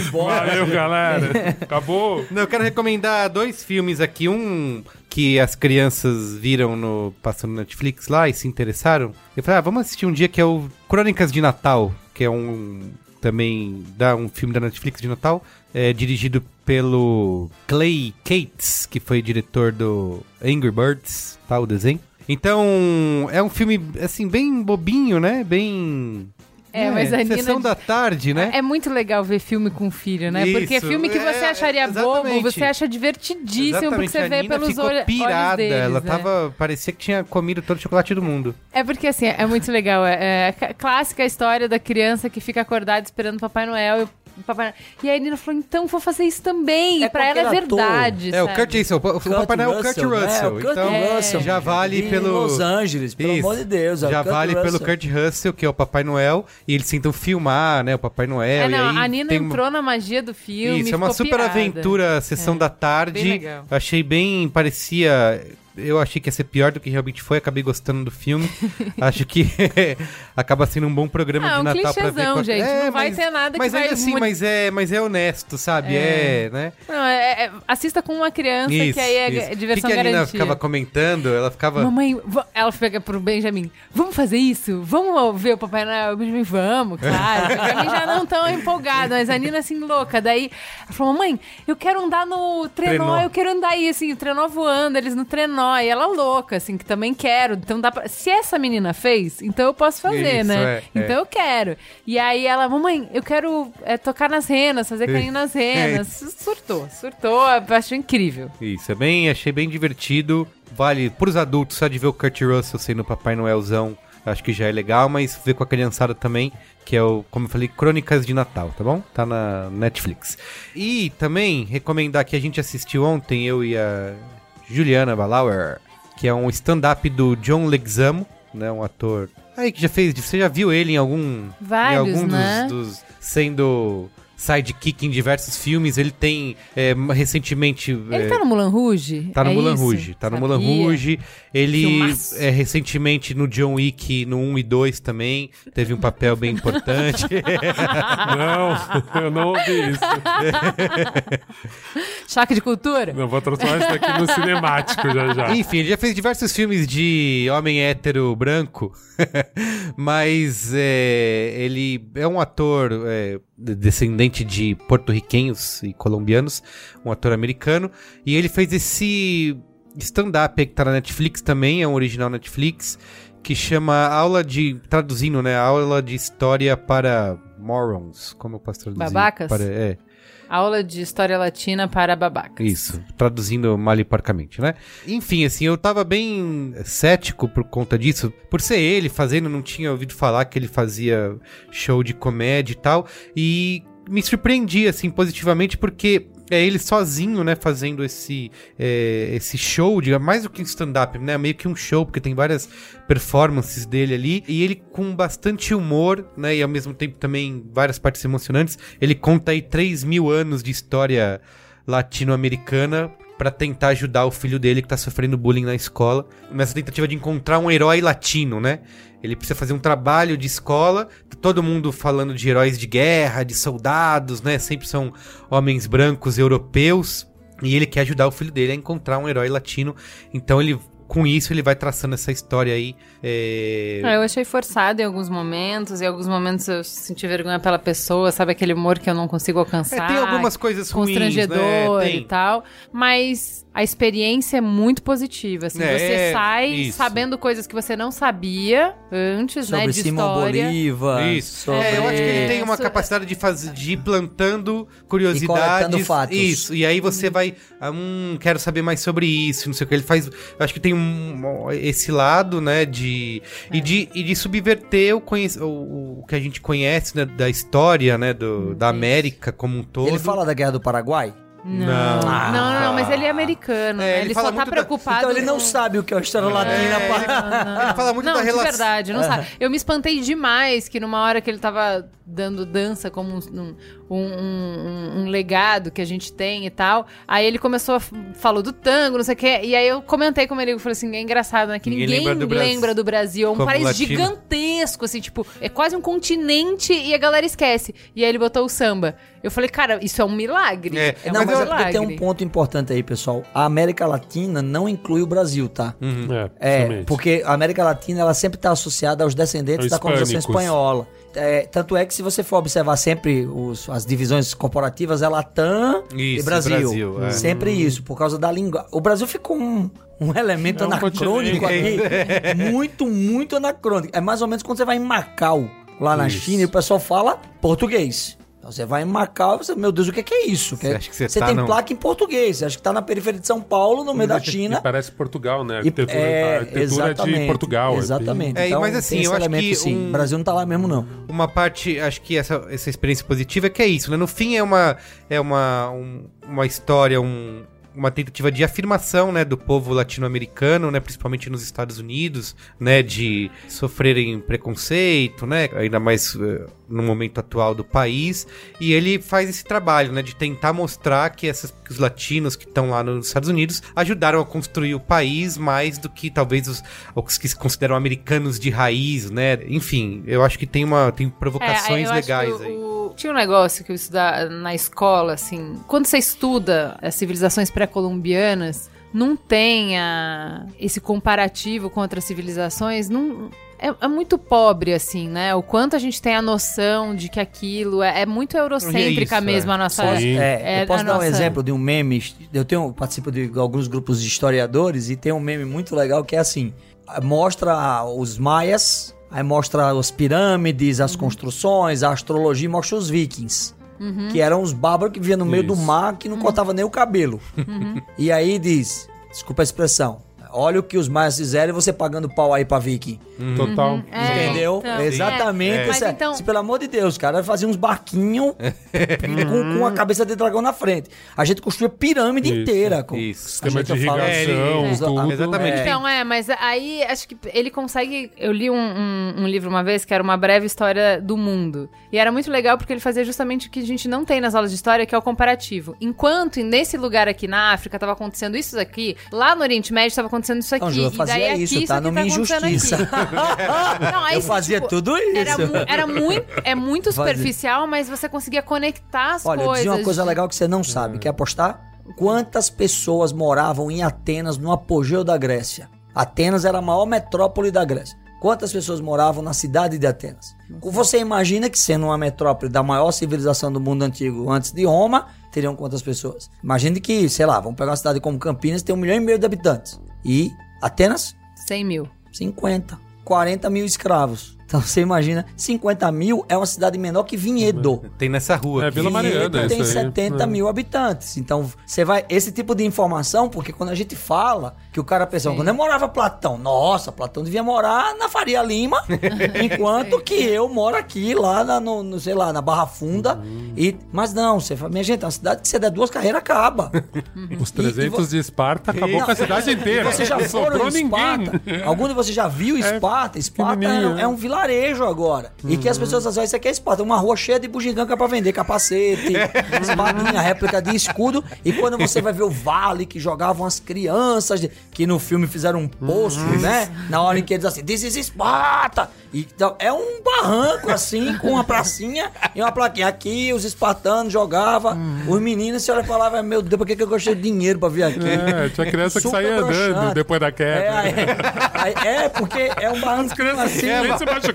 embora. Valeu, galera. Acabou? Não, eu quero recomendar dois filmes aqui. Um que as crianças viram no passando no Netflix lá e se interessaram. Eu falei, ah, vamos assistir um dia que é o Crônicas de Natal, que é um também dá um filme da Netflix de Natal, é dirigido pelo Clay Cates, que foi diretor do Angry Birds, tá, o desenho. Então, é um filme assim bem bobinho, né? Bem É, mas a Nina- sessão da tarde, né? É muito legal ver filme com filho, né? Porque Isso, filme que você é, acharia bobo, exatamente. você acha divertidíssimo, porque Exatamente, você a vê Nina pelos ficou olho- olhos pirada, deles. ela né? tava, parecia que tinha comido todo o chocolate do mundo. É porque assim, é muito legal. É, é ca- clássica a história da criança que fica acordada esperando o Papai Noel. E, e aí a Nina falou: então vou fazer isso também. É e pra ela é verdade. É, o? Kurt Russell, o, o Papai Noel é o Kurt Russell, Russell, é, o Kurt então Russell, já vale pelo... Los Angeles, pelo Isso. amor de Deus. é o Já Kurt vale pelo Russell. Kurt Russell, que é o Papai Noel, e eles tentam filmar, né, o Papai Noel, É, não, e aí a Nina tem uma- entrou na magia do filme. Isso, é uma ficou super pirada. aventura, sessão É, da tarde. bem legal. Achei bem, parecia. Eu achei que ia ser pior do que realmente foi, acabei gostando do filme. Acho que acaba sendo um bom programa Ah, de um Natal pra ver. qual- gente, não vai ter nada que mas vai ainda assim, muito- mas é, mas é honesto, sabe? É, né? Não, é- é- assista com uma criança, que aí é isso. diversão que, que a Nina ficava comentando? Ela ficava. Mamãe, ela pega pro Benjamin, vamos fazer isso? Vamos ver o Papai Noel? O Benjamin, vamos, claro. O Benjamin já não tão empolgado, mas a Nina assim, louca. Daí, ela falou, mamãe, eu quero andar no trenó, Trenó. eu quero andar aí, assim, o trenó voando, eles no trenó. E ela louca, assim, que também quero. Então dá pra... Se essa menina fez, então eu posso fazer, Isso, né? é, então é. eu quero. E aí ela, mamãe, eu quero é, tocar nas renas, fazer carinho nas renas. Surtou, surtou, eu acho incrível. Isso, é bem, achei bem divertido. Vale pros adultos só de ver o Kurt Russell sendo o Papai Noelzão. Acho que já é legal, mas ver com a criançada também, que é o, como eu falei, Crônicas de Natal, tá bom? Tá na Netflix. E também recomendar que a gente assistiu ontem, eu e a Juliana Balauer, que é um stand-up do John Leguizamo, né? Um ator. Aí que já fez. Você já viu ele em algum. Vários, em algum né? dos, dos- sendo sidekick em diversos filmes. Ele tem é, recentemente. Ele é, tá no Mulan Rouge? Tá no É Mulan isso? Rouge. Tá no Sabia. Mulan Rouge. Ele Filmaço. é recentemente no John Wick, no 1 e 2 também. Teve um papel bem importante. Não, eu não ouvi isso. Choque de cultura? Eu vou transformar isso aqui no cinemático já já. Enfim, ele já fez diversos filmes de homem hétero branco, mas é, ele é um ator é, de- descendente de porto-riquenhos e colombianos, um ator americano, e ele fez esse stand-up aí que tá na Netflix também, é um original Netflix, que chama Aula de. traduzindo, né? Aula de História para Morons. Como eu posso traduzir? Babacas? Para, é. Aula de História Latina para babacas. Isso, traduzindo mal e porcamente, né? Enfim, assim, eu tava bem cético por conta disso. Por ser ele fazendo, não tinha ouvido falar que ele fazia show de comédia e tal. E me surpreendi, assim, positivamente, porque é ele sozinho, né, fazendo esse, é, esse show, diga, mais do que um stand-up, né? Meio que um show, porque tem várias performances dele ali. E ele com bastante humor, né? E ao mesmo tempo também várias partes emocionantes. Ele conta aí 3 mil anos de história latino-americana pra tentar ajudar o filho dele que tá sofrendo bullying na escola, nessa tentativa de encontrar um herói latino, né? Ele precisa fazer um trabalho de escola, todo mundo falando de heróis de guerra, de soldados, né? Sempre são homens brancos europeus, e ele quer ajudar o filho dele a encontrar um herói latino. Então ele com isso ele vai traçando essa história aí. é, Ah, Eu achei forçado em alguns momentos, em alguns momentos eu senti vergonha pela pessoa, sabe aquele humor que eu não consigo alcançar. É, tem algumas coisas ruins, constrangedor né? e tal, mas a experiência é muito positiva, assim, É, você sai isso. sabendo coisas que você não sabia antes, né, Sobre de Simão história. Bolívar. Isso. Sobre... É, eu acho que ele tem uma Isso- capacidade de fazer, de ir plantando E curiosidades. coletando fatos. Isso. E aí você vai, ah, hum, quero saber mais sobre isso, não sei o que ele faz. Eu acho que tem um, esse lado, né, de e de, e de subverter o, o, o que a gente conhece né, da história, né, do, da América como um todo. Ele fala da Guerra do Paraguai? Não. Não. não, não, não, mas ele é americano, É, né? ele ele, fala só tá muito da- preocupado Então ele não com- sabe o que é a história latina. É, pá. Ele fala muito não, da de relação. verdade, não sabe. Eu me espantei demais que numa hora que ele tava dando dança como um, um, um- um- legado que a gente tem e tal, aí ele começou a falou do tango, não sei o que, e aí eu comentei com ele, eu falei assim, é engraçado, né? Que Ninguém ninguém, lembra do lembra, Brasil do Brasil. É um país latino. gigantesco, assim, tipo, é quase um continente e a galera esquece. E aí ele botou o samba. Eu falei, cara, isso é um milagre. É, É, Não, um mas é milagre. porque tem um ponto importante aí, pessoal. A América Latina não inclui o Brasil, tá? É, É, principalmente. porque a América Latina ela sempre está associada aos descendentes Aos da colonização espanhola. É, tanto é que se você for observar sempre os- as divisões corporativas, é Latam e Isso, Brasil. Brasil, é. Sempre isso, por causa da língua. O Brasil ficou um, um elemento É um anacrônico aqui. muito, muito anacrônico. É mais ou menos quando você vai em Macau, lá na Isso. China, e o pessoal fala português. Então você vai em Macau e você, meu Deus, o que é, que é isso? Você acha que você você tá tem no- placa em português. Você acha que tá na periferia de São Paulo, no meio da China. E parece Portugal, né? A arquitetura, a arquitetura de Portugal. é Exatamente. É, Então, mas assim, eu acho que sim. um- O Brasil não tá lá mesmo, não. uma parte, acho que essa, essa experiência positiva é que é isso, né? No fim é uma, é uma, um- uma história, um- uma tentativa de afirmação, né, do povo latino-americano, né, principalmente nos Estados Unidos, né, de sofrerem preconceito, né, ainda mais eh, no momento atual do país, e ele faz esse trabalho, né, de tentar mostrar que, essas, que os latinos que estão lá nos Estados Unidos ajudaram a construir o país mais do que talvez os, os que se consideram americanos de raiz, né, enfim, eu acho que tem uma tem provocações É, eu acho legais aí. o- o- Tinha um negócio que eu estudava na escola, assim. Quando você estuda as civilizações pré-colombianas, não tem a- esse comparativo com outras civilizações. Não, é, é muito pobre, assim, né? O quanto a gente tem a noção de que aquilo é, é muito eurocêntrica É isso, mesmo é. a nossa. É, É, eu posso dar um nossa- exemplo de um meme. Eu tenho participo de alguns grupos de historiadores e tem um meme muito legal que é assim: mostra os maias, aí mostra as pirâmides, as construções, a astrologia, mostra os vikings. Que eram os bárbaros que viviam no meio do Isso. mar que não cortava nem o cabelo. E aí diz, desculpa a expressão, Olha o que os maias fizeram e você pagando pau aí pra Viking. Total. É, Entendeu? então, Exatamente. é. Mas é- então- se, pelo amor de Deus, cara, fazia uns barquinhos com, com a cabeça de dragão na frente. A gente construía pirâmide Isso, inteira. Com, isso. a Esquema gente de fala- irrigação, tudo. exatamente. Então, é, mas aí acho que ele consegue. Eu li um, um- um livro uma vez que era uma breve história do mundo. E era muito legal porque ele fazia justamente o que a gente não tem nas aulas de história, que é o comparativo. Enquanto nesse lugar aqui na África estava acontecendo isso aqui, lá no Oriente Médio estava acontecendo isso aqui. Não, Ju, eu e daí fazia aqui, isso, tá? Não me acontecendo injustiça. Não, aí, Eu fazia tipo, tudo isso. Era, mu- era muito, é muito Fazia. superficial, mas você conseguia conectar as Olha, eu coisas. dizia uma coisa de- legal que você não sabe. Quer apostar? Quantas pessoas moravam em Atenas no apogeu da Grécia? Atenas era a maior metrópole da Grécia. Quantas pessoas moravam na cidade de Atenas? Você imagina que sendo uma metrópole da maior civilização do mundo antigo antes de Roma, teriam quantas pessoas? Imagine que, sei lá, vamos pegar uma cidade como Campinas, tem um milhão e meio de habitantes. E Atenas, 100 mil. 50. 40 mil escravos. Então você imagina, 50 mil é uma cidade menor que Vinhedo. Tem nessa rua. É. Vila Mariana, Vinhedo tem isso aí. 70 É. mil habitantes. Então, você vai. Esse tipo de informação, porque quando a gente fala que o cara pensa, quando eu morava Platão, nossa, Platão devia morar na Faria Lima, enquanto que eu moro aqui, lá na, no, no, sei lá, na Barra Funda. E, mas não, você fala, minha gente, é uma cidade que você der duas carreiras, acaba. Os E- 300 e de Esparta acabou com a cidade inteira. Você já Não foram em ninguém. Esparta? Algum de vocês já viu Esparta? Esparta é, é um vilarejo agora. E que as pessoas acham, isso aqui é Esparta. Uma rua cheia de bugiganga pra vender capacete, espadinha, réplica de escudo. E quando você vai ver o vale que jogavam as crianças, de- que no filme fizeram um poço, né? Na hora em que eles assim, this is Esparta! E, então, é um barranco assim, com uma pracinha e uma plaquinha. Aqui os espartanos jogavam, os meninos, você olha e falava, meu Deus, por que, que eu gostei de dinheiro pra vir aqui? É, tinha criança que saía andando depois da É, queda. aí- aí- é, porque é um barranco Criança assim. simplesmente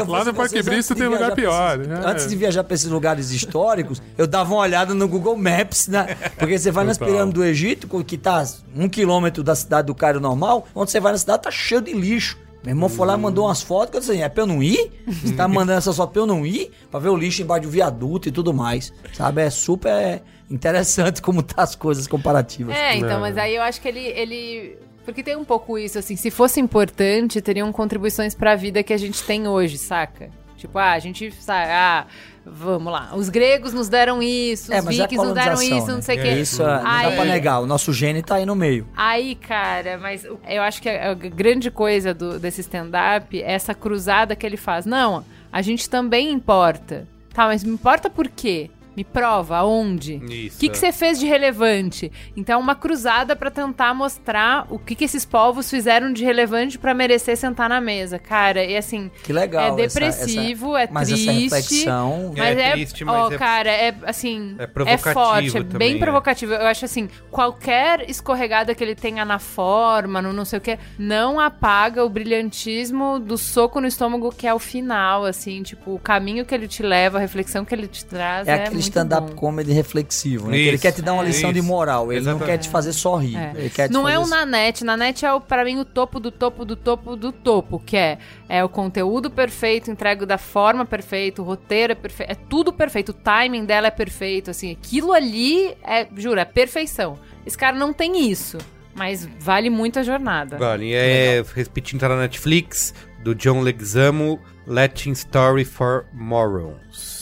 eu Lá no Parque de tem lugar pior. esses- é. Antes de viajar pra esses lugares históricos, eu dava uma olhada no Google Maps, né? Porque você vai nas pirâmides do Egito, que tá um quilômetro da cidade do Cairo normal, onde você vai na cidade tá cheio de lixo. Meu irmão foi lá e mandou umas fotos, que eu disse assim, é pra eu não ir? Você tá mandando essas fotos pra eu não ir? Pra ver o lixo embaixo do viaduto e tudo mais. Sabe? É super interessante como tá as coisas comparativas. É, então, É. mas aí eu acho que ele, ele. Porque tem um pouco isso, assim, se fosse importante, teriam contribuições pra vida que a gente tem hoje, saca? Tipo, ah, a gente sabe, ah, vamos lá, os gregos nos deram isso, É, os é a vikings nos deram isso, né? não sei o É quê. Isso é, dá Aí- pra negar. O nosso gene tá aí no meio. Aí, cara, mas eu acho que a, a grande coisa do- desse stand-up é essa cruzada que ele faz. Não, a gente também importa. Tá, mas me importa por quê? Me prova aonde? Isso, O que, que é. você fez de relevante? Então, uma cruzada pra tentar mostrar o que, que esses povos fizeram de relevante pra merecer sentar na mesa. Cara, e assim, Que legal. é essa- depressivo, essa- é mas triste. essa reflexão. Mas É é, triste, mas ó, é- cara, é assim, é é, provocativo forte, é também, bem é. provocativo. Eu acho assim, qualquer escorregada que ele tenha na forma, no não sei o que, não apaga o brilhantismo do soco no estômago que é o final, assim, tipo, o caminho que ele te leva, a reflexão que ele te traz É é, aquele stand-up comedy reflexivo, né? Isso, ele quer te dar uma é. lição de moral, ele não Exatamente. quer te fazer só rir. É. Ele quer te Não é o Nanete. Nanete é, o, pra mim, o topo do topo do topo do topo, que é, é o conteúdo perfeito, entregue da forma perfeita, o roteiro é perfeito, é tudo perfeito, o timing dela é perfeito, assim, aquilo ali é, juro, é perfeição. Esse cara não tem isso, mas vale muito a jornada. Vale, é, repetindo, tá na Netflix, do John Leguizamo, Latin Story for Morons.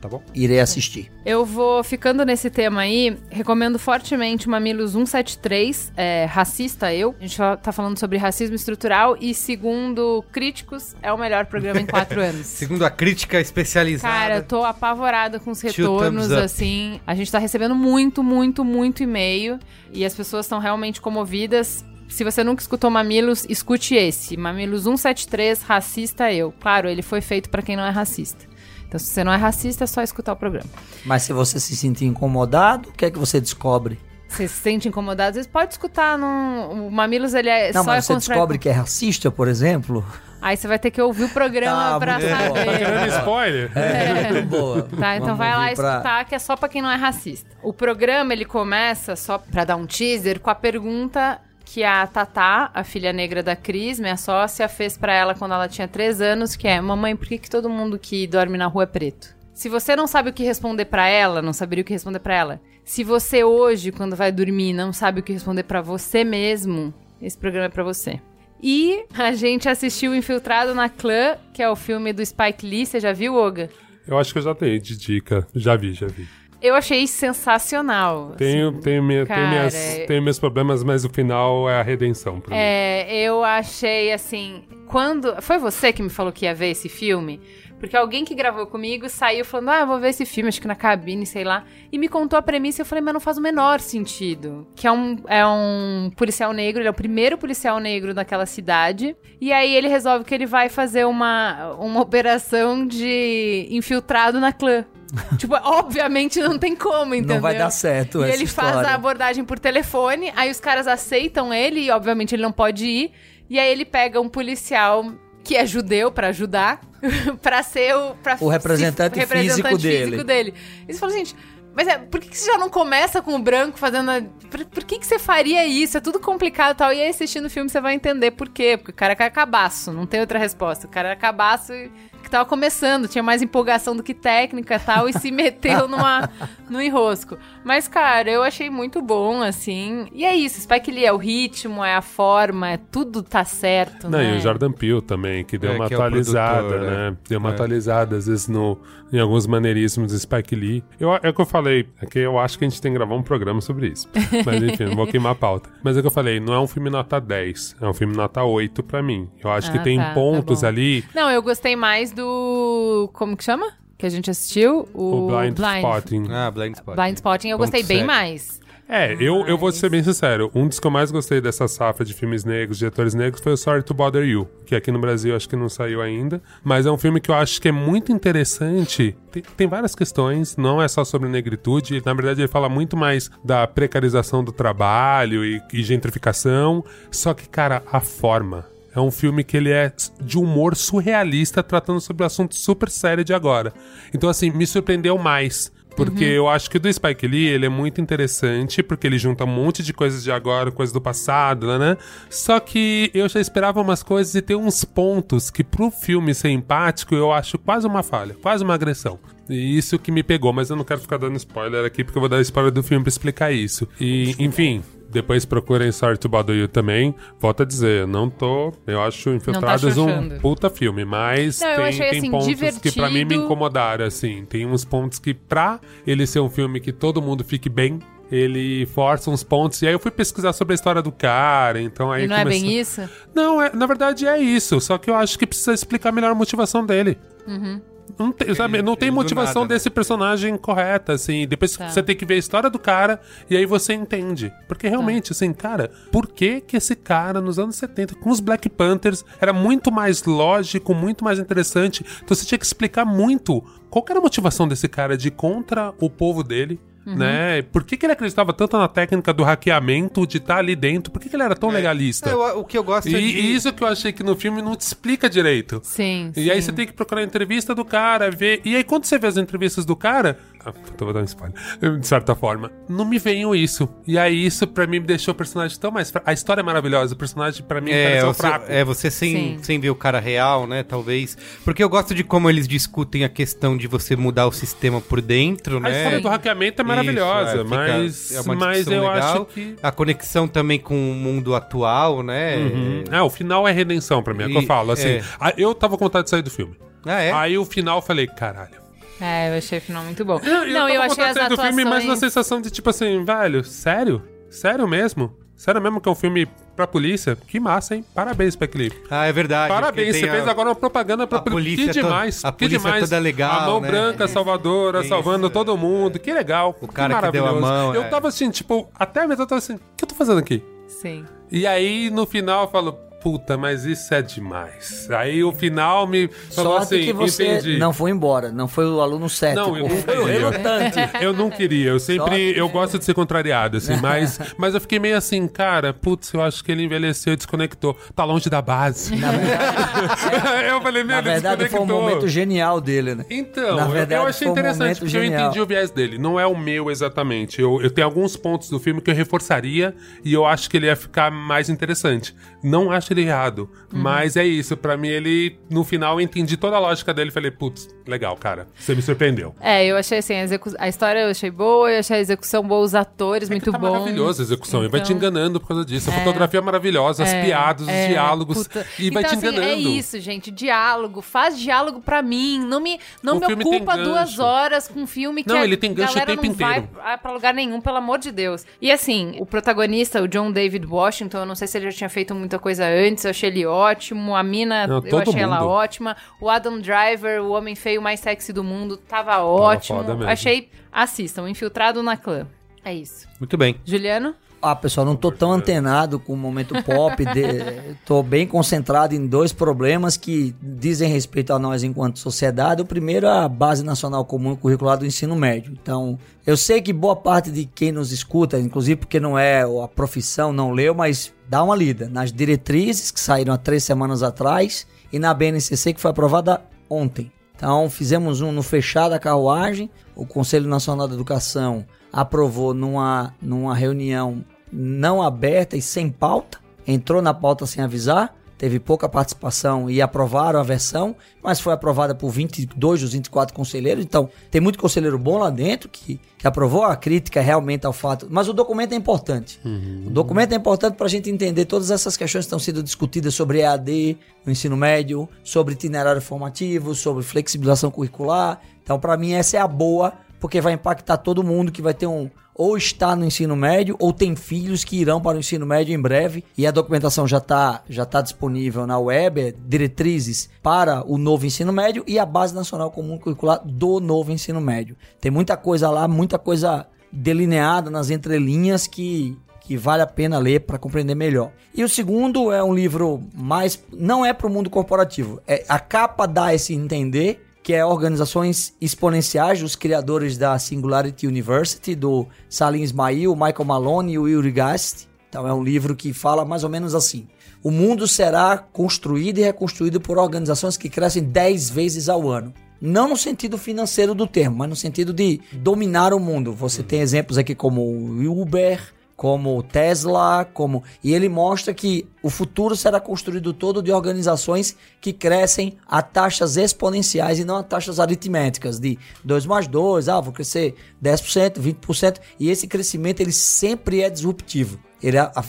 Tá bom? Irei assistir. Eu vou ficando nesse tema aí, recomendo fortemente o Mamilos 173, é, Racista Eu. A gente tá falando sobre racismo estrutural e, segundo críticos, é o melhor programa em quatro anos. Segundo a crítica especializada. Cara, eu tô apavorada com os retornos, assim. A gente tá recebendo muito, muito, muito e-mail. E as pessoas estão realmente comovidas. Se você nunca escutou Mamilos, escute esse. Mamilos 173, Racista Eu. Claro, ele foi feito pra quem não é racista. Então, se você não é racista, é só escutar o programa. Mas se você se sentir incomodado, o que é que você descobre? Você se sente incomodado, às vezes pode escutar num... O Mamilos, ele é Não, só é mas você constrói- descobre que é racista, por exemplo? Aí você vai ter que ouvir o programa Tá, pra bom. Tá querendo saber. spoiler? É, muito boa. Tá, então Vamos vai lá pra- escutar, que é só pra quem não é racista. O programa, ele começa, só pra dar um teaser, com a pergunta que a Tatá, a filha negra da Cris, minha sócia, fez pra ela quando ela tinha 3 anos, que é, mamãe, por que, que todo mundo que dorme na rua é preto? Se você não sabe o que responder pra ela, não saberia o que responder pra ela. Se você hoje, quando vai dormir, não sabe o que responder pra você mesmo, esse programa é pra você. E a gente assistiu Infiltrado na Clã, que é o filme do Spike Lee. Você já viu, Oga? Eu acho que eu já tenho de dica. Já vi, já vi. Eu achei sensacional. Tenho, assim. tenho, minha, cara, tenho, minhas, é- tenho meus problemas, mas o final é a redenção pra mim. É, eu achei assim. Quando. Foi você que me falou que ia ver esse filme? Porque alguém que gravou comigo saiu falando, ah, vou ver esse filme, acho que na cabine, sei lá. E me contou a premissa e eu falei, mas não faz o menor sentido. Que é um, é um policial negro, ele é o primeiro policial negro daquela cidade. E aí ele resolve que ele vai fazer uma, uma operação de infiltrado na clã. tipo, obviamente não tem como, entendeu? Não vai dar certo E ele faz história. a abordagem por telefone, aí os caras aceitam ele e obviamente ele não pode ir. E aí ele pega um policial que é judeu pra ajudar, pra ser o pra O representante se- físico dele. dele. E você fala, gente, mas é, por que, que você já não começa com o branco fazendo. A, por, por que, que você faria isso? É tudo complicado e tal. E aí, assistindo o filme, você vai entender por quê. Porque o cara é cabaço, não tem outra resposta. O cara é cabaço e que tava começando, tinha mais empolgação do que técnica e tal, e se meteu numa, no enrosco. Mas, cara, eu achei muito bom, assim. E é isso, Spike Lee é o ritmo, é a forma, é tudo tá certo, Não, né? e o Jordan Peele também, que deu É, uma que é atualizada, produtor, né? né? Deu uma É. atualizada, às vezes, no, em alguns maneirismos do Spike Lee. Eu, é o que eu falei, é que eu acho que a gente tem que gravar um programa sobre isso. Mas enfim, não vou queimar a pauta. Mas é o que eu falei, não é um filme nota 10, é um filme nota 8 pra mim. Eu acho que Ah, tem tá, tá pontos bom. ali. Não, eu gostei mais do. Como que chama? Que a gente assistiu? O, Blind, Spotting. Ah, Blind Spot. Blind Spotting eu Ponto gostei bem mais. É, eu, eu vou ser bem sincero. Um dos que eu mais gostei dessa safra de filmes negros, de atores negros, foi o Sorry to Bother You, que aqui no Brasil acho que não saiu ainda. Mas é um filme que eu acho que é muito interessante. Tem, tem várias questões, não é só sobre negritude. Na verdade, ele fala muito mais da precarização do trabalho e, e gentrificação. Só que, cara, a forma. É um filme que ele é de humor surrealista, tratando sobre um assunto super sério de agora. Então, assim, me surpreendeu mais. Porque eu acho que o do Spike Lee, ele é muito interessante, porque ele junta um monte de coisas de agora, coisas do passado, né, né? Só que eu já esperava umas coisas e tem uns pontos que pro filme ser empático, eu acho quase uma falha, quase uma agressão. E isso que me pegou, mas eu não quero ficar dando spoiler aqui, porque eu vou dar spoiler do filme pra explicar isso. E, enfim... Depois procurem Sorry to Bother You também. Volto a dizer, não tô. Eu acho Infiltrados um xoxando. puta filme, mas Não, tem, achei, tem assim, pontos que pra mim me divertido. incomodaram, assim. Tem uns pontos que, pra ele ser um filme que todo mundo fique bem, ele força uns pontos. E aí eu fui pesquisar sobre a história do cara, então aí E não é começou- bem isso? Não, é, na verdade é isso. Só que eu acho que precisa explicar melhor a motivação dele. Uhum. Não tem, sabe, não tem motivação nada, né? desse personagem correta, assim. Depois Tá. você tem que ver a história do cara e aí você entende. Porque realmente, assim, cara, por que que esse cara, nos anos 70, com os Black Panthers, era muito mais lógico, muito mais interessante. Então você tinha que explicar muito qual que era a motivação desse cara de ir contra o povo dele. Uhum. Né? Por que, que ele acreditava tanto na técnica do hackeamento, de estar ali dentro? Por que, que ele era tão legalista? É, eu- o que eu gosto E, é de... e isso que eu achei que no filme não te explica direito. Sim. E aí sim. você tem que procurar a entrevista do cara, ver. E aí quando você vê as entrevistas do cara. Puta, vou dar um spoiler. De certa forma. Não me veio isso. E aí isso pra mim me deixou o personagem tão mais fraco. A história é maravilhosa, o personagem pra mim É, você, fraco. é, você sem, Sim. sem ver o cara real, né? Talvez. Porque eu gosto de como eles discutem a questão de você mudar o sistema por dentro, A né? história do hackeamento é maravilhosa, Isso, é, mas, é uma mas eu legal. acho que. A conexão também com o mundo atual, né? Uhum. Ah, o final é redenção pra mim, é o que eu falo. Assim, é. eu tava com vontade de sair do filme. Ah, é? Aí o final eu falei, caralho. É, eu achei o final muito bom. Eu, não, eu tava com achei as do atuações... filme, mas na sensação de tipo assim, velho, sério? Sério mesmo? Sério mesmo que é um filme pra polícia? Que massa, hein? Parabéns, Lee. Ah, é verdade. Parabéns, você tem fez a- agora uma propaganda pra a polícia Que demais, toda- a que polícia demais. toda legal, A mão né? branca, salvadora, Isso. salvando todo mundo. Que legal. O cara que deu a mão, Eu é. tava assim, tipo, até a metade eu tava assim, o que eu tô fazendo aqui? Sim. E aí, no final, eu falo, puta, mas isso é demais. Aí o final me falou Sorte assim, que você entendi. não foi embora, não foi o aluno cético, Não, eu não foi o relutante. Eu não queria, eu sempre. Sorte. Eu gosto de ser contrariado, assim, mas, mas eu fiquei meio assim, cara, putz, eu acho que ele envelheceu e desconectou. Tá longe da base. Na verdade, eu falei, meu, na verdade foi um momento genial dele, né? Então, Na eu- verdade, eu achei foi um interessante, momento porque eu genial. entendi o viés dele. Não é o meu exatamente. Eu, eu tenho alguns pontos do filme que eu reforçaria e eu acho que ele ia ficar mais interessante. Não acho ele errado. Mas é isso, pra mim ele, no final, eu entendi toda a lógica dele e falei, putz, legal, cara, você me surpreendeu. É, eu achei assim, a, execu- a história eu achei boa, eu achei a execução boa, os atores muito tá bons. maravilhosa a execução, e vai te Então- enganando por causa disso. A fotografia é maravilhosa, as É, piadas, é, os diálogos, puta. e vai então, te assim, enganando. é isso, gente. Diálogo. Faz diálogo pra mim. Não me, não O me ocupa duas horas com um filme que Não, ele tem gancho o tempo não vai inteiro. pra- pra lugar nenhum, pelo amor de Deus. E assim, o protagonista, o John David Washington, eu não sei se ele já tinha feito muita coisa antes, eu achei ele ótimo. A mina, Não, eu achei ela mundo. ótima. O Adam Driver, o homem feio mais sexy do mundo, tava ótimo. foda mesmo. achei, assistam, Infiltrado na Clã. É isso. Muito bem. Juliano? Ah, pessoal, não tô tão antenado com o momento pop. de- tô bem concentrado em dois problemas que dizem respeito a nós enquanto sociedade. O primeiro é a Base Nacional Comum Curricular do Ensino Médio. Então, eu sei que boa parte de quem nos escuta, inclusive porque não é a profissão, não leu, mas dá uma lida nas diretrizes que saíram há três semanas atrás e na BNCC que foi aprovada ontem. Então, fizemos um no fechar da carruagem. O Conselho Nacional da Educação aprovou numa, numa reunião não aberta e sem pauta. Entrou na pauta sem avisar. Teve pouca participação e aprovaram a versão, mas foi aprovada por 22 dos 24 conselheiros. Então, tem muito conselheiro bom lá dentro que, que aprovou a crítica realmente ao fato. Mas o documento é importante. O documento é importante para a gente entender todas essas questões que estão sendo discutidas sobre EAD no ensino médio, sobre itinerário formativo, sobre flexibilização curricular. Então, para mim, essa é a boa, porque vai impactar todo mundo que vai ter um. Ou está no ensino médio, ou tem filhos que irão para o ensino médio em breve. E a documentação já está já tá disponível na web, é diretrizes para o novo ensino médio e a Base Nacional Comum Curricular do novo ensino médio. Tem muita coisa lá, muita coisa delineada nas entrelinhas que, que vale a pena ler para compreender melhor. E o segundo é um livro mais. não é para o mundo corporativo. É, a capa dá esse entender que é Organizações Exponenciais, dos criadores da Singularity University, do Salim Ismail, Michael Malone e o Yuri Gast. Então é um livro que fala mais ou menos assim. O mundo será construído e reconstruído por organizações que crescem 10 vezes ao ano. Não no sentido financeiro do termo, mas no sentido de dominar o mundo. Você tem exemplos aqui como o Uber, como Tesla, como e ele mostra que o futuro será construído todo de organizações que crescem a taxas exponenciais e não a taxas aritméticas de 2 mais 2, ah, vou crescer 10%, 20%, e esse crescimento ele sempre é disruptivo. Ele, a- a-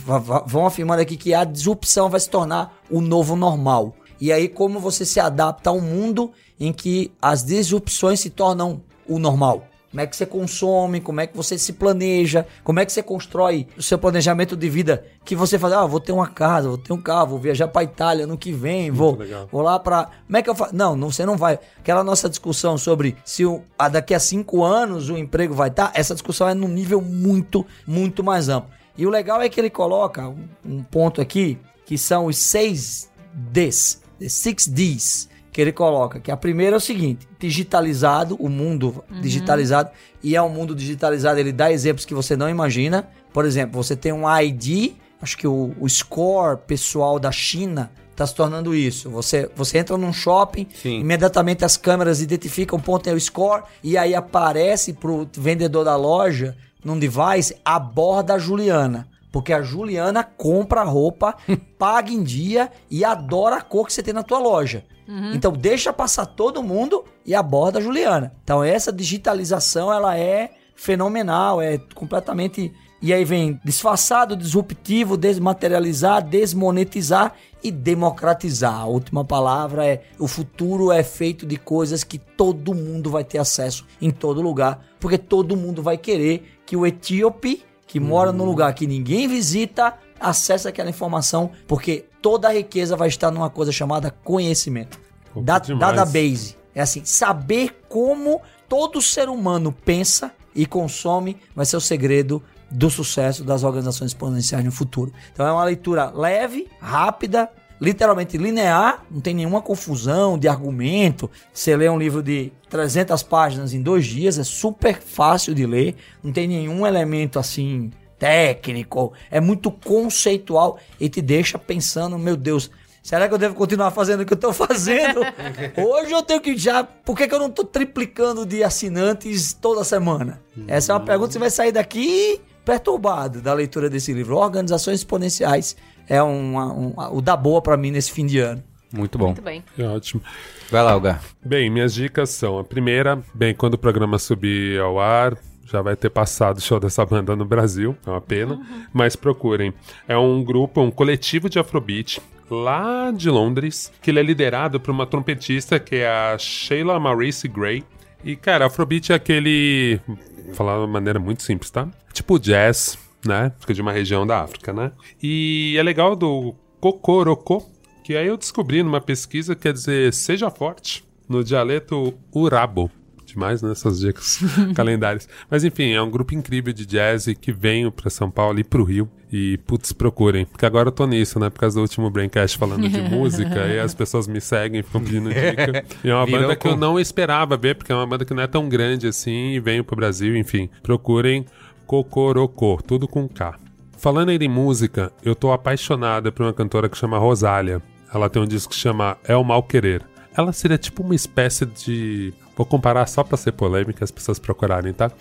vão afirmando aqui que a disrupção vai se tornar o novo normal. E aí como você se adapta a um mundo em que as disrupções se tornam o normal. Como é que você consome, como é que você se planeja, como é que você constrói o seu planejamento de vida que você faz, ah, vou ter uma casa, vou ter um carro, vou viajar para Itália no que vem, vou, vou lá para, como é que eu faço? Não, não, você não vai. Aquela nossa discussão sobre se o, a, daqui a cinco anos o emprego vai estar, essa discussão é num nível muito, muito mais amplo. E o legal é que ele coloca um, um ponto aqui que são os seis Ds, the six Ds que ele coloca, que a primeira é o seguinte, digitalizado, o mundo digitalizado, e é um mundo digitalizado, ele dá exemplos que você não imagina. Por exemplo, você tem um ID, acho que o, o score pessoal da China está se tornando isso. Você, você entra num shopping, Sim. imediatamente as câmeras identificam o ponto é o score, e aí aparece pro vendedor da loja, num device, a borda Juliana. Porque a Juliana compra roupa, paga em dia e adora a cor que você tem na tua loja. Então deixa passar todo mundo e aborda a Juliana. Então essa digitalização ela é fenomenal, é completamente e aí vem disfarçado, disruptivo, desmaterializar, desmonetizar e democratizar. A última palavra é o futuro é feito de coisas que todo mundo vai ter acesso em todo lugar, porque todo mundo vai querer que o etíope que mora num lugar que ninguém visita acesse aquela informação, porque toda a riqueza vai estar numa coisa chamada conhecimento. Pô, Da, database. É assim, saber como todo ser humano pensa e consome vai ser o segredo do sucesso das organizações exponenciais no futuro. Então é uma leitura leve, rápida, literalmente linear, não tem nenhuma confusão de argumento. Você lê um livro de 300 páginas em dois dias, é super fácil de ler, não tem nenhum elemento assim técnico, é muito conceitual e te deixa pensando, meu Deus, será que eu devo continuar fazendo o que eu tô fazendo? Hoje eu tenho que já, por que, que eu não tô triplicando de assinantes toda semana? Essa é uma pergunta que você vai sair daqui perturbado da leitura desse livro. Organizações Exponenciais é uma, um, o da boa pra mim nesse fim de ano. Muito bom. Muito bem. É ótimo. Vai lá, Algar. Bem, minhas dicas são: a primeira, bem, quando o programa subir ao ar, já vai ter passado o show dessa banda no Brasil, é uma pena, mas procurem. É um grupo, um coletivo de Afrobeat lá de Londres, que ele é liderado por uma trompetista que é a Sheila Maurice Gray. E, cara, Afrobeat é aquele. Vou falar de uma maneira muito simples, tá? Tipo jazz, né? Fica de uma região da África, né? E é legal do Kokoroko, que aí eu descobri numa pesquisa, quer dizer, seja forte, no dialeto Urabo. Demais nessas dicas calendários. Mas enfim, é um grupo incrível de jazz que veio pra São Paulo e pro Rio. E, putz, procurem. Porque agora eu tô nisso, né? Por causa do último Braincast falando de música. e as pessoas me seguem, ficam pedindo dica. E é uma Virou banda que eu não esperava ver, porque é uma banda que não é tão grande assim. E veio pro Brasil, enfim. Procurem Cocorocô, tudo com K. Falando ainda em música, eu tô apaixonada por uma cantora que chama Rosália. Ela tem um disco que chama É o Mal Querer. Ela seria tipo uma espécie de. Vou comparar só pra ser polêmica, as pessoas procurarem, tá?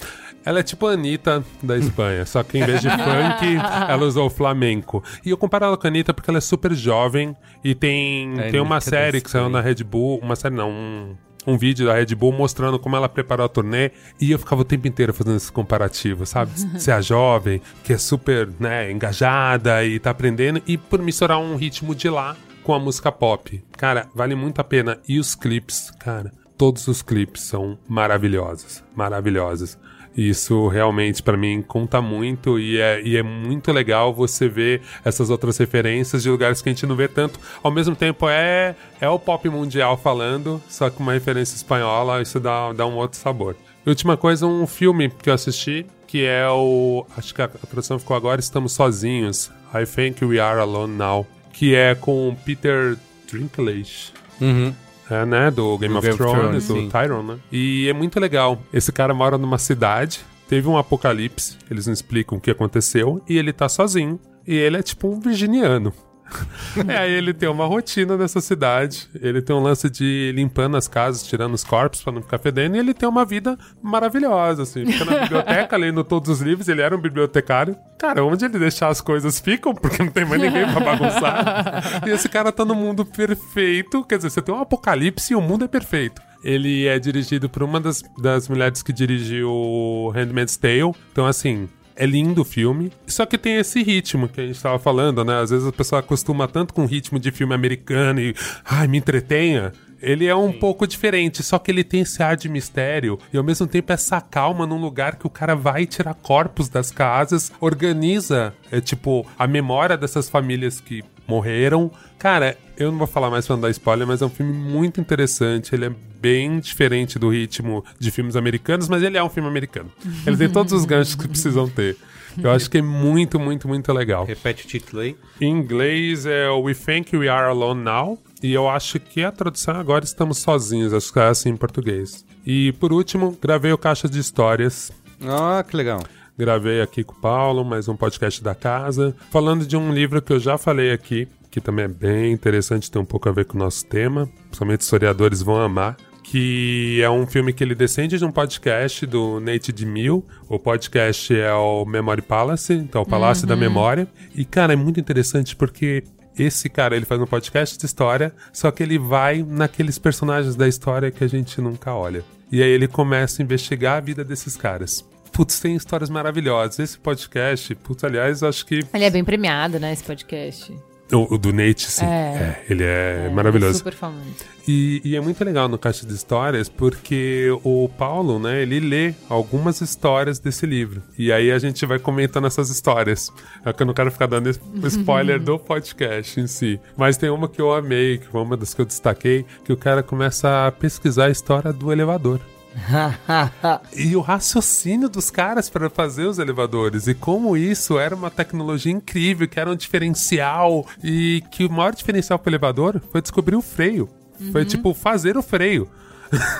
Ela é tipo a Anitta da Espanha, só que em vez de funk, ela usou flamenco. E eu comparo ela com a Anitta porque ela é super jovem e tem, É, tem uma Anitta série que saiu na Red Bull. Uma série não, um, um vídeo da Red Bull mostrando como ela preparou a turnê e eu ficava o tempo inteiro fazendo esse comparativo, sabe? Ser a jovem, que é super, né, engajada e tá aprendendo, e por misturar um ritmo de lá com a música pop. Cara, vale muito a pena. E os clipes, cara, todos os clipes são maravilhosos, maravilhosos. Isso realmente pra mim conta muito e é, e é muito legal você ver essas outras referências de lugares que a gente não vê tanto. Ao mesmo tempo é, é o pop mundial falando, só que uma referência espanhola, isso dá, dá um outro sabor. E última coisa, um filme que eu assisti, que é o. Acho que a, a tradução ficou agora Estamos Sozinhos. I Think We Are Alone Now. Que é com Peter Dinklage. Uhum. É, né? Do Game Do of Game of Thrones, Thrones, do sim. Tyron, né? E é muito legal. Esse cara mora numa cidade, teve um apocalipse, eles não explicam o que aconteceu, e ele tá sozinho. E ele é tipo um virginiano. é, aí ele tem uma rotina nessa cidade. Ele tem um lance de limpando as casas, tirando os corpos pra não ficar fedendo. E ele tem uma vida maravilhosa, assim. Fica na biblioteca, lendo todos os livros. Ele era um bibliotecário. Cara, onde ele deixar as coisas ficam, porque não tem mais ninguém pra bagunçar. e esse cara tá no mundo perfeito. Quer dizer, você tem um apocalipse e o mundo é perfeito. Ele é dirigido por uma das, das mulheres que dirigiu Handmaid's Tale. Então, assim, é lindo o filme. Só que tem esse ritmo que a gente tava falando, né? Às vezes a pessoa acostuma tanto com o ritmo de filme americano e, ai, me entretenha. Ele é um pouco diferente, só que ele tem esse ar de mistério e ao mesmo tempo essa calma num lugar que o cara vai tirar corpos das casas, organiza, é, tipo, a memória dessas famílias que morreram. Cara, eu não vou falar mais pra não dar spoiler, mas é um filme muito interessante. Ele é bem diferente do ritmo de filmes americanos, mas ele é um filme americano. Ele tem todos os ganchos que precisam ter. Eu acho que é muito, muito, muito legal. Repete o título aí. Em inglês é We Think We Are Alone Now. E eu acho que a tradução é agora estamos sozinhos, acho que é assim em português. E por último, gravei o Caixa de Histórias. Ah, que legal. Gravei aqui com o Paulo, mais um podcast da casa, falando de um livro que eu já falei aqui, que também é bem interessante, tem um pouco a ver com o nosso tema, principalmente historiadores vão amar, que é um filme que ele descende de um podcast do Nate DeMille. O podcast é o Memory Palace, então é o Palácio da Memória. E, cara, é muito interessante porque esse cara, ele faz um podcast de história, só que ele vai naqueles personagens da história que a gente nunca olha. E aí ele começa a investigar a vida desses caras. Putz, tem histórias maravilhosas. Esse podcast, putz, aliás, acho que. Ele é bem premiado, né, esse podcast. O, o do Nate, sim. É. É, ele é, É, maravilhoso. Super famoso. E, e é muito legal no Caixa de Histórias porque o Paulo, né, ele lê algumas histórias desse livro. E aí a gente vai comentando essas histórias. É que eu não quero ficar dando spoiler do podcast em si. Mas tem uma que eu amei, que foi uma das que eu destaquei, que o cara começa a pesquisar a história do elevador. E o raciocínio dos caras para fazer os elevadores e como isso era uma tecnologia incrível, que era um diferencial e que o maior diferencial para o elevador foi descobrir o freio. Foi tipo fazer o freio.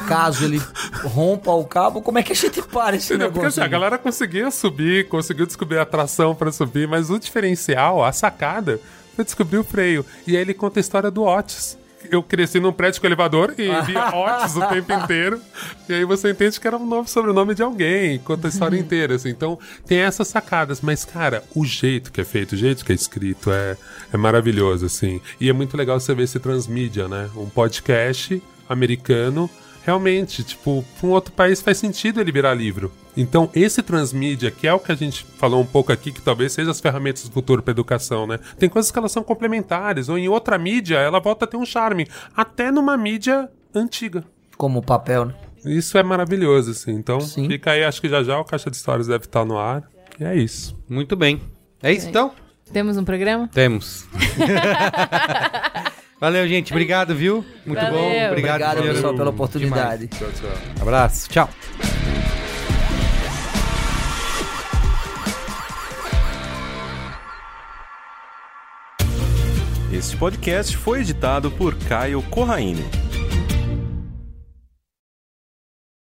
Caso ele rompa o cabo, como é que a gente para esse Entendeu? Porque assim, negócio? a galera conseguia subir, conseguiu descobrir a tração para subir, mas o diferencial, a sacada, foi descobrir o freio. E aí ele conta a história do Otis. Eu cresci num prédio com elevador e via Otis o tempo inteiro. E aí você entende que era um novo sobrenome de alguém, conta a história inteira, assim. Então, tem essas sacadas. Mas, cara, o jeito que é feito, o jeito que é escrito é, é maravilhoso, assim. E é muito legal você ver esse transmídia, né? Um podcast americano realmente, tipo, para um outro país faz sentido ele virar livro. Então, esse transmídia, que é o que a gente falou um pouco aqui, que talvez seja as ferramentas do futuro para educação, né? Tem coisas que elas são complementares, ou em outra mídia ela volta a ter um charme, até numa mídia antiga. Como o papel, né? Isso é maravilhoso, assim. Então, Sim. fica aí, acho que já já o Caixa de Histórias deve estar no ar. E é isso. Muito bem. É isso então? Temos um programa? Temos. Valeu, gente. Obrigado, viu? Muito Valeu. bom. Obrigado, Obrigado, pessoal, pela oportunidade. Tchau, tchau. Abraço. Tchau. Este podcast foi editado por Caio Corraine.